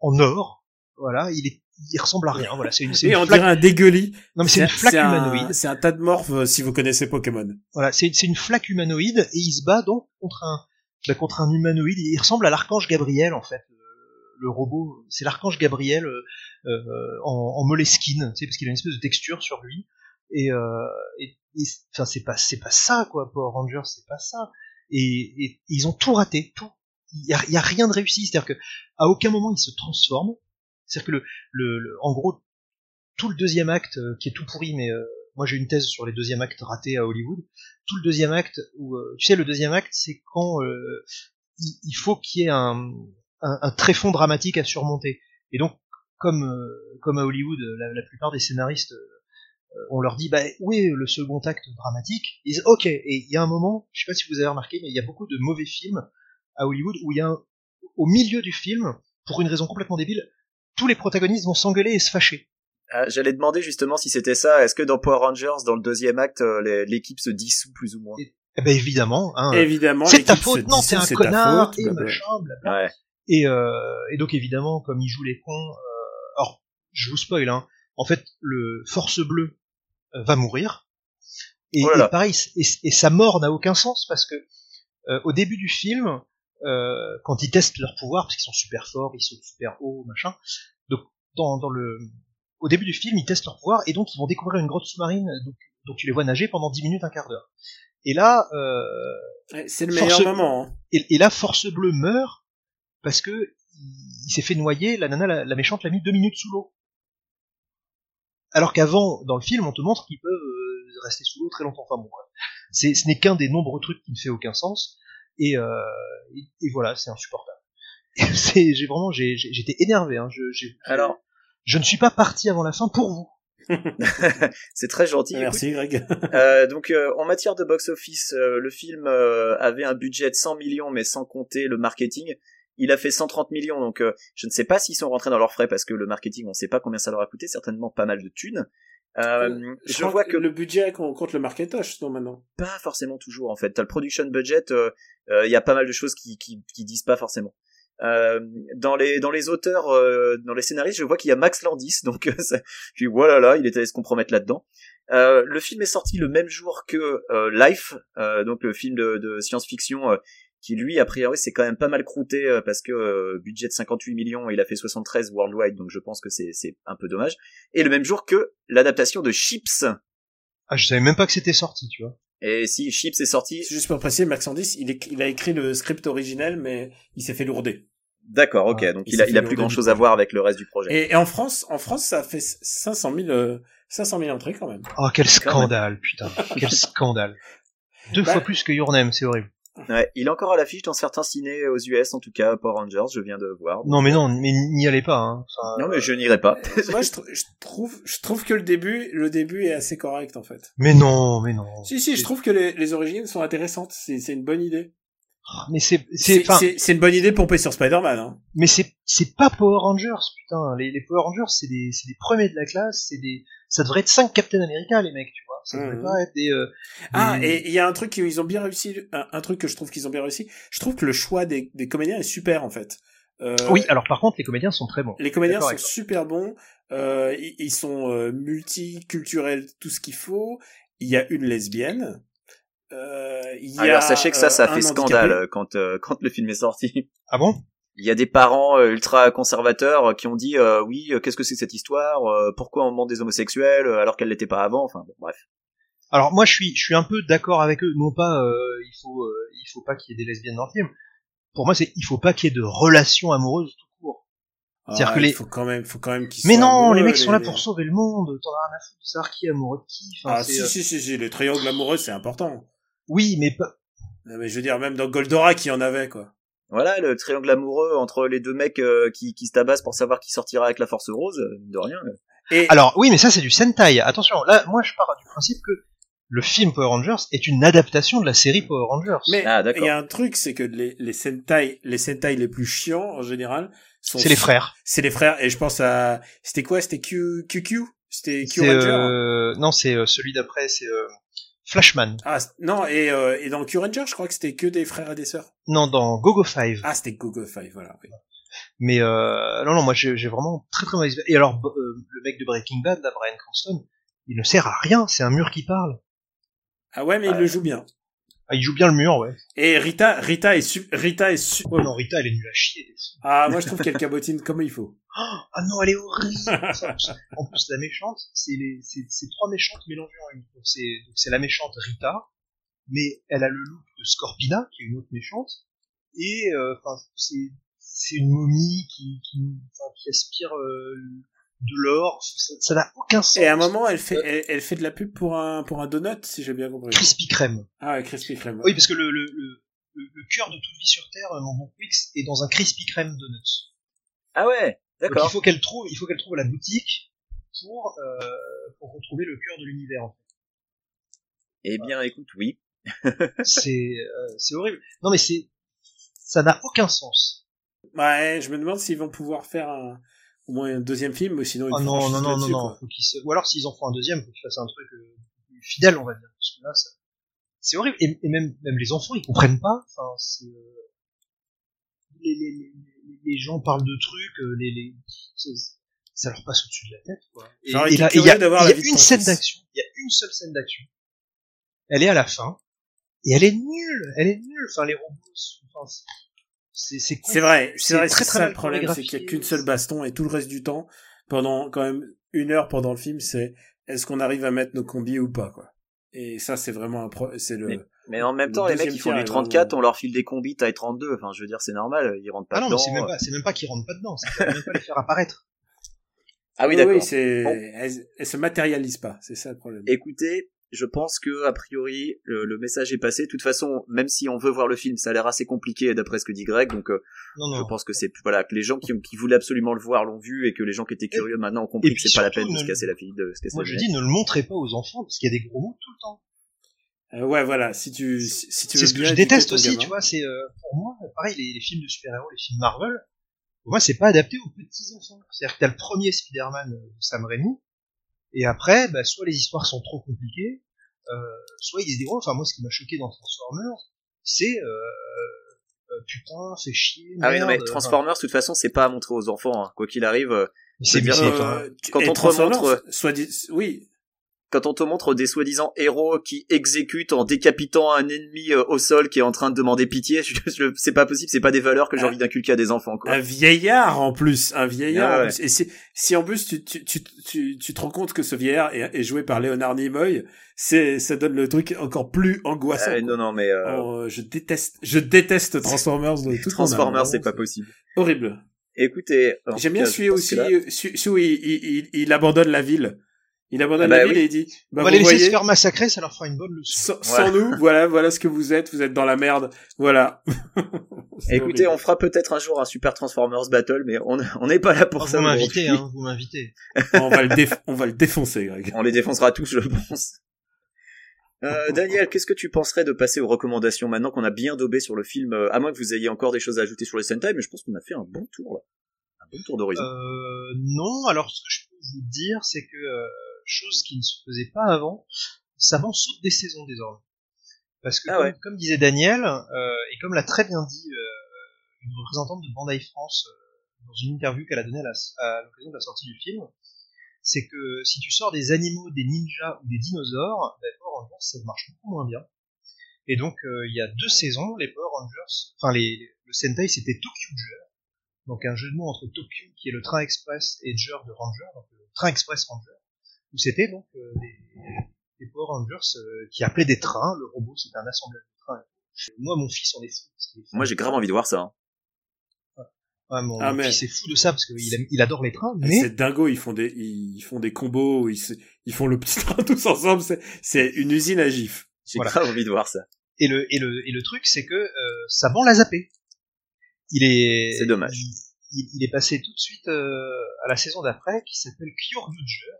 en or. Voilà, il est il ressemble à rien. Voilà, c'est une, c'est une on flaque- dirait un dégueulis. non mais c'est une flaque un- humanoïde. C'est un tas de morphes euh, si vous connaissez Pokémon. Voilà, c'est c'est une flaque humanoïde et il se bat donc contre un bah, contre un humanoïde. Il ressemble à l'archange Gabriel en fait, le robot, c'est l'archange Gabriel euh, euh, en, en moleskine, tu sais, parce qu'il a une espèce de texture sur lui. Et, euh, et, et- enfin, c'est pas, c'est pas ça, quoi, Power Rangers, c'est pas ça. Et, et ils ont tout raté, tout. Il y a, y a rien de réussi, c'est-à-dire que à aucun moment ils se transforment. C'est-à-dire que le, le, le- en gros, tout le deuxième acte, qui est tout pourri, mais euh, moi j'ai une thèse sur les deuxièmes actes ratés à Hollywood. Tout le deuxième acte, où, euh, tu sais, le deuxième acte, c'est quand euh, il, il faut qu'il y ait un, un, un tréfonds dramatique à surmonter. Et donc, comme euh, comme à Hollywood, la, la plupart des scénaristes, euh, on leur dit, bah oui, le second acte dramatique. Ils disent, ok. Et il y a un moment, je sais pas si vous avez remarqué, mais il y a beaucoup de mauvais films à Hollywood où il y a un, au milieu du film, pour une raison complètement débile, tous les protagonistes vont s'engueuler et se fâcher. Ah, J'allais demander justement si c'était ça. Est-ce que dans Power Rangers, dans le deuxième acte, euh, l'équipe se dissout plus ou moins? Eh ben évidemment, hein, Évidemment. c'est ta faute, non, un c'est ta connard, faute, et machin. Ouais. Et, euh, et donc évidemment, comme ils jouent les cons, euh, alors je vous spoil, hein, en fait, le Force Bleue euh, va mourir. Et, Oh là là. et pareil, et, et sa mort n'a aucun sens parce que euh, au début du film, euh, quand ils testent leur pouvoir, parce qu'ils sont super forts, ils sautent super haut, machin. Donc dans, dans le, au début du film, ils testent leur pouvoir et donc ils vont découvrir une grotte sous-marine, donc, donc tu les vois nager pendant 10 minutes, un quart d'heure. Et là, euh, Ouais, C'est le Force- meilleur moment. hein. et, et là, Force Bleue meurt parce que il, il s'est fait noyer. La nana, la, la méchante, l'a mis deux minutes sous l'eau. Alors qu'avant, dans le film, on te montre qu'ils peuvent euh, rester sous l'eau très longtemps. Enfin bon, c'est, ce n'est qu'un des nombreux trucs qui ne fait aucun sens. Et, euh, et, et voilà, c'est insupportable. C'est, j'ai vraiment, j'ai, j'étais énervé. Hein. Je, j'ai- Alors, je ne suis pas parti avant la fin pour vous. c'est très gentil. Merci Greg. Euh, donc euh, en matière de box-office, euh, le film euh, avait un budget de 100 millions, mais sans compter le marketing. Il a fait 130 millions, donc euh, je ne sais pas s'ils sont rentrés dans leurs frais parce que le marketing, on ne sait pas combien ça leur a coûté, certainement pas mal de thunes. Euh, je, crois vois que le budget qu'on compte le marketage, non maintenant. pas forcément toujours en fait. T'as le production budget, il euh, euh, y a pas mal de choses qui, qui, qui disent pas forcément. Euh, dans les dans les auteurs, euh, dans les scénaristes, je vois qu'il y a Max Landis, donc euh, ça, je dis voilà là, il est allé se compromettre là-dedans. Euh, le film est sorti le même jour que euh, Life, euh, donc le film de, de science-fiction euh, qui lui a priori c'est quand même pas mal croûté euh, parce que euh, budget de 58 millions, il a fait 73 worldwide, donc je pense que c'est c'est un peu dommage. Et le même jour que l'adaptation de Chips. Ah, je savais même pas que c'était sorti, tu vois. Et si Chips est sorti, juste pour préciser, Max Landis, il, est- il a écrit le script originel, mais il s'est fait lourder. D'accord, ok. Ah, donc il il a, il a plus grand chose à voir avec le reste du projet. Et, et en France, en France, ça a fait 500 000, euh, 500 000 entrées quand même. Oh, quel scandale, putain. Quel scandale. Deux Bah- fois plus que Your Name, c'est horrible. Ouais, il est encore à l'affiche dans certains ciné aux US, en tout cas, Power Rangers, je viens de voir. Non, mais non, mais n'y allez pas, hein. Enfin, Non, mais je n'irai pas. Moi, je, tr- je trouve, je trouve que le début, le début est assez correct en fait. Mais non, mais non. Si, si, je trouve que les, les origines sont intéressantes. C'est, c'est une bonne idée. Mais c'est, c'est, une bonne idée pompée sur Spider-Man. Hein. mais c'est, c'est pas Power Rangers, putain. Les, les Power Rangers, c'est des, c'est des premiers de la classe, c'est des, ça devrait être 5 Captain America, les mecs, tu vois. Ça devrait pas être des, euh, Ah, des- et il y a un truc qu'ils ont bien réussi, un, un truc que je trouve qu'ils ont bien réussi. Je trouve que le choix des, des comédiens est super en fait. Euh, Oui, alors par contre, les comédiens sont très bons. Les comédiens sont super bons. Euh, ils, ils sont euh, multiculturels, tout ce qu'il faut. Il y a une lesbienne. Euh, il y Alors a, sachez que ça, ça a fait handicapé. scandale quand quand le film est sorti. Ah bon? Il y a des parents euh, ultra conservateurs euh, qui ont dit euh, oui, euh, qu'est-ce que c'est que cette histoire Euh, Pourquoi on demande des homosexuels euh, alors qu'elle l'était pas avant Enfin bon, bref. Alors moi, je suis, je suis un peu d'accord avec eux. Non pas, euh, il faut, euh, il faut pas qu'il y ait des lesbiennes dans le film. Pour moi, c'est, il faut pas qu'il y ait de relations amoureuses tout court. C'est-à-dire Ah, que il les- faut quand même, faut quand même qu'ils Mais non, amoureux, les mecs sont là pour sauver le monde. T'en as rien à foutre de savoir qui est amoureux de qui. Enfin, Ah c'est, si, euh, si, si, si, les triangles amoureux, c'est important. Oui, mais pas, Non, Mais je veux dire, même dans Goldorak, il y en avait, quoi. Voilà le triangle amoureux entre les deux mecs euh, qui, qui se tabassent pour savoir qui sortira avec la Force Rose, euh, de rien. euh. Et, Alors oui, mais ça c'est du Sentai. Attention, là, moi je pars du principe que le film Power Rangers est une adaptation de la série Power Rangers. mais Ah, il d'accord. y a un truc, c'est que les, les Sentai, les Sentai les plus chiants, en général, sont c'est les frères. C'est les frères, et je pense à, c'était quoi? C'était Q, QQ? C'était Q Ranger? euh, non, c'est euh, celui d'après, c'est euh, Flashman. Ah, non, et, euh, et dans Q Ranger, je crois que c'était que des frères et des sœurs. Non, dans Gogo 5. Ah, c'était Gogo 5, voilà. oui. Mais euh, non, non, moi j'ai j'ai vraiment très très mauvaise. Et alors euh, le mec de Breaking Bad, là, Brian Cranston, il ne sert à rien. C'est un mur qui parle. Ah ouais, mais il le joue bien. Ah, il joue bien le mur, ouais. Et Rita, Rita est su- Rita est su- Oh non, Rita, elle est nulle à chier. Ah, moi je trouve qu'elle cabotine comme il faut. Ah non, elle est horrible. en plus, la méchante, c'est les, c'est, c'est trois méchantes mélangées en une. Donc c'est, donc c'est la méchante Rita, mais elle a le look de Scorpina, qui est une autre méchante, et euh, enfin, c'est, c'est une momie qui, qui, qui aspire euh, de l'or. Ça n'a aucun sens. Et à un moment, elle fait, elle, elle fait de la pub pour un, pour un donut, si j'ai bien compris. Krispy Kreme. Ah, ouais, Krispy Kreme. Oui, parce que le, le, le, cœur de toute vie sur Terre, mon bon Twix, est dans un Krispy Kreme Donuts. Ah ouais, Donc il d'accord. faut qu'elle trouve, il faut qu'elle trouve la boutique pour euh, pour retrouver le cœur de l'univers. en fait. Eh bien, écoute, oui. C'est euh, c'est horrible. Non mais c'est ça n'a aucun sens. Ouais, je me demande s'ils vont pouvoir faire un, au moins un deuxième film, ou sinon une Ah non non non non non. Faut se... Ou alors s'ils en font un deuxième, faut qu'ils fassent un truc euh, fidèle, on va dire. Parce que là, ça... c'est horrible. Et, et même même les enfants, ils comprennent pas. Enfin, c'est euh, les, les, les, les gens parlent de trucs, euh, les, les... c'est- ça leur passe au-dessus de la tête. Quoi. Et, J'aurais et été là, et il y a, y a une scène d'action. Il y a une seule scène d'action. Elle est à la fin. Et elle est nulle. Elle est nulle. Enfin, les robots. sont- Enfin, c'est vrai, c'est vrai, très, c'est très ça le problème, c'est qu'il y a qu'une seule baston et tout le reste du temps, pendant quand même une heure pendant le film, c'est est-ce qu'on arrive à mettre nos combis ou pas, quoi. Et ça, c'est vraiment un pro, c'est le, Mais en même Le temps, les mecs, ils font du est 34, vraiment- on leur file des combis taille 32. Enfin, je veux dire, c'est normal, ils rentrent pas Ah non, mais dedans. c'est même pas, c'est même pas qu'ils rentrent pas dedans. C'est même pas les faire apparaître. Ah oui, Oui, d'accord. oui, c'est, Bon. elle, elle se matérialise pas, c'est ça le problème. Écoutez, je pense que a priori le, le message est passé. De toute façon, même si on veut voir le film, ça a l'air assez compliqué d'après ce que dit Greg. Donc, euh, Non, non. je pense que c'est voilà que les gens qui, qui voulaient absolument le voir l'ont vu et que les gens qui étaient curieux maintenant ont compris que c'est pas la peine de se casser la fille, de se casser Moi, la je dis, ne le montrez pas aux enfants parce qu'il y a des gros mots tout le temps. Euh, ouais, voilà, si tu, si, si tu veux C'est ce que je déteste aussi, gamin. tu vois. C'est euh, pour moi, pareil, les, les films de super-héros, les films Marvel. Pour moi, c'est pas adapté aux petits enfants. C'est-à-dire que t'as le premier Spider-Man euh, de Sam Raimi, et après, bah, soit les histoires sont trop compliquées, euh, soit ils disent des gros. Enfin, moi, ce qui m'a choqué dans Transformers, c'est euh, euh, putain, fait chier. Ah oui, non, mais Transformers, de toute façon, c'est pas à montrer aux enfants. hein. Quoi qu'il arrive, c'est c'est- Euh, quand on te remontre- soit dit, oui, quand on te montre des soi-disant héros qui exécutent en décapitant un ennemi euh, au sol qui est en train de demander pitié, je, je- c'est pas possible, c'est pas des valeurs que j'ai Ah. envie d'inculquer à des enfants, quoi. un vieillard en plus, un vieillard Ah en ouais. plus. Et si, si en plus tu, tu, tu, tu, tu te rends compte que ce vieillard est, est joué par Léonard Nimoy, c'est, ça donne le truc encore plus angoissant. Euh, quoi. non, non, mais euh, Oh, euh, je déteste, je déteste Transformers de âme, Transformers, c'est pas possible. Horrible. Écoutez, J'aime tout bien celui aussi, là- euh, celui il, il, il, il abandonne la ville. Il abandonne Ah bah la ville oui. et il dit, bah, on va vous les laisser voyez, se faire massacrer, ça leur fera une bonne leçon. sans, sans nous, voilà, voilà ce que vous êtes, vous êtes dans la merde, voilà. Écoutez, on fera peut-être un jour un Super Transformers Battle, mais on on n'est pas là pour Ah, ça. vous m'invitez, hein, vous m'invitez. on va le déf- on va le défoncer, Greg. On les défoncera tous, je pense. Euh, Daniel, qu'est-ce que tu penserais de passer aux recommandations maintenant qu'on a bien daubé sur le film, euh, à moins que vous ayez encore des choses à ajouter sur les Sentai, mais je pense qu'on a fait un bon tour là. Un bon tour d'horizon. Euh, non, alors ce que je peux vous dire, c'est que euh, chose qui ne se faisait pas avant, Saban saute des saisons désormais. Parce que Ah comme, ouais. comme disait Daniel, euh, et comme l'a très bien dit euh, une représentante de Bandai France euh, dans une interview qu'elle a donnée à l'occasion de la sortie du film, c'est que si tu sors des animaux, des ninjas ou des dinosaures, ben, Power Rangers ça marche beaucoup moins bien. Et donc il y a deux saisons, les Power Rangers, enfin les, le Sentai c'était Tokyo Ger, donc un jeu de mots entre Tokyo qui est le train express et Ger de Ranger, donc le train express Ranger, où c'était donc euh, des, des Power Rangers euh, qui appelaient des trains, le robot c'était un assemblage de trains. Moi mon fils en est fou. Moi, j'ai grave envie de voir ça. hein. Ouais, mon, Ah, mais- fils est fou de ça parce qu'il il adore les trains, mais C'est dingo, ils font des, ils font des combos, ils, se- ils font le petit train tous ensemble, c'est, une usine à gif. J'ai Voilà. grave envie de voir ça. Et le, et le, et le truc, c'est que euh, Saban l'a zappé. Il est. C'est dommage. Il, il- il est passé tout de suite euh, à la saison d'après, qui s'appelle Kyoryuger.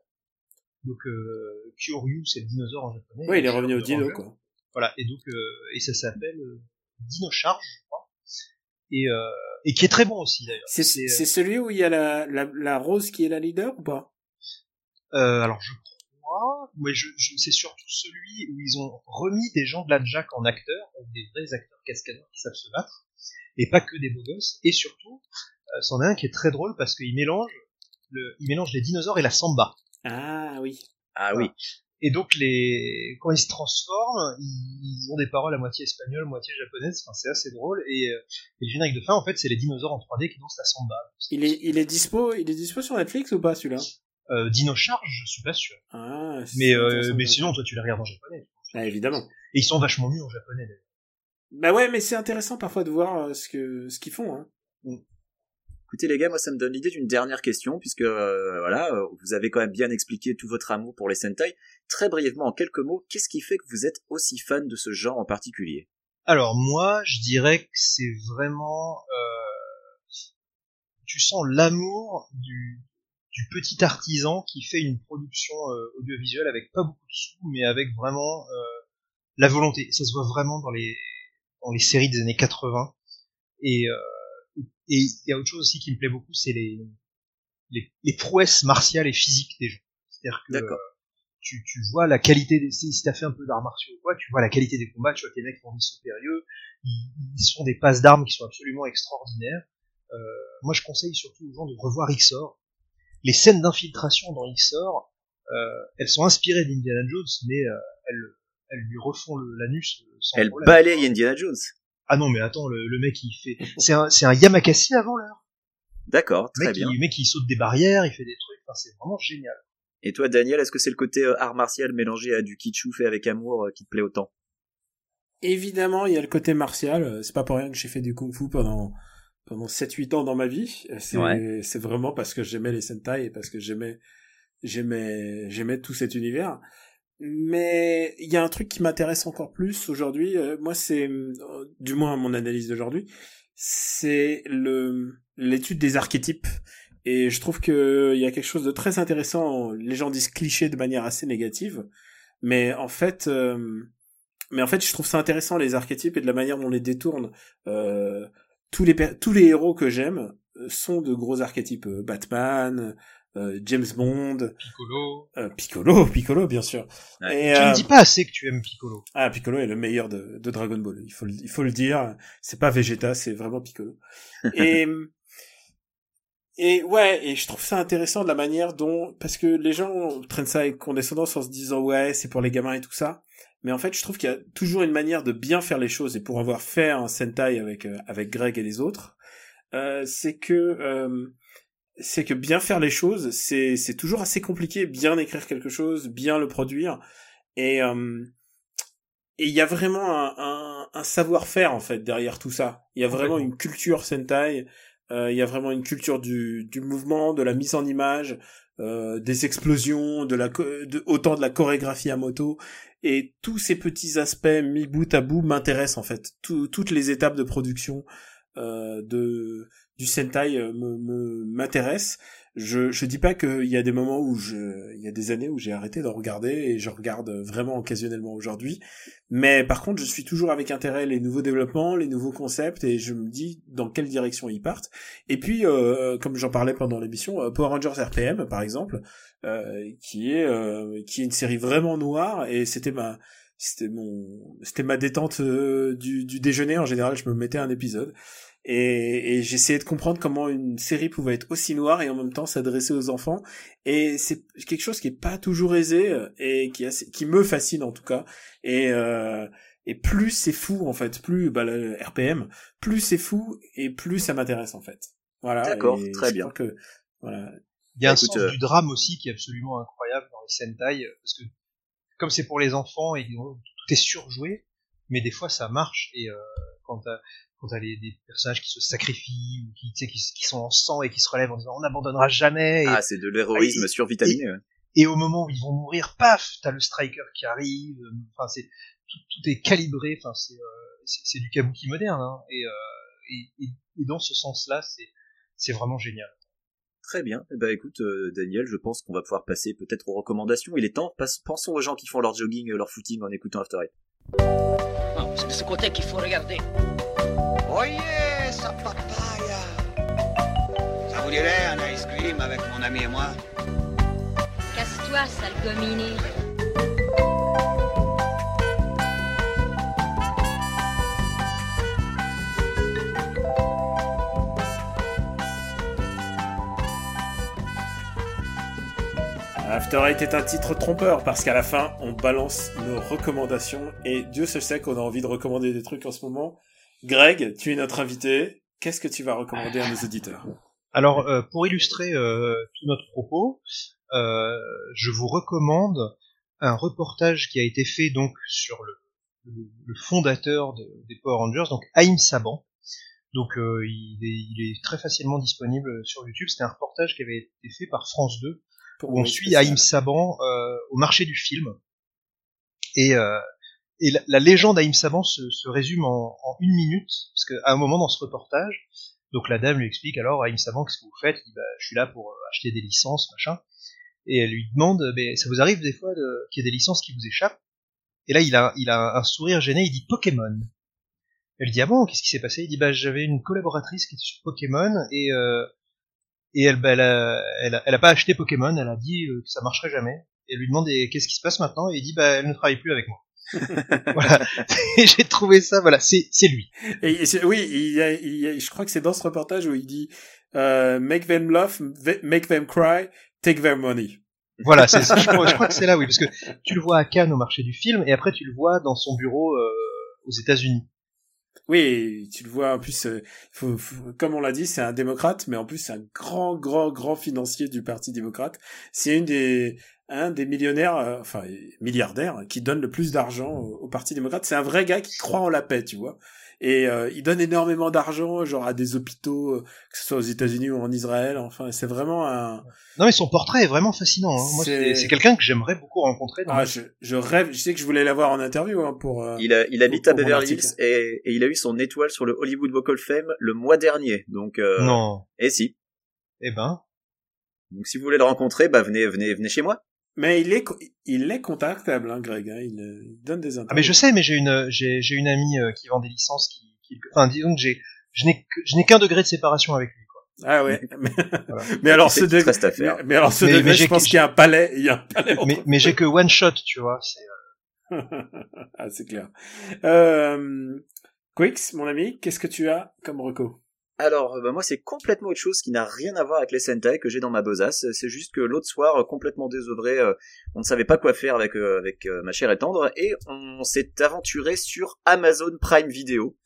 Donc euh, Kyoryu, c'est le dinosaure en japonais. Ouais, il est revenu au dino, quoi. Voilà. Et donc, euh, et ça s'appelle euh, Dino Charge, je crois. Et, euh, et qui est très bon aussi d'ailleurs. C'est, celui où il y a la, la, la rose qui est la leader ou pas? Euh, alors je crois, je, je, c'est surtout celui où ils ont remis des gens de la Jack en acteurs, donc des vrais acteurs cascadeurs qui savent se battre, et pas que des beaux gosses. Et surtout, euh, c'en est un qui est très drôle parce qu'il mélange, le, il mélange les dinosaures et la samba. Ah, oui. Ah oui. Et donc les quand ils se transforment, ils, ont des paroles à moitié espagnoles, moitié japonaises. Enfin, c'est assez drôle. Et, euh, et le générique de fin, en fait, c'est les dinosaures en 3D qui dansent la samba. Il est, il est dispo, il est dispo sur Netflix ou pas celui-là? Euh, Dino Charge, je suis pas sûr. Ah, Mais euh, mais sinon, toi, tu les regardes en japonais. Ah, évidemment. Et ils sont vachement mieux en japonais. d'ailleurs. Bah ouais, mais c'est intéressant parfois de voir euh, ce que ce qu'ils font. Hein. Écoutez les gars, moi ça me donne l'idée d'une dernière question puisque euh, voilà, euh, vous avez quand même bien expliqué tout votre amour pour les Sentai. Très brièvement, en quelques mots, qu'est-ce qui fait que vous êtes aussi fan de ce genre en particulier? Alors moi, je dirais que c'est vraiment, euh, tu sens l'amour du, petit artisan qui fait une production audiovisuelle avec pas beaucoup de sous, mais avec vraiment la volonté. Ça se voit vraiment dans les dans les séries des années 80. Et et il y a autre chose aussi qui me plaît beaucoup, c'est les, les les prouesses martiales et physiques des gens. C'est-à-dire que euh, tu, tu vois la qualité des si, t'as fait un peu d'arts martiaux ou quoi, tu vois la qualité des combats, tu vois que les mecs font des sauts périlleux, ils, ils font des passes d'armes qui sont absolument extraordinaires. Euh, moi, je conseille surtout aux gens de revoir XOR. Les scènes d'infiltration dans XOR, euh, elles sont inspirées d'Indiana Jones, mais euh, elles, elles lui refont l'anus euh, sans Elle problème. balaye Indiana Jones. Ah non, mais attends, le, le mec il fait, c'est un, c'est un Yamakasi avant l'heure. D'accord, Le très mec, bien. il, le mec il saute des barrières, il fait des trucs, enfin, c'est vraiment génial. Et toi Daniel, est-ce que c'est le côté euh, art martial mélangé à du kitschou fait avec amour euh, qui te plaît autant? Évidemment, il y a le côté martial. euh, C'est pas pour rien que j'ai fait du kung-fu pendant pendant 7-8 ans dans ma vie. C'est Ouais. c'est vraiment parce que j'aimais les Sentai et parce que j'aimais j'aimais j'aimais tout cet univers. Mais il y a un truc qui m'intéresse encore plus aujourd'hui. euh, moi, c'est euh, du moins mon analyse d'aujourd'hui, c'est le l'étude des archétypes. Et je trouve que il y a quelque chose de très intéressant. Les gens disent cliché de manière assez négative, mais en fait, euh, mais en fait, je trouve ça intéressant les archétypes et de la manière dont on les détourne. Euh, tous les tous les héros que j'aime sont de gros archétypes. Batman, euh, James Bond, Piccolo. euh, Piccolo, Piccolo bien sûr. Ouais. Et, Tu euh, ne dis pas assez que tu aimes Piccolo. ah, Piccolo est le meilleur de, de Dragon Ball. Il faut, le- il faut le dire. C'est pas Vegeta, c'est vraiment Piccolo. et, et ouais, et je trouve ça intéressant de la manière dont, parce que les gens prennent ça avec condescendance en se disant ouais, c'est pour les gamins et tout ça. Mais en fait, je trouve qu'il y a toujours une manière de bien faire les choses. Et pour avoir fait un Sentai avec, euh, avec Greg et les autres, euh, c'est que, euh, c'est que bien faire les choses, c'est, c'est toujours assez compliqué. Bien écrire quelque chose, bien le produire. Et, euh, et il y a vraiment un, un, un savoir-faire en fait derrière tout ça. Il y a vraiment une culture Sentai. euh, Il y a vraiment une culture du, du mouvement, de la mise en image, euh, des explosions, de la de, autant de la chorégraphie à moto. Et tous ces petits aspects mis bout à bout m'intéressent en fait. Tout- toutes les étapes de production euh, de du Sentai euh, me me- m'intéressent. Je je dis pas qu'il y a des moments où je il y a des années où j'ai arrêté d'en regarder et je regarde vraiment occasionnellement aujourd'hui. Mais par contre, je suis toujours avec intérêt les nouveaux développements, les nouveaux concepts et je me dis dans quelle direction ils partent. Et puis, euh, comme j'en parlais pendant l'émission, euh, Power Rangers RPM, par exemple, euh, qui est euh, qui est une série vraiment noire et c'était ma c'était mon c'était ma détente euh, du, du déjeuner en général. Je me mettais un épisode et, et j'essayais de comprendre comment une série pouvait être aussi noire et en même temps s'adresser aux enfants. Et c'est quelque chose qui est pas toujours aisé euh, et qui est assez- qui me fascine en tout cas. Et euh, et plus c'est fou en fait, plus bah, le RPM, plus c'est fou et plus ça m'intéresse en fait. Voilà. D'accord, très je bien. Que, voilà. Il y a un Écoute, sens euh, du drame aussi qui est absolument incroyable dans les Sentai, parce que comme c'est pour les enfants et tout est surjoué, mais des fois ça marche et euh, quand t'as quand t'as les, des personnages qui se sacrifient ou qui, tu sais, qui, qui sont en sang et qui se relèvent en disant on n'abandonnera jamais et, Ah, c'est de l'héroïsme et- survitaminé. ouais. et au moment où ils vont mourir, paf, t'as le striker qui arrive. euh, Enfin, c'est tout, tout est calibré. Enfin, c'est euh, du kabuki moderne. Hein, et, euh, et, et, et dans ce sens-là, c'est c'est vraiment génial. Très bien. Eh ben, écoute, euh, Daniel, je pense qu'on va pouvoir passer peut-être aux recommandations. Il est temps. Passe- pensons aux gens qui font leur jogging, leur footing en écoutant After Eight. Non, c'est de ce côté qu'il faut regarder. Oye, esa papaya. Ça vous dirait un ice cream avec mon ami et moi Casse-toi, sale. After Eight est un titre trompeur parce qu'à la fin, on balance nos recommandations et Dieu se sait qu'on a envie de recommander des trucs en ce moment. Greg, tu es notre invité. Qu'est-ce que tu vas recommander à nos auditeurs Alors, euh, pour illustrer euh, tout notre propos, euh, je vous recommande un reportage qui a été fait donc sur le, le, le fondateur de, des Power Rangers, donc Haïm Saban. Donc euh, il, est, il, est, très facilement disponible sur YouTube. C'était un reportage qui avait été fait par France 2 où on suit Haïm Saban euh, au marché du film. Et, euh, et la, légende d'Haïm Saban se, se résume en, une minute, parce qu'à un moment dans ce reportage, donc la dame lui explique alors Haïm Saban, qu'est-ce que vous faites? Il dit bah, je suis là pour acheter des licences, machin. Et elle lui demande, mais ça vous arrive des fois qu'il y ait des licences qui vous échappent? Et là, il a, il a un sourire gêné, il dit Pokémon. Elle dit ah bon, qu'est-ce qui s'est passé? Il dit bah j'avais une collaboratrice qui était sur Pokémon et euh, et elle, bah, elle, a, elle, a, pas acheté Pokémon, elle a dit que ça marcherait jamais. Et elle lui demande qu'est-ce qui se passe maintenant? Et il dit bah elle ne travaille plus avec moi. voilà. J'ai trouvé ça, voilà, c'est c'est lui. Et, et oui, il y, a, il y a, je crois que c'est dans ce reportage où il dit euh, make them laugh, make them cry, take their money. Voilà, c'est je, crois, je crois que c'est là, oui, parce que tu le vois à Cannes au marché du film et après tu le vois dans son bureau euh, aux États-Unis. Oui, tu le vois, en plus, euh, faut, faut, comme on l'a dit, c'est un démocrate, mais en plus, c'est un grand, grand, grand financier du Parti démocrate. C'est une des, un des millionnaires, euh, enfin, milliardaires, qui donne le plus d'argent au, au, Parti démocrate. C'est un vrai gars qui croit en la paix, tu vois. Et euh, il donne énormément d'argent, genre à des hôpitaux, euh, que ce soit aux États-Unis ou en Israël. Enfin, c'est vraiment un. Non, mais son portrait est vraiment fascinant. Hein. Moi, c'est quelqu'un que j'aimerais beaucoup rencontrer. ah, je, je, rêve. Je sais que je voulais l'avoir en interview hein, pour. Euh, il, a, il habite à Beverly Hills et, et, il a eu son étoile sur le Hollywood Walk of Fame le mois dernier. Donc. Euh... Non. Et si. Eh ben. Donc si vous voulez le rencontrer, bah venez, venez, venez chez moi. Mais il est, il est contactable, hein, Greg. Hein, il, il, donne des interviews. Ah, mais je sais, mais j'ai une, j'ai, j'ai une amie euh, qui vend des licences qui, qui enfin, disons que j'ai, je n'ai, je n'ai qu'un degré de séparation avec lui. Quoi. Ah ouais. mais, voilà. mais alors ce degré, mais, mais, alors ce mais, degré, je pense qu'il y a un palais, il y a un palais. Mais, mais j'ai que one shot, tu vois. C'est. Euh... ah, c'est clair. Euh, Quix, mon ami, qu'est-ce que tu as comme reco? Alors, bah moi, c'est complètement autre chose qui n'a rien à voir avec les Sentai que j'ai dans ma besace. C'est juste que l'autre soir, complètement désœuvré, euh, on ne savait pas quoi faire avec euh, avec euh, ma chère et tendre, et on s'est aventuré sur Amazon Prime Video.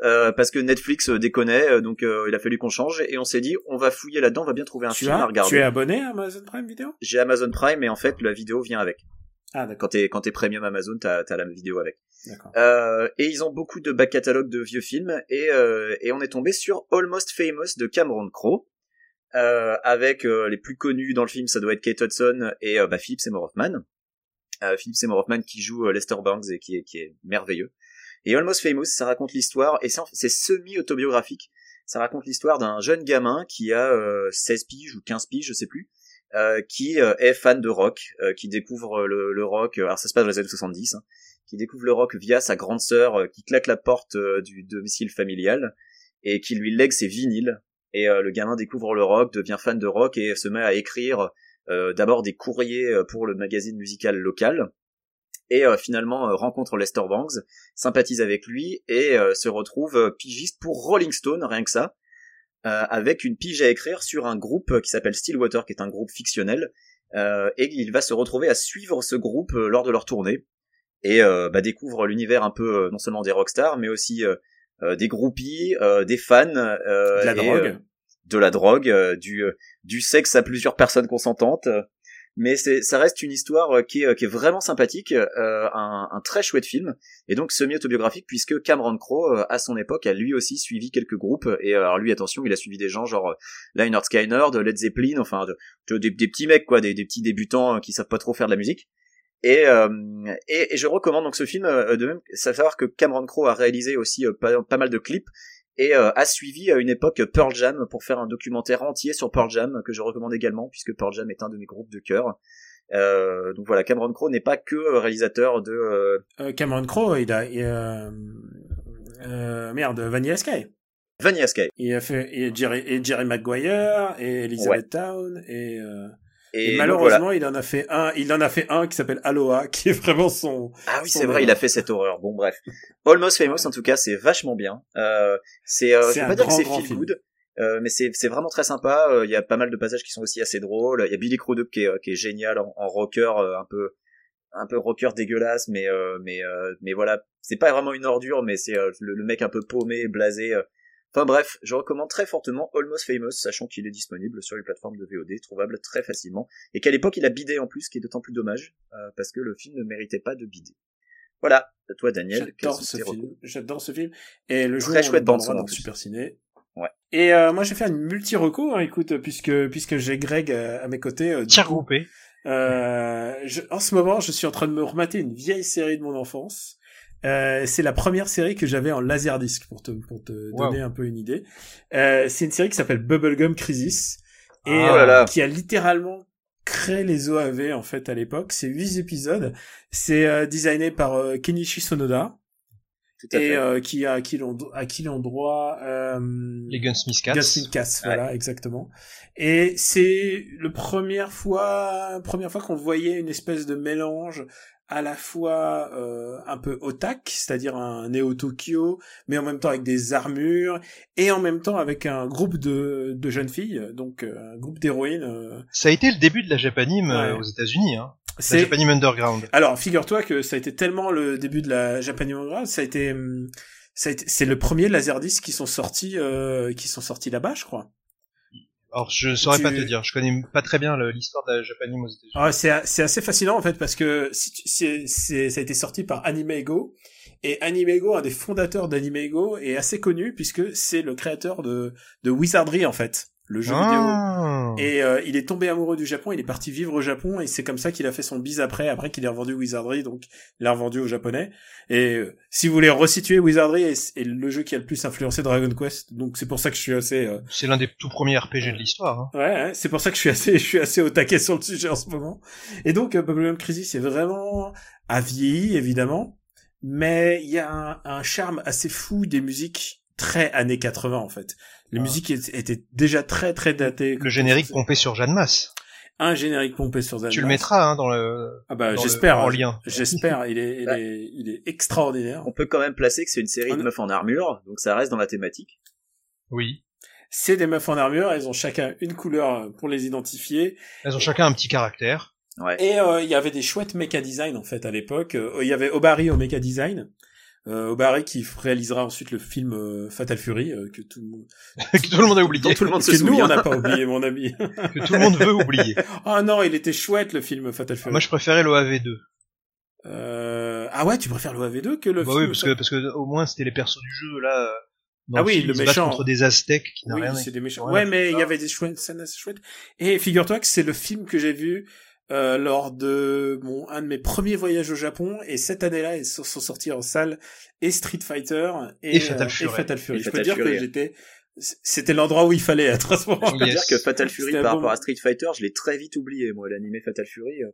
parce que Netflix déconnait, donc il a fallu qu'on change, et on s'est dit, on va fouiller là-dedans, on va bien trouver un tu film as, à regarder. Tu es abonné à Amazon Prime Video? J'ai Amazon Prime, et en fait, la vidéo vient avec. Ah, quand t'es quand t'es premium Amazon, t'as as la vidéo avec. Euh, et ils ont beaucoup de back catalogue de vieux films et euh, et on est tombé sur Almost Famous de Cameron Crowe. Euh, avec euh, les plus connus dans le film, ça doit être Kate Hudson et euh, bah, Philip Seymour Hoffman. Euh, Philip Seymour Hoffman qui joue Lester Banks et qui est, qui est merveilleux. Et Almost Famous, ça raconte l'histoire, et c'est semi-autobiographique, ça raconte l'histoire d'un jeune gamin qui a 16 piges ou 15 piges, je sais plus, euh, qui euh, est fan de rock, euh, qui découvre le, le, rock, alors ça se passe dans les années 70, hein, qui découvre le rock via sa grande sœur qui claque la porte du domicile familial et qui lui lègue ses vinyles. Et le gamin découvre le rock, devient fan de rock et se met à écrire d'abord des courriers pour le magazine musical local. Et finalement rencontre Lester Bangs, sympathise avec lui et se retrouve pigiste pour Rolling Stone, rien que ça. Euh, avec une pige à écrire sur un groupe qui s'appelle Stillwater, qui est un groupe fictionnel, euh, et il va se retrouver à suivre ce groupe euh, lors de leur tournée, et bah, découvre l'univers un peu non seulement des rockstars, mais aussi des groupies, des fans, de la et, drogue, de la drogue, du, du sexe à plusieurs personnes consentantes, mais ça reste une histoire euh, qui est, qui est vraiment sympathique, euh, un, un, très chouette film, et donc semi-autobiographique puisque Cameron Crowe euh, à son époque a lui aussi suivi quelques groupes, et alors lui attention il a suivi des gens genre Lynyrd Skynyrd, Led Zeppelin, enfin de, de, des, des, petits mecs quoi, des, des petits débutants qui savent pas trop faire de la musique. Et, euh, et, et, je recommande donc ce film de même, savoir que Cameron Crowe a réalisé aussi pas, pas mal de clips et euh, a suivi à une époque Pearl Jam pour faire un documentaire entier sur Pearl Jam que je recommande également puisque Pearl Jam est un de mes groupes de cœur. Euh, donc voilà, Cameron Crowe n'est pas que réalisateur de. Euh... Cameron Crowe, il a, il a merde, Vanilla Sky. Vanilla Sky. Il a fait et Jerry, et Jerry Maguire et Elizabeth ouais. Town et et, et malheureusement, voilà. il en a fait un, il en a fait un qui s'appelle Aloha, qui est vraiment son. Ah oui, c'est vrai, il a fait cette horreur. Bon, bref. Almost Famous, en tout cas, c'est vachement bien. Euh, c'est, euh, je vais pas dire que c'est feel good. Euh, mais c'est c'est vraiment très sympa. Euh, Il y a pas mal de passages qui sont aussi assez drôles. Il y a Billy Crudup qui est euh, qui est génial en, en rocker, euh, un peu un peu rocker dégueulasse, mais euh, mais euh, mais voilà, c'est pas vraiment une ordure, mais c'est le, le mec un peu paumé, blasé. Enfin bref, je recommande très fortement Almost Famous, sachant qu'il est disponible sur les plateformes de VOD, trouvable très facilement, et qu'à l'époque il a bidé en plus, ce qui est d'autant plus dommage, euh, parce que le film ne méritait pas de bider. Voilà, à toi Daniel. J'adore ce film. J'adore ce film. Et le jour Très on chouette le en dans. Super Ciné. Ouais. Et euh, moi, je vais faire une multi-reco, hein, écoute, puisque puisque j'ai Greg euh, à mes côtés. euh, coup, groupé. euh, je- en ce moment, je suis en train de me remater une vieille série de mon enfance. Euh, c'est la première série que j'avais en laserdisc pour te pour te Wow. donner un peu une idée. Euh, c'est une série qui s'appelle Bubblegum Crisis et Ah, oh là là. euh, qui a littéralement créé les OAV en fait à l'époque. C'est huit épisodes. C'est euh, designé par Kenichi Sonoda et euh, qui a qui l'ont à qui l'ont droit euh, Les Gunsmith Cats. Gunsmith Cats, Ouais. voilà, exactement. Et c'est le première fois, première fois qu'on voyait une espèce de mélange à la fois euh, un peu otak, c'est-à-dire un Neo Tokyo, mais en même temps avec des armures et en même temps avec un groupe de, de jeunes filles, donc euh, un groupe d'héroïnes. euh. Ça a été le début de la Japanime euh, Ouais. aux États-Unis, hein. La C'est Japanime Underground. alors figure-toi que ça a été tellement le début de la Japanese Underground, ça a été hum, ça a été c'est le premier laserdisc qui sont sortis euh, qui sont sortis là-bas, je crois. Alors je saurais Tu- pas te dire, je connais pas très bien l'histoire de la Japanime aux États-Unis. Ah, c'est assez fascinant en fait parce que c'est ça a été sorti par Animego et Animego un des fondateurs d'Animego est assez connu puisque c'est le créateur de de Wizardry en fait le jeu vidéo Ah. et euh, il est tombé amoureux du Japon il est parti vivre au Japon et c'est comme ça qu'il a fait son bise après après qu'il ait revendu Wizardry donc il l'a revendu aux japonais et euh, si vous voulez resituer Wizardry est, est le jeu qui a le plus influencé Dragon Quest donc c'est pour ça que je suis assez euh, C'est l'un des tout premiers RPG de l'histoire. Hein. Ouais, ouais, c'est pour ça que je suis assez, je suis assez au taquet sur le sujet en ce moment. Et donc, euh, Bubblegum Crisis, c'est vraiment a vieilli, évidemment, mais il y a un, un charme assez fou des musiques très années 80, en fait. Les Ah. musiques étaient étaient déjà très, très datées. Le générique pompé sur Jeanne Masse. Un générique pompé sur Zalmas. Tu le mettras hein, dans le. Ah bah, j'espère. en lien. J'espère. Il est, il Bah. est, il est extraordinaire. On peut quand même placer que c'est une série de meufs en armure, donc ça reste dans la thématique. Oui. C'est des meufs en armure. Elles ont chacun une couleur pour les identifier. Elles ont chacun un petit caractère. Ouais. Et euh, il y avait des chouettes méca design en fait à l'époque. Euh, Il y avait Obari au méca design. Euh, Obari qui réalisera ensuite le film euh, Fatal Fury euh, que tout le monde que tout le monde a oublié. Dont tout le monde se que nous souvient. on n'a pas oublié mon ami. que tout le monde veut oublier. Ah non, il était chouette le film Fatal Fury. Moi, je préférais l'OAV2. Euh, Ah ouais, tu préfères le AV2 que le Bah film oui, parce que, parce que au moins c'était les persos du jeu là. euh, dans Ah oui, film, le se méchant. contre des aztèques qui n'ont Oui, rien. c'est des méchants. Ouais, mais il y avait des chouettes scènes assez chouettes. Et figure-toi que c'est le film que j'ai vu euh, lors de mon un de mes premiers voyages au Japon. Et cette année-là, ils sont, sortis en salle et Street Fighter et, Et Fatal euh, Fury. Fatal Fury. Et Je peux dire Fury. que j'étais, c'était l'endroit où il fallait être à ce moment. Je peux Yes. dire que Fatal Fury par bon rapport à. Street Fighter, je l'ai très vite oublié, moi, l'animé Fatal Fury. euh.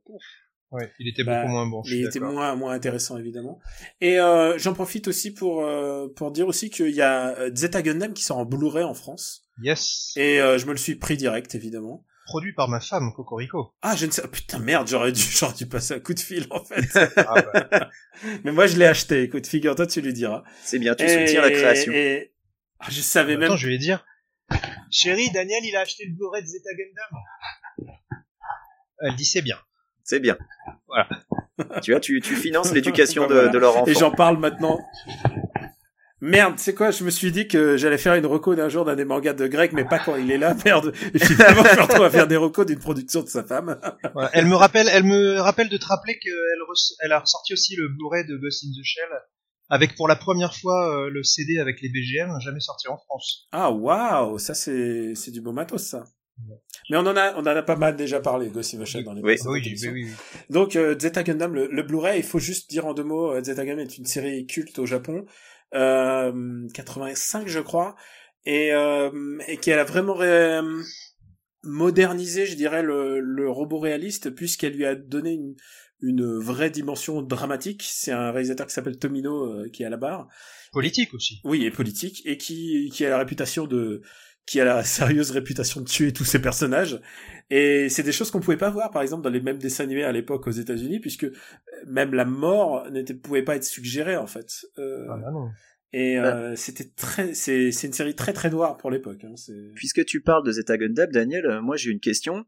Ouais, il était Bah, beaucoup moins bon. il était moins moins intéressant évidemment. Et euh, j'en profite aussi pour euh, pour dire aussi qu'il y a euh, Zeta Gundam qui sort en Blu-ray en France. Yes. Et euh, je me le suis pris direct évidemment. Produit par ma femme, Cocorico. Ah, je ne sais. Putain, merde, j'aurais dû, j'aurais dû passer un coup de fil, en fait. Ah bah, Mais moi, je l'ai acheté. Écoute, figure-toi, tu lui diras. C'est bien, tu Et- soutiens la création. Et... Ah, je savais même. Attends, je vais lui dire. Chérie, Daniel, il a acheté le Blu-ray de Zeta Gundam. Elle dit c'est bien. C'est bien. Voilà. tu vois, tu, tu finances l'éducation de, voilà. de leur enfant. Et j'en parle maintenant. Merde, c'est quoi Je me suis dit que j'allais faire une reco d'un jour d'un des mangas de Greg, mais pas quand il est là. Merde. Et finalement, je me retrouve à faire des recos d'une production de sa femme. Elle me rappelle, elle me rappelle de te rappeler qu'elle re- elle a ressorti aussi le Blu-ray de Ghost in the Shell avec pour la première fois euh, le CD avec les BGM jamais sorti en France. Ah, waouh, ça c'est c'est du beau matos, ça. Mais on en a on en a pas mal déjà parlé, Ghost in the Shell, dans les Oui. Oui, oui, oui, oui. Donc euh, Zeta Gundam, le, le Blu-ray, il faut juste dire en deux mots, euh, Zeta Gundam est une série culte au Japon, euh, 85 je crois, et, euh, et qui a vraiment ré- modernisé, je dirais, le, le robot réaliste, puisqu'elle lui a donné une, une vraie dimension dramatique. C'est un réalisateur qui s'appelle Tomino euh, qui est à la barre. Politique aussi. Oui, et politique, et qui, qui a la réputation de, qui a la sérieuse réputation de tuer tous ses personnages. Et c'est des choses qu'on pouvait pas voir, par exemple, dans les mêmes dessins animés à l'époque aux États-Unis, puisque même la mort n'était, pouvait pas être suggérée, en fait. Euh, Ah bah non. Et euh, c'était très, c'est c'est une série très très noire pour l'époque. Hein, c'est- Puisque tu parles de Zeta Gundam, Daniel, euh, moi j'ai une question.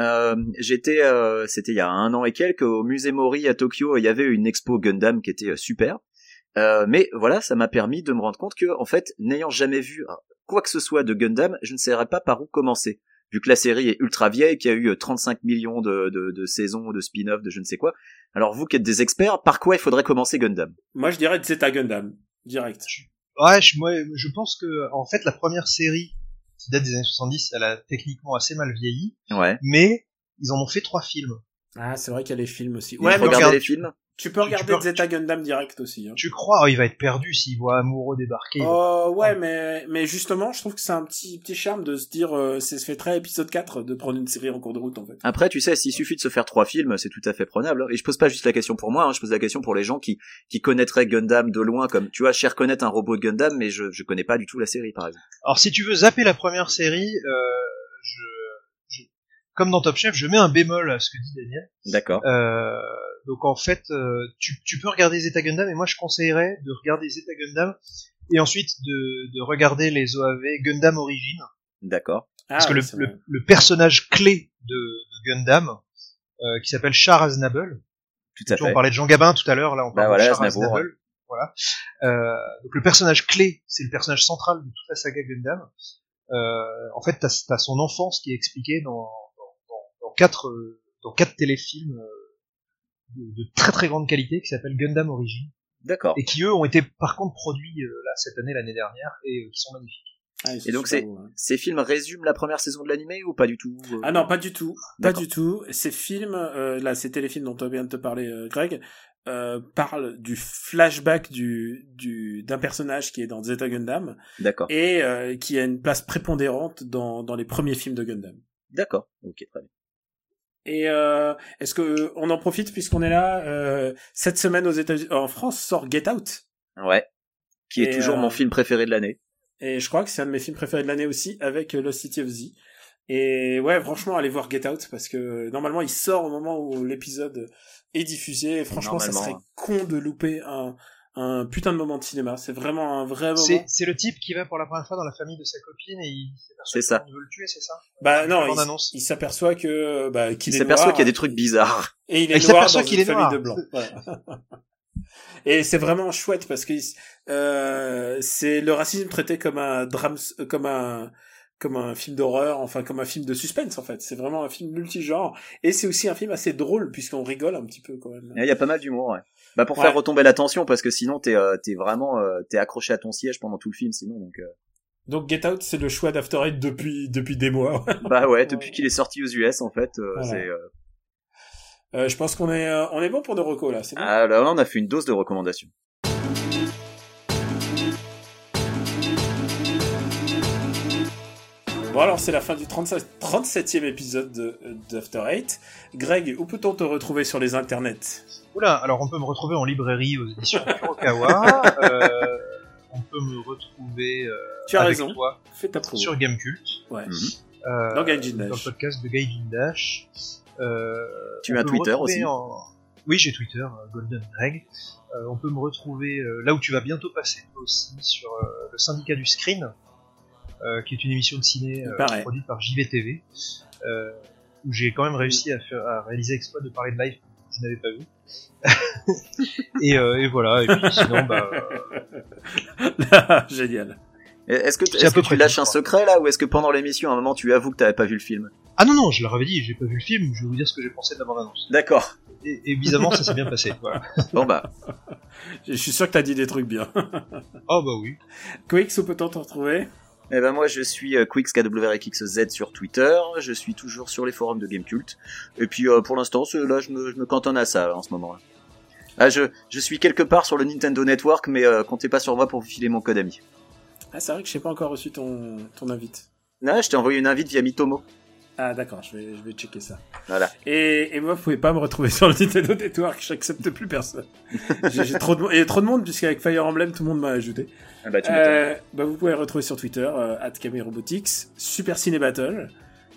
Euh, j'étais, euh, c'était il y a un an et quelques, au musée Mori à Tokyo, il y avait une expo Gundam qui était euh, super. Euh, mais voilà, ça m'a permis de me rendre compte que, en fait, n'ayant jamais vu euh, quoi que ce soit de Gundam, je ne saurais pas par où commencer. Vu que la série est ultra vieille, qu'il y a eu euh, 35 millions de, de, de saisons, de spin-off, de je ne sais quoi. Alors vous qui êtes des experts, par quoi il faudrait commencer Gundam? Moi, je dirais Zeta Gundam direct. Ouais, je, moi, je pense que en fait la première série qui date des années 70, elle a techniquement assez mal vieilli, Ouais. mais ils en ont fait trois films. Ah, c'est vrai qu'il y a les films aussi. Ouais, mais regardez regarde, les films? Tu peux regarder peux- Zeta Gundam direct aussi. Hein. Tu crois, oh, il va être perdu s'il voit Amoureux débarquer. Oh ouais, mais mais justement, je trouve que c'est un petit petit charme de se dire, euh, c'est se fait très épisode 4 de prendre une série en cours de route en fait. Après, tu sais, s'il suffit de se faire trois films, c'est tout à fait prenable. hein. Et je pose pas juste la question pour moi, hein, je pose la question pour les gens qui, qui connaîtraient Gundam de loin, comme, tu vois, je sais reconnaître un robot de Gundam, mais je, je connais pas du tout la série, par exemple. Alors si tu veux zapper la première série, euh, je, je- comme dans Top Chef, je mets un bémol à ce que dit Daniel. D'accord. Euh, donc en fait, euh, tu, tu peux regarder Zeta Gundam, et moi je conseillerais de regarder Zeta Gundam et ensuite de, de regarder les OAV Gundam Origin, D'accord. Ah, parce que le, le, le personnage clé de, de Gundam, euh, qui s'appelle Char Aznable, Tout à fait. on parlait de Jean Gabin tout à l'heure, là on Bah parle voilà, de Char Aznable. Voilà. Euh, donc le personnage clé, c'est le personnage central de toute la saga Gundam. Euh, en fait, t'as as son enfance qui est expliquée dans, dans, dans, dans quatre euh, dans quatre téléfilms euh, de, de très très grande qualité qui s'appellent Gundam Origin D'accord. et qui eux ont été par contre produits euh, là cette année l'année dernière et euh, qui sont magnifiques. Ah, Et donc beaux, hein. ces films résument la première saison de l'animé ou pas du tout euh? Ah non, pas du tout, pas du tout. Ces films, euh, là, ces téléfilms dont on vient de te parler, euh, Greg, euh, parlent du flashback du du d'un personnage qui est dans Zeta Gundam D'accord. et euh, qui a une place prépondérante dans dans les premiers films de Gundam. D'accord. Ok, très bien. Et euh, est-ce que on en profite puisqu'on est là euh, cette semaine aux États-Unis, en France sort Get Out Ouais. Qui est Et, toujours euh, mon film préféré de l'année. et je crois que c'est un de mes films préférés de l'année aussi avec euh, Lost City of Z. Et ouais, franchement, allez voir Get Out parce que normalement il sort au moment où l'épisode est diffusé. Et franchement, ça serait Normalement. con de louper un un putain de moment de cinéma. C'est vraiment un vrai moment. C'est le type qui va pour la première fois dans la famille de sa copine et il s'aperçoit monde veut le tuer, c'est ça? Bah non, il, annonce. il s'aperçoit que bah qu'il s'aperçoit qu'il y a des trucs bizarres. et il est il noir s'aperçoit dans qu'il une est famille noir. de blancs. Voilà. Et c'est vraiment chouette parce que euh, c'est le racisme traité comme un drame, comme un comme un film d'horreur, enfin comme un film de suspense en fait. C'est vraiment un film multigenre et c'est aussi un film assez drôle puisqu'on rigole un petit peu quand même. Il y a pas mal d'humour, ouais. Bah pour Ouais. faire retomber la tension, parce que sinon t'es euh, t'es vraiment euh, t'es accroché à ton siège pendant tout le film, sinon donc. euh, Donc Get Out c'est le choix d'After Eight depuis depuis des mois. Bah ouais, depuis qu'il est sorti aux US en fait, Voilà. c'est. je pense qu'on est on est bon pour nos recos là. C'est bon? Ah là, là, on a fait une dose de recommandations. Bon alors c'est la fin du 37, 37e épisode de d'After Eight. Greg, où peut-on te retrouver sur les internets? Oula, alors on peut me retrouver en librairie aux éditions Kurokawa. euh, on peut me retrouver euh, Tu as avec raison. toi Fais ta promo. sur Gamecult. Ouais. Mhm. Euh, Dans Gaijin Dans le Dash. podcast de Gaijin Dash. Euh, Tu on as peut me Twitter retrouver aussi en- Oui, j'ai Twitter, Golden Greg. Euh, on peut me retrouver euh, là où tu vas bientôt passer toi aussi sur euh, le syndicat du screen, euh, qui est une émission de ciné euh, produite par JVTV, euh, où j'ai quand même réussi à, faire, à réaliser l'exploit de parler de live je n'avais pas vu. et, euh, et voilà. Et puis sinon, bah, euh, Génial. Est-ce que, est-ce à que peu tu lâches un secret là, ou est-ce que pendant l'émission, à un moment, tu avoues que t'avais pas vu le film? Ah non non, je leur avais dit, j'ai pas vu le film. Je vais vous dire ce que j'ai pensé de la bande annonce. D'accord. Et, et bizarrement, ça s'est bien passé. Voilà. Bon bah, Je suis sûr que t'as dit des trucs bien. Oh bah oui. Quix, où peut-on te retrouver? Eh ben moi je suis euh, Quix KWRXZ sur Twitter, je suis toujours sur les forums de Gamecult, et puis euh, pour l'instant, là je me, je me cantonne à ça là, en ce moment. Là. Ah, je, je suis quelque part sur le Nintendo Network, mais euh, comptez pas sur moi pour vous filer mon code ami. Ah, c'est vrai que j'ai pas encore reçu ton, ton invite. Non, je t'ai envoyé une invite via Mitomo. Ah, d'accord, je vais, je vais checker ça. Voilà. Et, et moi, vous pouvez pas me retrouver sur le Nintendo Network, j'accepte plus personne. J'ai trop de, il y a trop de monde, puisqu'avec Fire Emblem, tout le monde m'a ajouté. Ah bah tu. Euh, bah, vous pouvez retrouver sur Twitter, euh, at Robotics, Super Ciné Battle,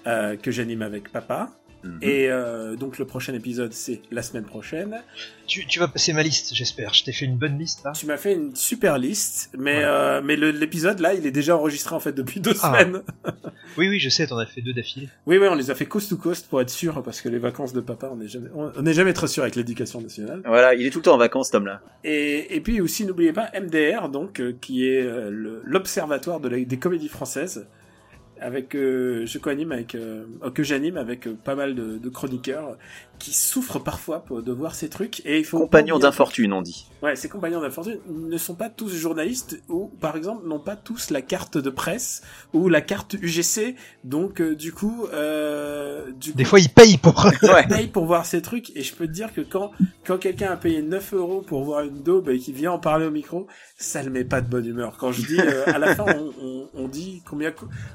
euh, que j'anime avec papa. Mhm. Et euh, donc le prochain épisode, c'est la semaine prochaine. Tu, tu vas passer ma liste, j'espère. Je t'ai fait une bonne liste là. Tu m'as fait une super liste, mais Ouais. euh, mais l'épisode là, il est déjà enregistré en fait depuis deux Ah. semaines. Oui, oui, je sais, t'en as fait deux d'affilée. Oui, oui, on les a fait coast to coast pour être sûr, parce que les vacances de papa, on n'est jamais, on n'est jamais très sûr avec l'éducation nationale. Voilà, il est tout le temps en vacances, cet homme-là. Et, et puis aussi, n'oubliez pas MDR, donc, euh, qui est euh, l'observatoire de la- des comédies françaises, avec, euh, je co-anime avec, euh, que j'anime avec euh, pas mal de chroniqueurs qui souffrent parfois pour, de voir ces trucs. Et il faut pas Compagnon oublier- d'infortune, on dit. Ouais, ces compagnons d'infortune ne sont pas tous journalistes ou, par exemple, n'ont pas tous la carte de presse ou la carte UGC. Donc, euh, du coup, euh, du Des coup, fois, ils payent pour. Ouais. paye pour voir ces trucs et je peux te dire que quand quand quelqu'un a payé 9 euros pour voir une daube et qui vient en parler au micro, ça le met pas de bonne humeur. Quand je dis euh, à la fin on, on, on dit combien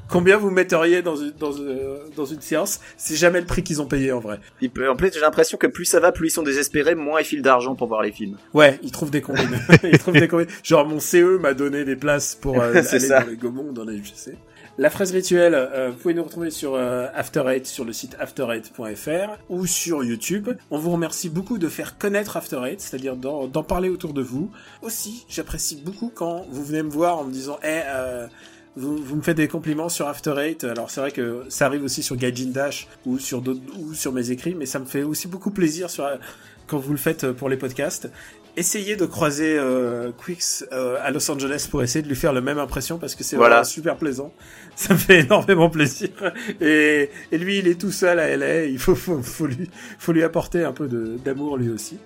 combien vous metteriez dans une dans une, dans une séance, c'est jamais le prix qu'ils ont payé en vrai. Il peut- En plus, j'ai l'impression que plus ça va, plus ils sont désespérés, moins ils filent d'argent pour voir les films. Ouais, ils trouvent des combines. ils trouvent des combines. Genre mon CE m'a donné des places pour euh, aller ça. dans les Gaumont, dans les UGC. La fraise rituelle, euh, vous pouvez nous retrouver sur euh, After Eight, sur le site after8.fr ou sur YouTube. On vous remercie beaucoup de faire connaître After Eight, c'est-à-dire d'en d'en parler autour de vous. Aussi, j'apprécie beaucoup quand vous venez me voir en me disant, eh, euh, vous, vous me faites des compliments sur After Eight. Alors c'est vrai que ça arrive aussi sur Gaijin Dash ou sur d'autres ou sur mes écrits, mais ça me fait aussi beaucoup plaisir sur quand vous le faites pour les podcasts. Essayez de croiser euh, Quix euh, à Los Angeles pour essayer de lui faire la même impression parce que c'est Voilà. vraiment super plaisant. Ça me fait énormément plaisir. Et, et lui, il est tout seul à LA. Il faut, faut, faut lui, faut lui apporter un peu d'amour lui aussi.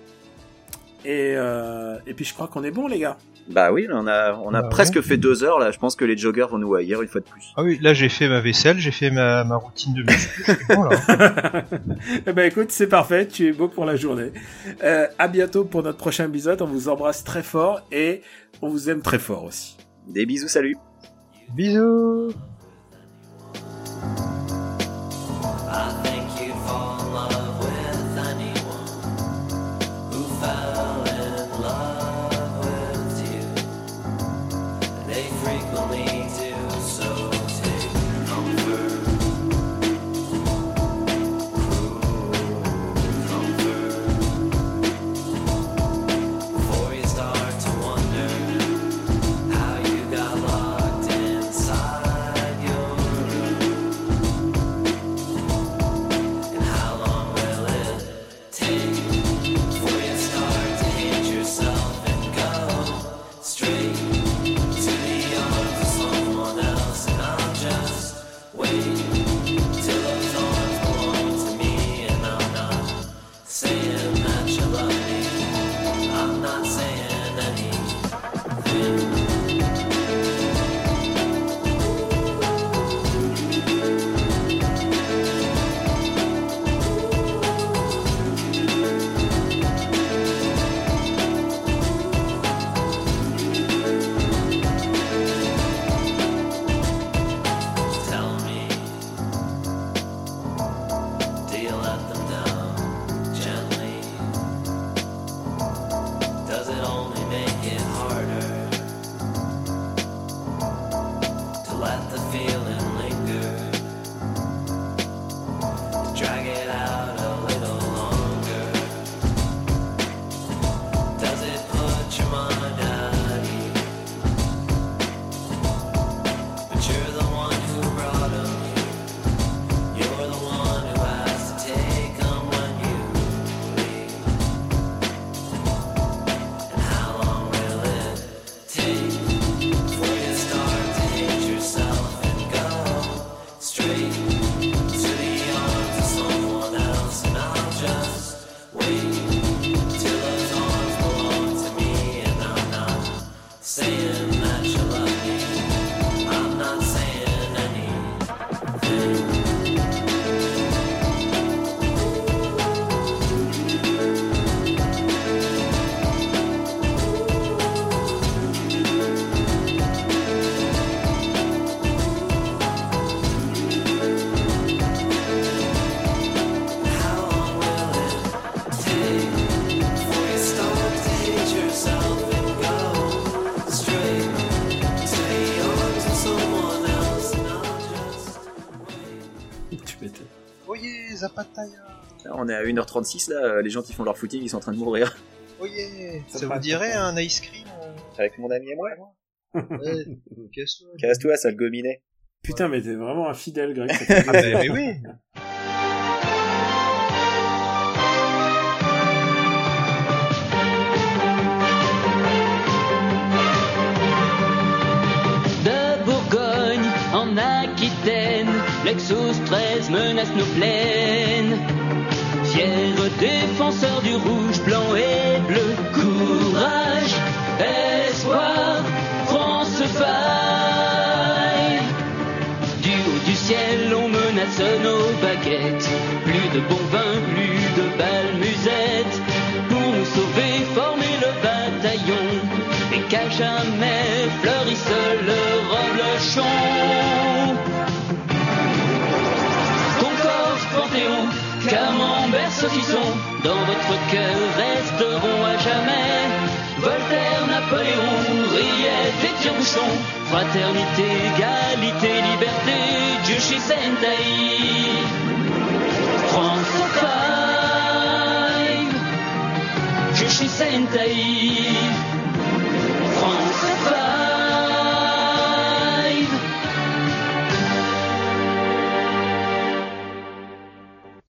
Et, euh, et puis je crois qu'on est bon, les gars. Bah oui, on a, on a Bah presque ouais. fait deux heures là. Je pense que les joggers vont nous haïr une fois de plus. Ah oui, là j'ai fait ma vaisselle, j'ai fait ma, ma routine de muscu. bon, là. eh ben écoute, c'est parfait, tu es beau pour la journée. Euh, à bientôt pour notre prochain épisode. On vous embrasse très fort et on vous aime très fort aussi. Des bisous, salut. Bisous. On est à 1h36 là, euh, les gens qui font leur footing ils sont en train de mourir. Oye Ça, Ça vous dirait un ice cream euh Avec mon ami et moi. Ouais, casse-toi. Casse-toi, sale gominet. Putain, mais t'es vraiment un fidèle, Greg. Ah bah, mais oui De Bourgogne en Aquitaine, Lexus 13 menace nos plaines. Fier défenseur du rouge, blanc et bleu, courage, espoir, France faille. Du haut du ciel, on menace nos baguettes. Plus de bon vin, plus de balles musettes. Pour nous sauver, former le bataillon. Et qu'à jamais fleurisse le reblochon. Camembert, saucisson, dans votre cœur resteront à jamais. Voltaire, Napoléon, Riette et Tire-Bouchon, fraternité, égalité, liberté, Dieu chez Sentai. France 5, Dieu chez Sentai.